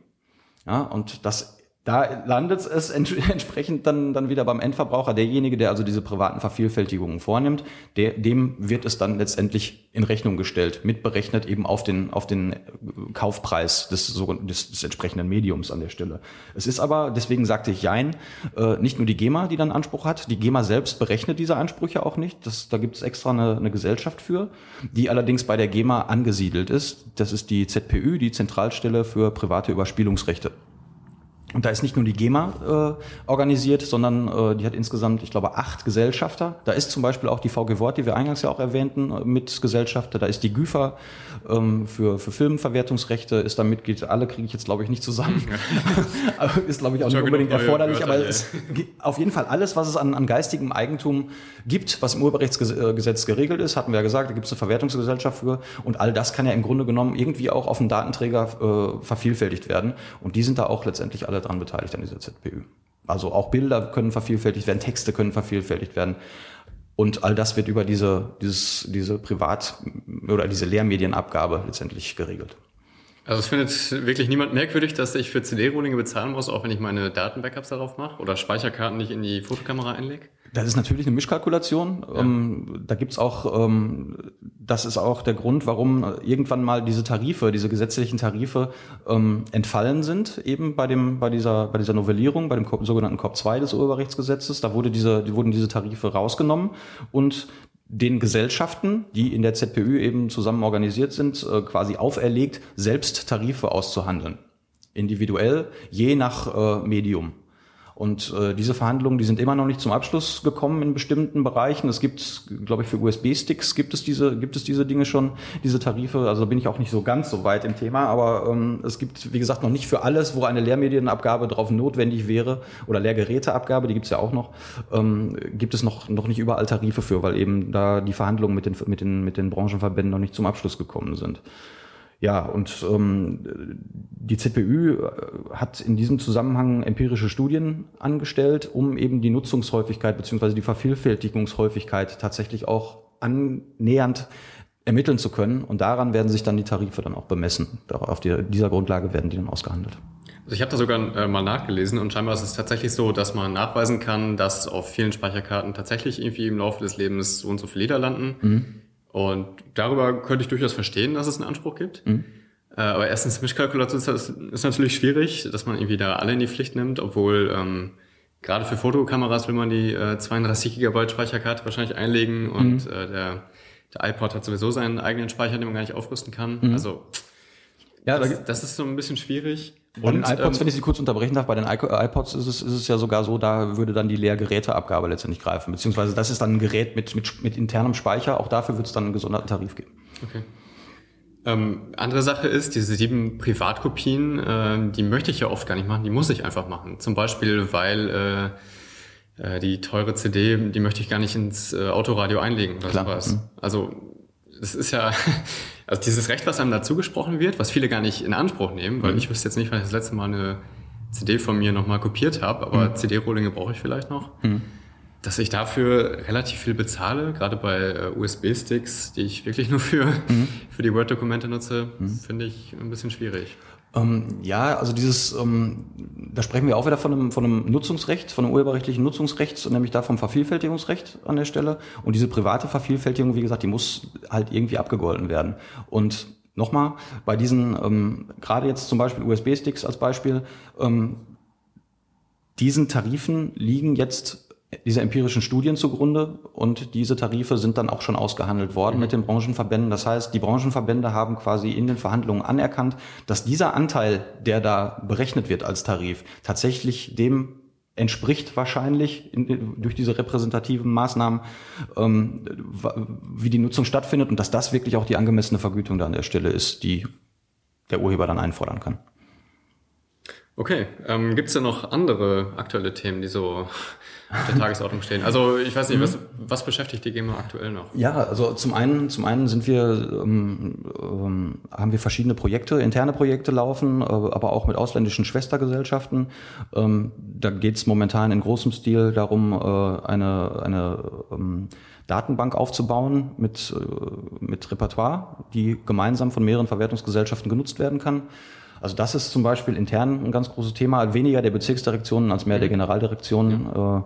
Ja, und das da landet es (laughs) entsprechend dann, dann wieder beim Endverbraucher. Derjenige, der also diese privaten Vervielfältigungen vornimmt, der, dem wird es dann letztendlich in Rechnung gestellt, mitberechnet eben auf den, auf den Kaufpreis des, des, des entsprechenden Mediums an der Stelle. Es ist aber, deswegen sagte ich Jein, äh, nicht nur die GEMA, die dann Anspruch hat. Die GEMA selbst berechnet diese Ansprüche auch nicht. Das, da gibt es extra eine, eine Gesellschaft für, die allerdings bei der GEMA angesiedelt ist. Das ist die ZPÜ, die Zentralstelle für private Überspielungsrechte. Und da ist nicht nur die GEMA äh, organisiert, sondern äh, die hat insgesamt, ich glaube, acht Gesellschafter. Da ist zum Beispiel auch die VG Wort, die wir eingangs ja auch erwähnten, äh, mit Gesellschafter. Da ist die GÜFA ähm, für, für Filmverwertungsrechte, ist da Mitglied. Alle kriege ich jetzt, glaube ich, nicht zusammen. (laughs) ist, glaube ich, auch nicht unbedingt erforderlich. aber es, auf jeden Fall alles, was es an, an geistigem Eigentum gibt, was im Urheberrechtsgesetz geregelt ist, hatten wir ja gesagt, da gibt es eine Verwertungsgesellschaft für. Und all das kann ja im Grunde genommen irgendwie auch auf den Datenträger äh, vervielfältigt werden. Und die sind da auch letztendlich alle daran beteiligt an dieser ZPÜ. Also auch Bilder können vervielfältigt werden, Texte können vervielfältigt werden. Und all das wird über diese, dieses, diese Privat- oder diese Lehrmedienabgabe letztendlich geregelt. Also es findet wirklich niemand merkwürdig, dass ich für CD-Rohlinge bezahlen muss, auch wenn ich meine Datenbackups darauf mache oder Speicherkarten nicht in die Fotokamera einlege? Das ist natürlich eine Mischkalkulation. Ja. Ähm, da gibt's auch, ähm, das ist auch der Grund, warum irgendwann mal diese Tarife, diese gesetzlichen Tarife ähm, entfallen sind, eben bei dem, bei dieser, bei dieser Novellierung, bei dem sogenannten COP 2 des Urheberrechtsgesetzes. Da wurde diese, die wurden diese Tarife rausgenommen und den Gesellschaften, die in der ZPÜ eben zusammen organisiert sind, äh, quasi auferlegt, selbst Tarife auszuhandeln. Individuell, je nach äh, Medium. Und äh, diese Verhandlungen, die sind immer noch nicht zum Abschluss gekommen in bestimmten Bereichen. Es gibt, glaube ich, für USB-Sticks gibt es diese, gibt es diese Dinge schon, diese Tarife. Also bin ich auch nicht so ganz so weit im Thema, aber ähm, es gibt, wie gesagt, noch nicht für alles, wo eine Lehrmedienabgabe drauf notwendig wäre oder Lehrgeräteabgabe, die gibt es ja auch noch, ähm, gibt es noch, noch nicht überall Tarife für, weil eben da die Verhandlungen mit den, mit den, mit den Branchenverbänden noch nicht zum Abschluss gekommen sind. Ja, und ähm, die ZPÜ äh, hat in diesem Zusammenhang empirische Studien angestellt, um eben die Nutzungshäufigkeit beziehungsweise die Vervielfältigungshäufigkeit tatsächlich auch annähernd ermitteln zu können. Und daran werden sich dann die Tarife dann auch bemessen. Auf die, dieser Grundlage werden die dann ausgehandelt. Also ich habe da sogar äh, mal nachgelesen und scheinbar ist es tatsächlich so, dass man nachweisen kann, dass auf vielen Speicherkarten tatsächlich irgendwie im Laufe des Lebens so und so viele Leder landen. Mhm. Und darüber könnte ich durchaus verstehen, dass es einen Anspruch gibt. Mhm. Äh, aber erstens, Mischkalkulation ist, ist, natürlich schwierig, dass man irgendwie da alle in die Pflicht nimmt, obwohl ähm, gerade für Fotokameras will man die äh, 32 Gigabyte Speicherkarte wahrscheinlich einlegen und mhm. äh, der, der iPod hat sowieso seinen eigenen Speicher, den man gar nicht aufrüsten kann. Mhm. Also ja, das, das ist so ein bisschen schwierig. Bei den iPods, ähm, wenn ich Sie kurz unterbrechen darf, bei den iPods ist es, ist es ja sogar so, da würde dann die Leergeräteabgabe letztendlich greifen. Beziehungsweise das ist dann ein Gerät mit, mit, mit internem Speicher. Auch dafür wird es dann einen gesonderten Tarif geben. Okay. Ähm, andere Sache ist, diese sieben Privatkopien, äh, die möchte ich ja oft gar nicht machen, die muss ich einfach machen. Zum Beispiel, weil äh, äh, die teure CD, die möchte ich gar nicht ins äh, Autoradio einlegen oder Klar. sowas. Mhm. Also es ist ja, (laughs) also dieses Recht, was einem dazu gesprochen wird, was viele gar nicht in Anspruch nehmen, weil mhm. ich wüsste jetzt nicht, wann ich das letzte Mal eine CD von mir nochmal kopiert habe, aber mhm. CD-Rohlinge brauche ich vielleicht noch. Mhm. Dass ich dafür relativ viel bezahle, gerade bei äh, USB-Sticks, die ich wirklich nur für, mhm. (laughs) für die Word-Dokumente nutze, mhm. finde ich ein bisschen schwierig. Ähm, ja, also dieses, ähm, da sprechen wir auch wieder von einem, von einem Nutzungsrecht, von einem urheberrechtlichen Nutzungsrecht, nämlich da vom Vervielfältigungsrecht an der Stelle. Und diese private Vervielfältigung, wie gesagt, die muss halt irgendwie abgegolten werden. Und nochmal, bei diesen, ähm, gerade jetzt zum Beispiel USB-Sticks als Beispiel, ähm, diesen Tarifen liegen jetzt diese empirischen Studien zugrunde und diese Tarife sind dann auch schon ausgehandelt worden mhm. mit den Branchenverbänden. Das heißt, die Branchenverbände haben quasi in den Verhandlungen anerkannt, dass dieser Anteil, der da berechnet wird als Tarif, tatsächlich dem entspricht wahrscheinlich in, durch diese repräsentativen Maßnahmen, ähm, wie die Nutzung stattfindet und dass das wirklich auch die angemessene Vergütung da an der Stelle ist, die der Urheber dann einfordern kann. Okay, ähm, gibt es denn noch andere aktuelle Themen, die so auf der Tagesordnung stehen? Also ich weiß nicht, was, was beschäftigt die GEMA aktuell noch? Ja, also zum einen, zum einen sind wir, ähm, ähm, haben wir verschiedene Projekte, interne Projekte laufen, äh, aber auch mit ausländischen Schwestergesellschaften. Ähm, da geht es momentan in großem Stil darum, äh, eine, eine ähm, Datenbank aufzubauen mit, äh, mit Repertoire, die gemeinsam von mehreren Verwertungsgesellschaften genutzt werden kann. Also das ist zum Beispiel intern ein ganz großes Thema, weniger der Bezirksdirektionen als mehr der mhm. Generaldirektionen ja. äh,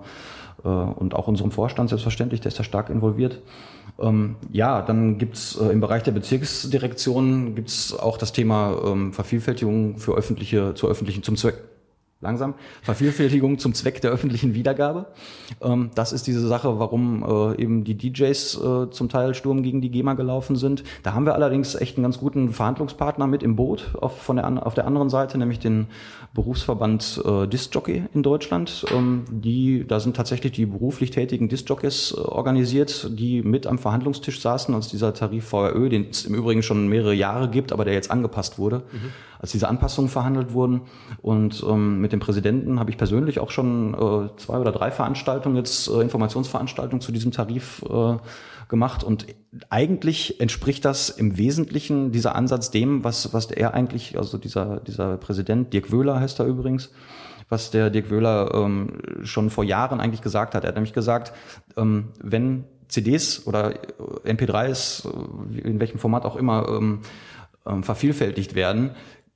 äh, und auch unserem Vorstand selbstverständlich, der ist da stark involviert. Ähm, ja, dann gibt's äh, im Bereich der Bezirksdirektion gibt's auch das Thema ähm, Vervielfältigung für öffentliche, zur öffentlichen, zum Zweck, langsam, Vervielfältigung zum Zweck der öffentlichen Wiedergabe. Ähm, das ist diese Sache, warum äh, eben die DJs äh, zum Teil Sturm gegen die GEMA gelaufen sind. Da haben wir allerdings echt einen ganz guten Verhandlungspartner mit im Boot auf, von der, auf der anderen Seite, nämlich den Berufsverband äh, Disc-Jockey in Deutschland. Ähm, die, da sind tatsächlich die beruflich tätigen Disc-Jockeys äh, organisiert, die mit am Verhandlungstisch saßen, als dieser Tarif VRÖ, den es im Übrigen schon mehrere Jahre gibt, aber der jetzt angepasst wurde, mhm. Als diese Anpassungen verhandelt wurden. Und ähm, mit dem Präsidenten habe ich persönlich auch schon äh, zwei oder drei Veranstaltungen, jetzt äh, Informationsveranstaltungen zu diesem Tarif äh, gemacht. Und eigentlich entspricht das im Wesentlichen dieser Ansatz dem, was, was er eigentlich, also dieser, dieser Präsident, Dirk Wöhler heißt er übrigens, was der Dirk Wöhler ähm, schon vor Jahren eigentlich gesagt hat. Er hat nämlich gesagt, ähm, wenn CDs oder MP3s, äh, in welchem Format auch immer, ähm, ähm, vervielfältigt werden,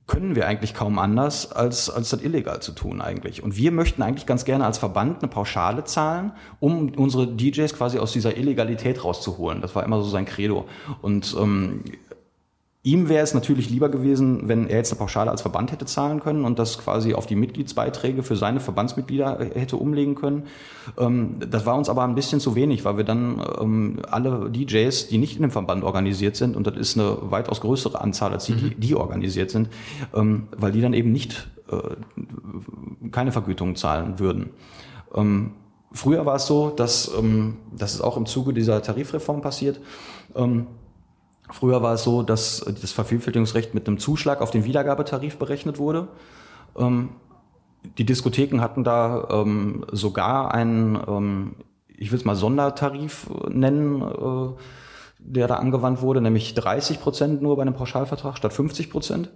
können wir eigentlich kaum anders, als, als das illegal zu tun eigentlich. Und wir möchten eigentlich ganz gerne als Verband eine Pauschale zahlen, um unsere DJs quasi aus dieser Illegalität rauszuholen. Das war immer so sein Credo. Und ähm, Ihm wäre es natürlich lieber gewesen, wenn er jetzt eine Pauschale als Verband hätte zahlen können und das quasi auf die Mitgliedsbeiträge für seine Verbandsmitglieder hätte umlegen können. Ähm, das war uns aber ein bisschen zu wenig, weil wir dann ähm, alle DJs, die nicht in dem Verband organisiert sind, und das ist eine weitaus größere Anzahl als die, die, mhm. die organisiert sind, ähm, weil die dann eben nicht äh, keine Vergütung zahlen würden. Früher war es so, dass das ist auch im Zuge dieser Tarifreform passiert. Früher war es so, dass das Vervielfältigungsrecht mit einem Zuschlag auf den Wiedergabetarif berechnet wurde. Ähm, die Diskotheken hatten da ähm, sogar einen, ähm, ich will es mal Sondertarif nennen, äh, der da angewandt wurde, nämlich 30 Prozent nur bei einem Pauschalvertrag statt 50 Prozent.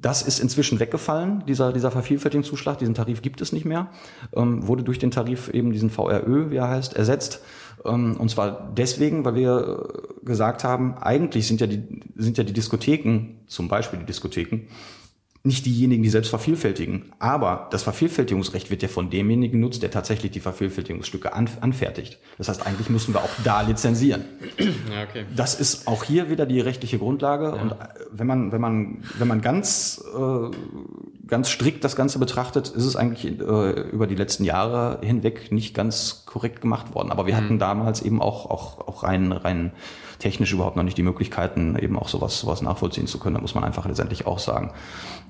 Das ist inzwischen weggefallen, dieser, dieser Vervielfältigungszuschlag, diesen Tarif gibt es nicht mehr, wurde durch den Tarif eben diesen VRÖ, wie er heißt, ersetzt. Ähm, und zwar deswegen, weil wir gesagt haben, eigentlich sind ja die, sind ja die Diskotheken, zum Beispiel die Diskotheken, nicht diejenigen, die selbst vervielfältigen. Aber das Vervielfältigungsrecht wird ja von demjenigen genutzt, der tatsächlich die Vervielfältigungsstücke an, anfertigt. Das heißt, eigentlich müssen wir auch da lizenzieren. Ja, okay. Das ist auch hier wieder die rechtliche Grundlage. Ja. Und äh, wenn man, wenn man, wenn man ganz, äh, ganz strikt das Ganze betrachtet, ist es eigentlich äh, über die letzten Jahre hinweg nicht ganz korrekt gemacht worden. Aber wir mhm. hatten damals eben auch, auch, auch rein, rein technisch überhaupt noch nicht die Möglichkeiten, eben auch sowas, sowas nachvollziehen zu können. Da muss man einfach letztendlich auch sagen.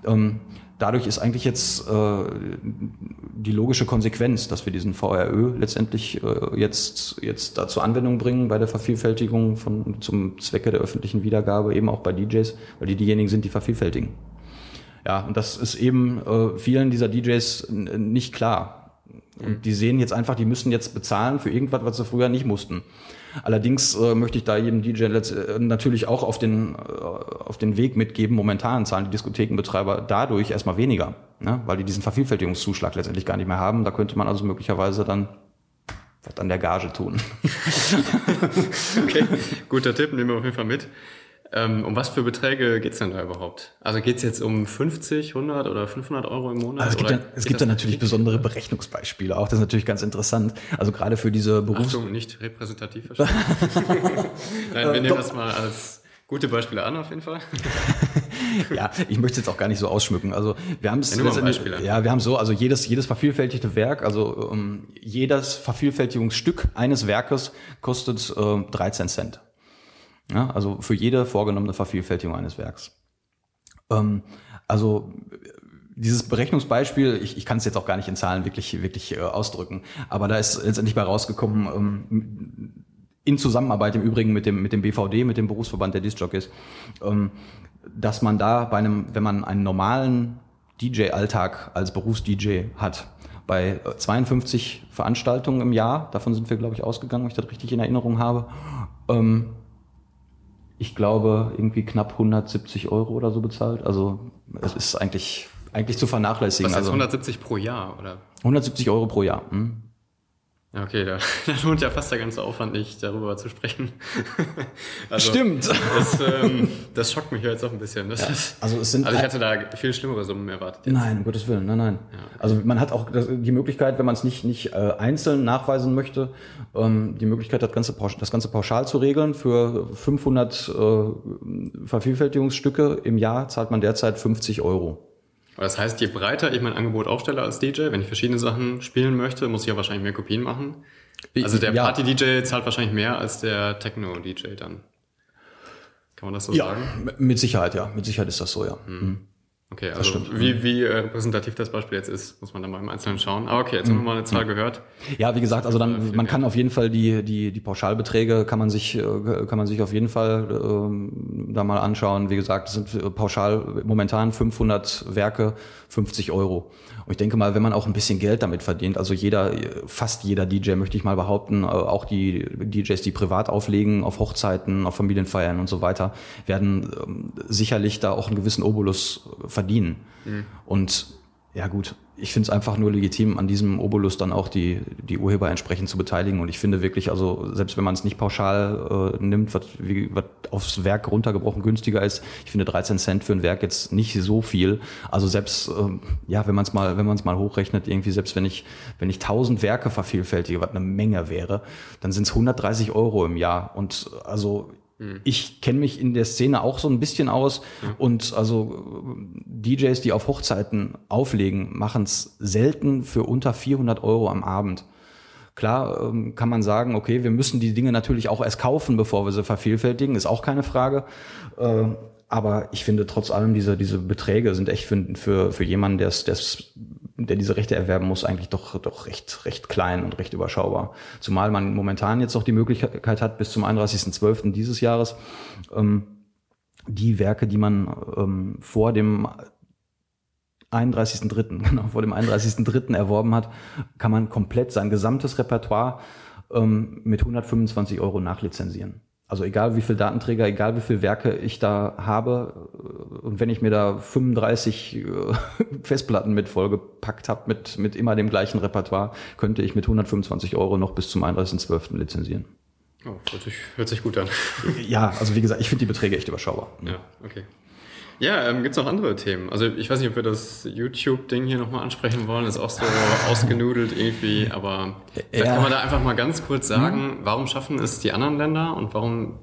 Ähm, dadurch ist eigentlich jetzt äh, die logische Konsequenz, dass wir diesen VRÖ letztendlich äh, jetzt, jetzt da zur Anwendung bringen bei der Vervielfältigung von, zum Zwecke der öffentlichen Wiedergabe, eben auch bei DJs, weil die diejenigen sind, die vervielfältigen. Ja, und das ist eben äh, vielen dieser DJs nicht klar. Und die sehen jetzt einfach, die müssen jetzt bezahlen für irgendwas, was sie früher nicht mussten. Allerdings äh, möchte ich da jedem DJ äh, natürlich auch auf den, äh, auf den Weg mitgeben, momentan zahlen die Diskothekenbetreiber dadurch erstmal weniger, ne? weil die diesen Vervielfältigungszuschlag letztendlich gar nicht mehr haben. Da könnte man also möglicherweise dann was an der Gage tun. (laughs) okay, guter Tipp, nehmen wir auf jeden Fall mit. Ähm, um was für Beträge geht's denn da überhaupt? Also geht's jetzt um 50, 100 oder 500 Euro im Monat? Also es gibt, dann, es gibt dann natürlich besondere Berechnungsbeispiele auch. Das ist natürlich ganz interessant. Also gerade für diese Berufs... Achtung, nicht repräsentativ verstanden. (laughs) Nein, wir nehmen das mal als gute Beispiele an auf jeden Fall. (laughs) ja, ich möchte es jetzt auch gar nicht so ausschmücken. Also wir haben es ja, ja, wir haben so, also jedes jedes vervielfältigte Werk, also um, ähm, jedes Vervielfältigungsstück eines Werkes kostet äh, 13 Cent. Ja, also für jede vorgenommene Vervielfältigung eines Werks. Ähm, also dieses Berechnungsbeispiel, ich, ich kann es jetzt auch gar nicht in Zahlen wirklich, wirklich äh, ausdrücken, aber da ist letztendlich bei rausgekommen, ähm, in Zusammenarbeit im Übrigen mit dem, mit dem BVD, mit dem Berufsverband der Discjockeys, ähm, dass man da bei einem, wenn man einen normalen DJ-Alltag als Berufs-DJ hat, bei 52 Veranstaltungen im Jahr, davon sind wir, glaube ich, ausgegangen, wenn ich das richtig in Erinnerung habe, ähm, ich glaube, irgendwie knapp 170 Euro oder so bezahlt. Also es ist eigentlich, eigentlich zu vernachlässigen. Was heißt also, 170 pro Jahr, oder? 170 Euro pro Jahr. Hm? Ja, okay, da, (laughs) da lohnt ja fast der ganze Aufwand nicht, darüber zu sprechen. (laughs) also, Stimmt. Das, ähm, (laughs) das schockt mich jetzt auch ein bisschen. Ja, also, es sind also ich hatte da viel schlimmere Summen erwartet. Jetzt. Nein, um Gottes Willen, nein, nein. Ja. Also man hat auch die Möglichkeit, wenn man es nicht, nicht äh, einzeln nachweisen möchte, ähm, die Möglichkeit, das ganze, das ganze pauschal zu regeln. Für 500 äh, Vervielfältigungsstücke im Jahr zahlt man derzeit 50 Euro. Das heißt, je breiter ich mein Angebot aufstelle als DJ, wenn ich verschiedene Sachen spielen möchte, muss ich ja wahrscheinlich mehr Kopien machen. Also der ja. Party-DJ zahlt wahrscheinlich mehr als der Techno-DJ dann. Kann man das so ja, sagen? Mit Sicherheit, ja. Mit Sicherheit ist das so, ja. Mhm. Okay, also wie, wie äh, repräsentativ das Beispiel jetzt ist, muss man dann mal im Einzelnen schauen. Aber okay, jetzt haben wir mal eine Zahl gehört. Ja, wie gesagt, also dann man kann auf jeden Fall die die die Pauschalbeträge kann man sich äh, kann man sich auf jeden Fall ähm, da mal anschauen. Wie gesagt, es sind äh, pauschal momentan 500 Werke, 50 Euro. Und ich denke mal, wenn man auch ein bisschen Geld damit verdient, also jeder, fast jeder DJ möchte ich mal behaupten, äh, auch die DJs, die privat auflegen, auf Hochzeiten, auf Familienfeiern und so weiter, werden ähm, sicherlich da auch einen gewissen Obolus verdienen. Mhm. Und ja gut, ich finde es einfach nur legitim, an diesem Obolus dann auch die, die Urheber entsprechend zu beteiligen. Und ich finde wirklich, also selbst wenn man es nicht pauschal äh, nimmt, was, wie, was aufs Werk runtergebrochen günstiger ist, ich finde 13 Cent für ein Werk jetzt nicht so viel. Also selbst, ähm, ja, wenn man es mal, wenn man es mal hochrechnet, irgendwie selbst wenn ich, wenn ich 1000 Werke vervielfältige, was eine Menge wäre, dann sind es 130 Euro im Jahr. Und also hm. Ich kenne mich in der Szene auch so ein bisschen aus ja. und also DJs, die auf Hochzeiten auflegen, machen es selten für unter 400 Euro am Abend. Klar ähm, kann man sagen, okay, wir müssen die Dinge natürlich auch erst kaufen, bevor wir sie vervielfältigen, ist auch keine Frage. Äh, aber ich finde trotz allem diese, diese Beträge sind echt für, für, für jemanden, der es der diese Rechte erwerben muss, eigentlich doch, doch recht, recht klein und recht überschaubar. Zumal man momentan jetzt noch die Möglichkeit hat, bis zum 31.12. dieses Jahres, ähm, die Werke, die man ähm, vor dem 31.3., (laughs) genau, vor dem 31.3. erworben hat, kann man komplett sein gesamtes Repertoire ähm, mit 125 Euro nachlizenzieren. Also egal wie viel Datenträger, egal wie viel Werke ich da habe äh, und wenn ich mir da 35 äh, (laughs) Festplatten mit vollgepackt habe, mit, mit immer dem gleichen Repertoire, könnte ich mit 125 Euro noch bis zum 31.12. lizenzieren. Oh, hört sich, hört sich gut an. ja, also wie gesagt, ich finde die Beträge echt überschaubar. Ja, okay. Ja, ähm, gibt es noch andere Themen? Also ich weiß nicht, ob wir das YouTube-Ding hier nochmal ansprechen wollen. Ist auch so (laughs) ausgenudelt irgendwie, aber vielleicht ja. kann man da einfach mal ganz kurz sagen, hm. warum schaffen es die anderen Länder und warum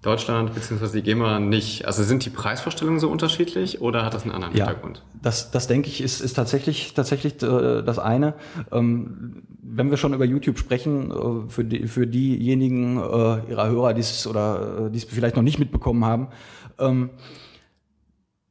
Deutschland bzw. die GEMA nicht? Also sind die Preisvorstellungen so unterschiedlich oder hat das einen anderen ja, Hintergrund? Das, das denke ich, ist, ist tatsächlich, tatsächlich äh, das eine. Ähm, wenn wir schon über YouTube sprechen, äh, für, die, für diejenigen äh, ihrer Hörer, die es oder äh, die es vielleicht noch nicht mitbekommen haben, ähm,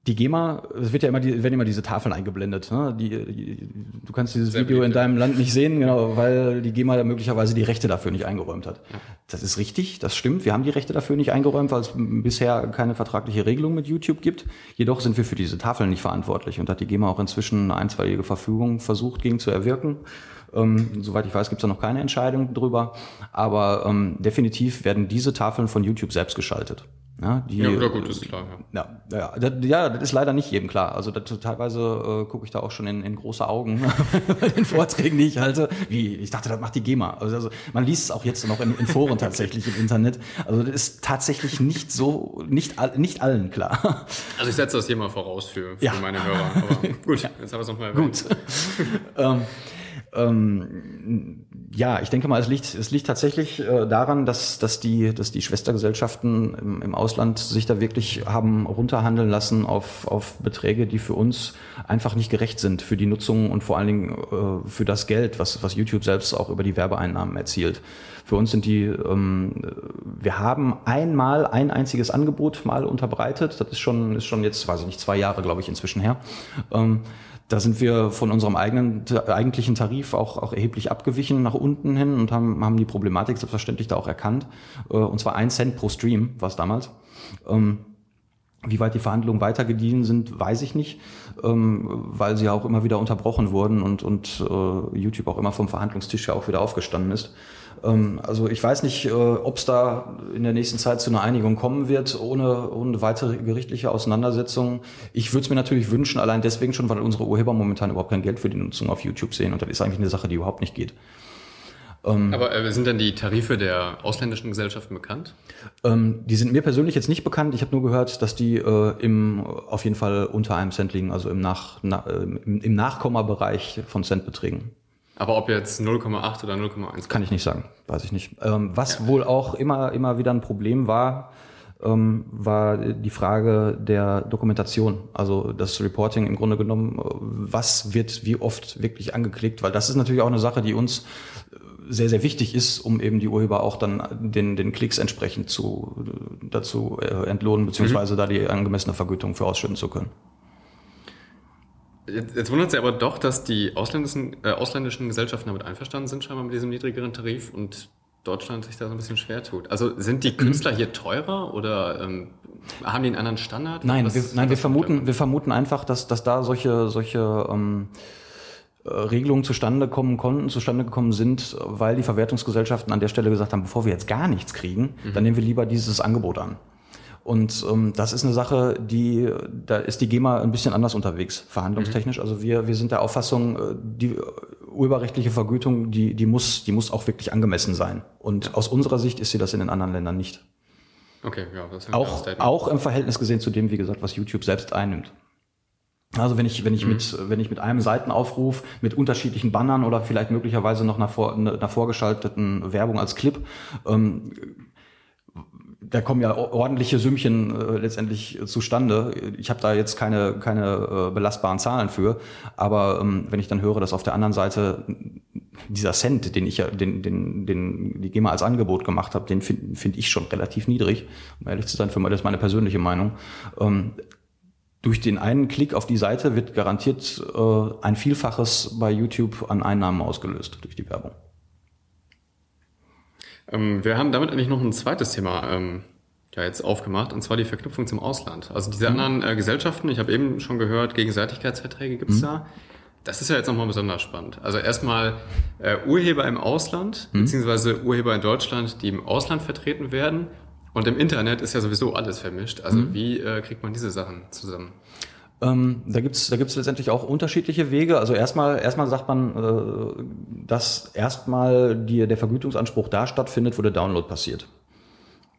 die GEMA, es wird ja immer, die, werden immer diese Tafeln eingeblendet. Ne? Die, die, du kannst dieses Sehr Video beliebt, in deinem Land nicht sehen, genau, weil die GEMA da möglicherweise die Rechte dafür nicht eingeräumt hat. Das ist richtig, das stimmt. Wir haben die Rechte dafür nicht eingeräumt, weil es bisher keine vertragliche Regelung mit YouTube gibt. Jedoch sind wir für diese Tafeln nicht verantwortlich und hat die GEMA auch inzwischen eine einstweilige Verfügung versucht, gegen zu erwirken. Ähm, soweit ich weiß, gibt es da noch keine Entscheidung drüber. Aber ähm, definitiv werden diese Tafeln von YouTube selbst geschaltet. Ja, die, ja, ja gut, ist klar. Ja. Ja, ja, das, ja, das ist leider nicht jedem klar. Also das, teilweise äh, gucke ich da auch schon in, in große Augen (laughs) bei den Vorträgen, die ich halte. Wie, ich dachte, das macht die GEMA. Also, also man liest es auch jetzt noch in, in Foren tatsächlich im Internet. Also das ist tatsächlich nicht so, nicht, nicht allen klar. Also ich setze das hier mal voraus für, für ja. meine Hörer. Aber (laughs) gut, jetzt haben wir es nochmal erwähnt. Gut. (laughs) ähm, ähm, ja, ich denke mal, es liegt, es liegt tatsächlich äh, daran, dass, dass, die, dass die Schwestergesellschaften im, im Ausland sich da wirklich haben runterhandeln lassen auf, auf Beträge, die für uns einfach nicht gerecht sind für die Nutzung und vor allen Dingen äh, für das Geld, was, was YouTube selbst auch über die Werbeeinnahmen erzielt. Für uns sind die, ähm, wir haben einmal ein einziges Angebot mal unterbreitet. Das ist schon, ist schon jetzt, weiß ich nicht, zwei Jahre, glaube ich, inzwischen her. Ähm, da sind wir von unserem eigenen eigentlichen Tarif auch, auch erheblich abgewichen nach unten hin und haben, haben die Problematik selbstverständlich da auch erkannt. Äh, und zwar ein Cent pro Stream war es damals. Ähm, wie weit die Verhandlungen weitergediehen sind, weiß ich nicht, ähm, weil sie auch immer wieder unterbrochen wurden und, und äh, YouTube auch immer vom Verhandlungstisch ja auch wieder aufgestanden ist. Ähm, also ich weiß nicht, äh, ob es da in der nächsten Zeit zu einer Einigung kommen wird, ohne, ohne weitere gerichtliche Auseinandersetzungen. Ich würde es mir natürlich wünschen, allein deswegen schon, weil unsere Urheber momentan überhaupt kein Geld für die Nutzung auf YouTube sehen und das ist eigentlich eine Sache, die überhaupt nicht geht. Ähm, Aber äh, sind denn die Tarife der ausländischen Gesellschaften bekannt? Ähm, die sind mir persönlich jetzt nicht bekannt. Ich habe nur gehört, dass die äh, im auf jeden Fall unter einem Cent liegen, also im, Nach, na, im, im Nachkommabereich von Centbeträgen. Aber ob jetzt 0,8 oder 0,1? Kann ich nicht sagen, weiß ich nicht. Ähm, was ja. wohl auch immer, immer wieder ein Problem war, ähm, war die Frage der Dokumentation, also das Reporting im Grunde genommen, was wird wie oft wirklich angeklickt, weil das ist natürlich auch eine Sache, die uns sehr, sehr wichtig ist, um eben die Urheber auch dann den, den Klicks entsprechend zu, dazu äh, entlohnen, beziehungsweise mhm. da die angemessene Vergütung für ausschütten zu können. Jetzt, jetzt wundert es aber doch, dass die ausländischen, äh, ausländischen Gesellschaften damit einverstanden sind, scheinbar mit diesem niedrigeren Tarif und Deutschland sich da so ein bisschen schwer tut. Also sind die mhm. Künstler hier teurer oder ähm, haben die einen anderen Standard? Nein, wir, nein, wir vermuten, wir vermuten einfach, dass, dass da solche, solche ähm, äh, Regelungen zustande kommen konnten, zustande gekommen sind, weil die Verwertungsgesellschaften an der Stelle gesagt haben, bevor wir jetzt gar nichts kriegen, mhm. dann nehmen wir lieber dieses Angebot an. Und ähm, das ist eine Sache, die, da ist die GEMA ein bisschen anders unterwegs, verhandlungstechnisch. Mhm. Also wir, wir sind der Auffassung, äh, die urheberrechtliche Vergütung, die, die muss, die muss auch wirklich angemessen sein. Und aus unserer Sicht ist sie das in den anderen Ländern nicht. Okay, ja, das ist auch, auch im Verhältnis gesehen zu dem, wie gesagt, was YouTube selbst einnimmt. Also wenn ich, wenn ich mhm. mit, wenn ich mit einem Seitenaufruf, mit unterschiedlichen Bannern oder vielleicht möglicherweise noch einer, vor, einer vorgeschalteten Werbung als Clip ähm, da kommen ja ordentliche Sümmchen äh, letztendlich zustande. Ich habe da jetzt keine, keine äh, belastbaren Zahlen für, aber ähm, wenn ich dann höre, dass auf der anderen Seite dieser Cent, den ich ja, den, den, den die GEMA als Angebot gemacht habe, den finde find ich schon relativ niedrig, um ehrlich zu sein, für das ist meine persönliche Meinung. Ähm, durch den einen Klick auf die Seite wird garantiert äh, ein Vielfaches bei YouTube an Einnahmen ausgelöst durch die Werbung. Ähm, wir haben damit eigentlich noch ein zweites Thema ähm, ja, jetzt aufgemacht, und zwar die Verknüpfung zum Ausland. Also diese mhm. anderen äh, Gesellschaften, ich habe eben schon gehört, Gegenseitigkeitsverträge gibt's mhm. da. Das ist ja jetzt nochmal besonders spannend. Also erstmal äh, Urheber im Ausland, mhm. beziehungsweise Urheber in Deutschland, die im Ausland vertreten werden. Und im Internet ist ja sowieso alles vermischt. Also mhm. wie äh, kriegt man diese Sachen zusammen? Ähm, da gibt's da gibt's letztendlich auch unterschiedliche Wege. Also erstmal erstmal sagt man, äh, dass erstmal die, der Vergütungsanspruch da stattfindet, wo der Download passiert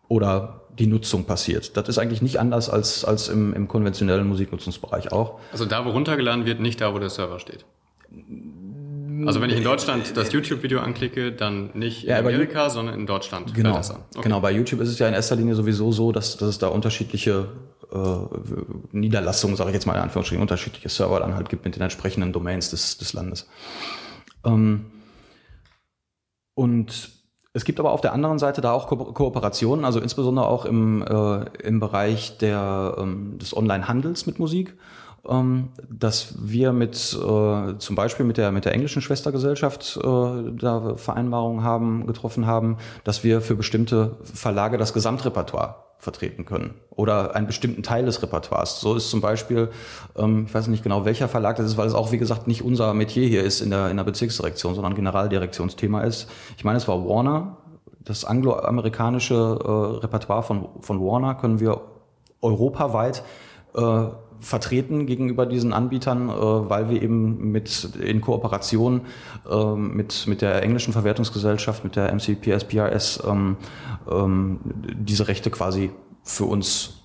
oder die Nutzung passiert. Das ist eigentlich nicht anders als, als im, im konventionellen Musiknutzungsbereich auch. Also da, wo runtergeladen wird, nicht da, wo der Server steht. Also wenn ich in Deutschland das YouTube-Video anklicke, dann nicht in ja, Amerika, sondern in Deutschland. Genau, okay. genau. Bei YouTube ist es ja in erster Linie sowieso so, dass, dass es da unterschiedliche Niederlassungen, sage ich jetzt mal in Anführungsstrichen, unterschiedliche Server dann halt gibt mit den entsprechenden Domains des, des Landes. Ähm, und es gibt aber auf der anderen Seite da auch Ko Kooperationen, also insbesondere auch im, äh, im Bereich der, ähm, des Online-Handels mit Musik, dass wir mit äh, zum Beispiel mit der mit der englischen Schwestergesellschaft äh, da Vereinbarungen haben getroffen haben, dass wir für bestimmte Verlage das Gesamtrepertoire vertreten können oder einen bestimmten Teil des Repertoires. So ist zum Beispiel, ähm, ich weiß nicht genau welcher Verlag das ist, weil es auch wie gesagt nicht unser Metier hier ist in der, in der Bezirksdirektion, sondern Generaldirektionsthema ist. Ich meine, es war Warner. Das angloamerikanische äh, Repertoire von, von Warner können wir europaweit äh, vertreten gegenüber diesen Anbietern, äh, weil wir eben mit in Kooperation äh, mit mit der englischen Verwertungsgesellschaft, mit der MCPS PRS ähm, ähm, diese Rechte quasi für uns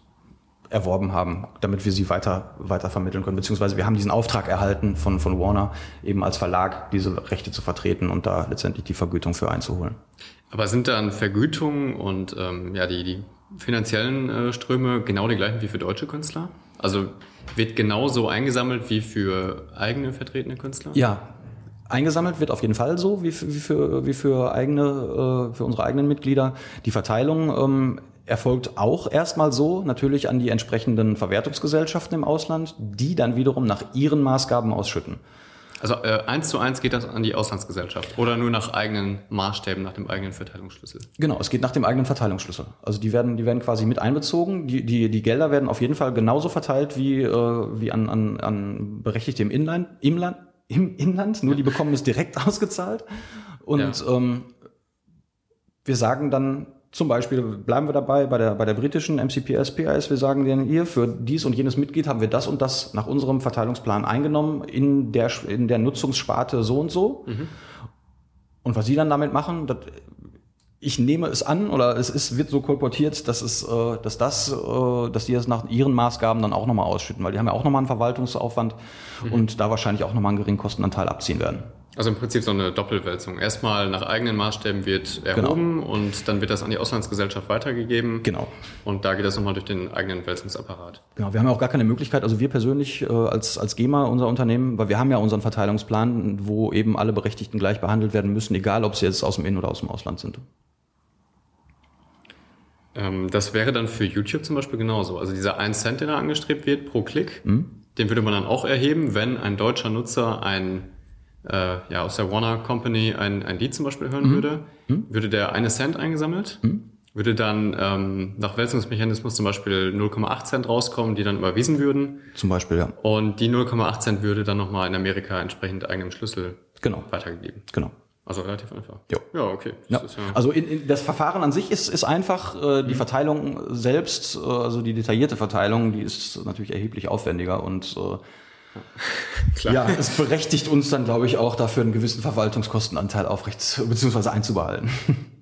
erworben haben, damit wir sie weiter weiter vermitteln können. Beziehungsweise wir haben diesen Auftrag erhalten von von Warner eben als Verlag diese Rechte zu vertreten und da letztendlich die Vergütung für einzuholen. Aber sind dann Vergütungen und ähm, ja die die finanziellen äh, Ströme genau die gleichen wie für deutsche Künstler? Also wird genauso eingesammelt wie für eigene vertretene Künstler? Ja, eingesammelt wird auf jeden Fall so wie für, wie für, wie für eigene, äh, für unsere eigenen Mitglieder. Die Verteilung ähm, erfolgt auch erstmal so, natürlich an die entsprechenden Verwertungsgesellschaften im Ausland, die dann wiederum nach ihren Maßgaben ausschütten. Also äh, eins zu eins geht das an die Auslandsgesellschaft oder nur nach eigenen Maßstäben, nach dem eigenen Verteilungsschlüssel? Genau, es geht nach dem eigenen Verteilungsschlüssel. Also die werden, die werden quasi mit einbezogen. Die, die, die Gelder werden auf jeden Fall genauso verteilt wie, äh, wie an, an, an Berechtigte im Inland, im, Land, im Inland, nur die bekommen es direkt (laughs) ausgezahlt. Und ja. ähm, wir sagen dann zum Beispiel bleiben wir dabei bei der, bei der britischen MCPS PAS. Wir sagen denen hier, für dies und jenes Mitglied haben wir das und das nach unserem Verteilungsplan eingenommen in der, in der Nutzungssparte so und so. Mhm. Und was sie dann damit machen, das, ich nehme es an oder es ist, wird so kolportiert, dass es, äh, dass das, äh, dass die das nach ihren Maßgaben dann auch nochmal ausschütten, weil die haben ja auch nochmal einen Verwaltungsaufwand mhm. und da wahrscheinlich auch nochmal einen geringen Kostenanteil abziehen werden. Also im Prinzip so eine Doppelwälzung. Erstmal nach eigenen Maßstäben wird erhoben genau. und dann wird das an die Auslandsgesellschaft weitergegeben. Genau. Und da geht das nochmal durch den eigenen Wälzungsapparat. Genau, wir haben ja auch gar keine Möglichkeit, also wir persönlich äh, als, als GEMA, unser Unternehmen, weil wir haben ja unseren Verteilungsplan, wo eben alle Berechtigten gleich behandelt werden müssen, egal ob sie jetzt aus dem In- oder aus dem Ausland sind. Ähm, das wäre dann für YouTube zum Beispiel genauso. Also dieser 1 Cent, der da angestrebt wird pro Klick, mhm. den würde man dann auch erheben, wenn ein deutscher Nutzer ein äh, ja, aus der Warner Company ein, ein Lied zum Beispiel hören mhm. würde, mhm. würde der eine Cent eingesammelt, mhm. würde dann ähm, nach Wälzungsmechanismus zum Beispiel 0,8 Cent rauskommen, die dann überwiesen würden. Zum Beispiel, ja. Und die 0,8 Cent würde dann nochmal in Amerika entsprechend eigenem Schlüssel genau. weitergegeben. Genau. Also relativ einfach. Jo. Ja, okay. Ja. Ja also in, in, das Verfahren an sich ist, ist einfach, äh, die mhm. Verteilung selbst, äh, also die detaillierte Verteilung, die ist natürlich erheblich aufwendiger und äh, (laughs) Klar. Ja, es berechtigt uns dann, glaube ich, auch dafür einen gewissen Verwaltungskostenanteil aufrecht bzw. einzubehalten. (laughs)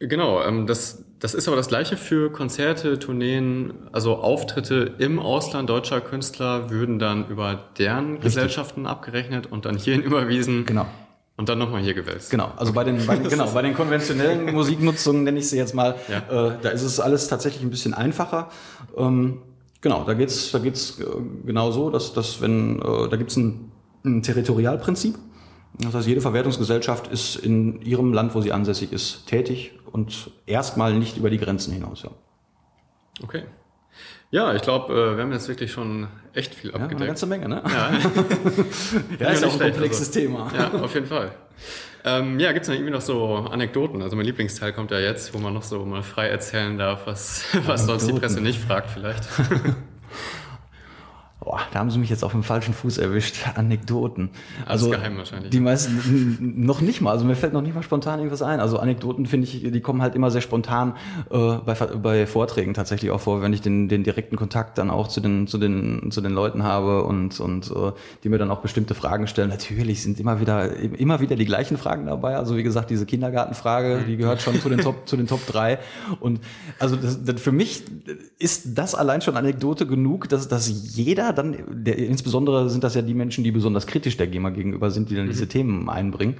Genau, ähm, das, das ist aber das gleiche für Konzerte, Tourneen, also Auftritte im Ausland deutscher Künstler würden dann über deren Richtig. Gesellschaften abgerechnet und dann hierhin (laughs) überwiesen. Genau. Und dann nochmal hier gewälzt. Genau, also bei den, bei den, genau, bei den konventionellen Musiknutzungen nenne ich sie jetzt mal, ja. äh, da ist es alles tatsächlich ein bisschen einfacher. Ähm, Genau, da geht's da geht's äh, genau so, dass, dass wenn, äh, da gibt's ein, ein Territorialprinzip. Das heißt, jede Verwertungsgesellschaft ist in ihrem Land, wo sie ansässig ist, tätig und erstmal nicht über die Grenzen hinaus. Ja. Okay. Ja, ich glaube, äh, wir haben jetzt wirklich schon echt viel Ja, abgedeckt. eine ganze Menge, ne? Ja, (laughs) Ja, ist auch ein komplexes also. Thema. ja auf jeden Fall. Ähm, ja, gibt's noch irgendwie noch so Anekdoten? Also mein Lieblingsteil kommt ja jetzt, wo man noch so mal frei erzählen darf, was, (laughs) was sonst die. Presse nicht fragt vielleicht. (laughs) Boah, da haben sie mich jetzt auf dem falschen Fuß erwischt. (laughs) Anekdoten. Also Alles geheim wahrscheinlich. Die meisten noch nicht mal. Also mir fällt noch nicht mal spontan irgendwas ein. Also Anekdoten finde ich, die kommen halt immer sehr spontan äh, bei, bei Vorträgen tatsächlich auch vor, wenn ich den, den direkten Kontakt dann auch zu den zu den zu den Leuten habe und und äh, die mir dann auch bestimmte Fragen stellen. Natürlich sind immer wieder immer wieder die gleichen Fragen dabei. Also wie gesagt, diese Kindergartenfrage, die gehört schon zu den Top zu den Top drei. Und also das, das, für mich ist das allein schon Anekdote genug, dass dass jeder dann, der, insbesondere sind das ja die Menschen, die besonders kritisch der GEMA gegenüber sind, die dann diese Themen einbringen,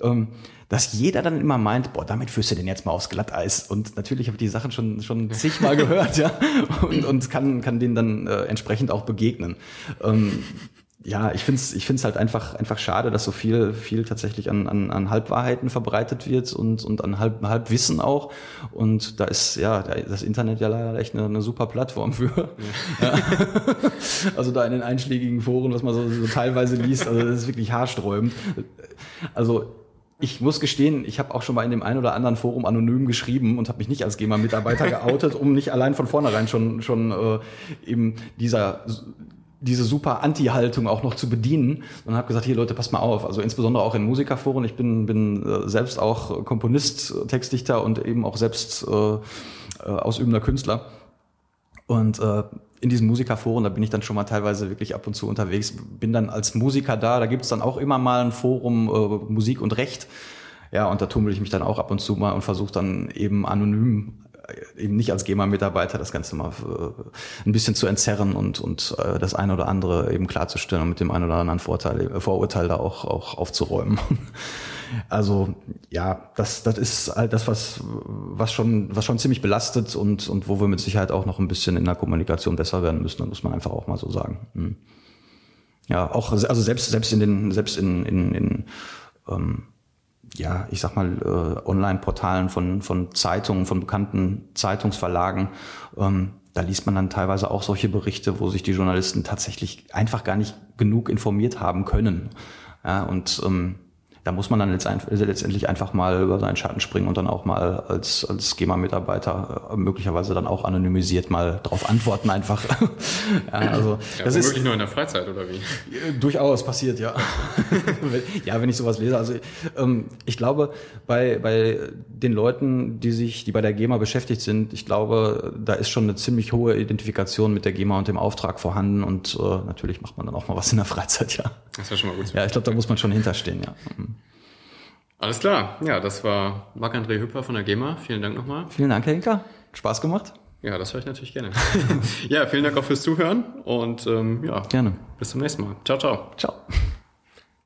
ähm, dass jeder dann immer meint, boah, damit führst du den jetzt mal aufs Glatteis. Und natürlich habe ich die Sachen schon schon zigmal gehört, ja, (laughs) und, und kann kann denen dann äh, entsprechend auch begegnen. Ähm, ja, ich find's ich find's halt einfach, einfach schade, dass so viel, viel tatsächlich an, an, an Halbwahrheiten verbreitet wird und, und an Halb, Halbwissen auch. Und da ist, ja, da- das Internet ja leider echt eine, eine super Plattform für. Ja. (laughs) Also da in den einschlägigen Foren, was man so, so teilweise liest, also das ist wirklich haarsträubend. Also ich muss gestehen, ich habe auch schon mal in dem einen oder anderen Forum anonym geschrieben und habe mich nicht als GEMA-Mitarbeiter geoutet, um nicht allein von vornherein schon schon äh, eben dieser diese super Anti-Haltung auch noch zu bedienen und habe gesagt, hier Leute, passt mal auf. Also insbesondere auch in Musikerforen. Ich bin, bin äh, selbst auch Komponist, Textdichter und eben auch selbst äh, äh, ausübender Künstler. Und äh, in diesen Musikerforen, da bin ich dann schon mal teilweise wirklich ab und zu unterwegs, bin dann als Musiker da, da gibt's dann auch immer mal ein Forum äh, Musik und Recht. Ja, und da tummel ich mich dann auch ab und zu mal und versuche dann eben anonym, eben nicht als GEMA-Mitarbeiter, das Ganze mal äh, ein bisschen zu entzerren und, und äh, das eine oder andere eben klarzustellen und mit dem einen oder anderen Vorteil, Vorurteil da auch, auch aufzuräumen. (laughs) Also ja, das, das ist halt das, was, was, schon, was schon ziemlich belastet und, und wo wir mit Sicherheit auch noch ein bisschen in der Kommunikation besser werden müssen, muss man einfach auch mal so sagen. Hm. Ja, auch also selbst selbst in den selbst in in, in ähm, ja ich sag mal äh, Online-Portalen von von Zeitungen von bekannten Zeitungsverlagen ähm, da liest man dann teilweise auch solche Berichte, wo sich die Journalisten tatsächlich einfach gar nicht genug informiert haben können. Ja, und ähm, da muss man dann letztend- letztendlich einfach mal über seinen Schatten springen und dann auch mal als, als GEMA-Mitarbeiter äh, möglicherweise dann auch anonymisiert mal drauf antworten einfach. (laughs) ja, also Ja, das ist womöglich nur in der Freizeit oder wie? äh, Durchaus passiert, ja. (laughs) Ja, wenn ich sowas lese. Also ähm, ich glaube, bei, bei den Leuten, die sich, die bei der GEMA beschäftigt sind, ich glaube, da ist schon eine ziemlich hohe Identifikation mit der GEMA und dem Auftrag vorhanden und äh, natürlich macht man dann auch mal was in der Freizeit, ja. Das ist ja schon mal gut. Ja, ich glaube, da muss man schon hinterstehen, ja. Alles klar. Ja, das war Marc-André Hüpper von der GEMA. Vielen Dank nochmal. Vielen Dank, Herr Hinker. Spaß gemacht? Ja, das höre ich natürlich gerne. (laughs) ja, vielen Dank auch fürs Zuhören und ähm, ja, Gerne. bis zum nächsten Mal. Ciao, ciao. Ciao.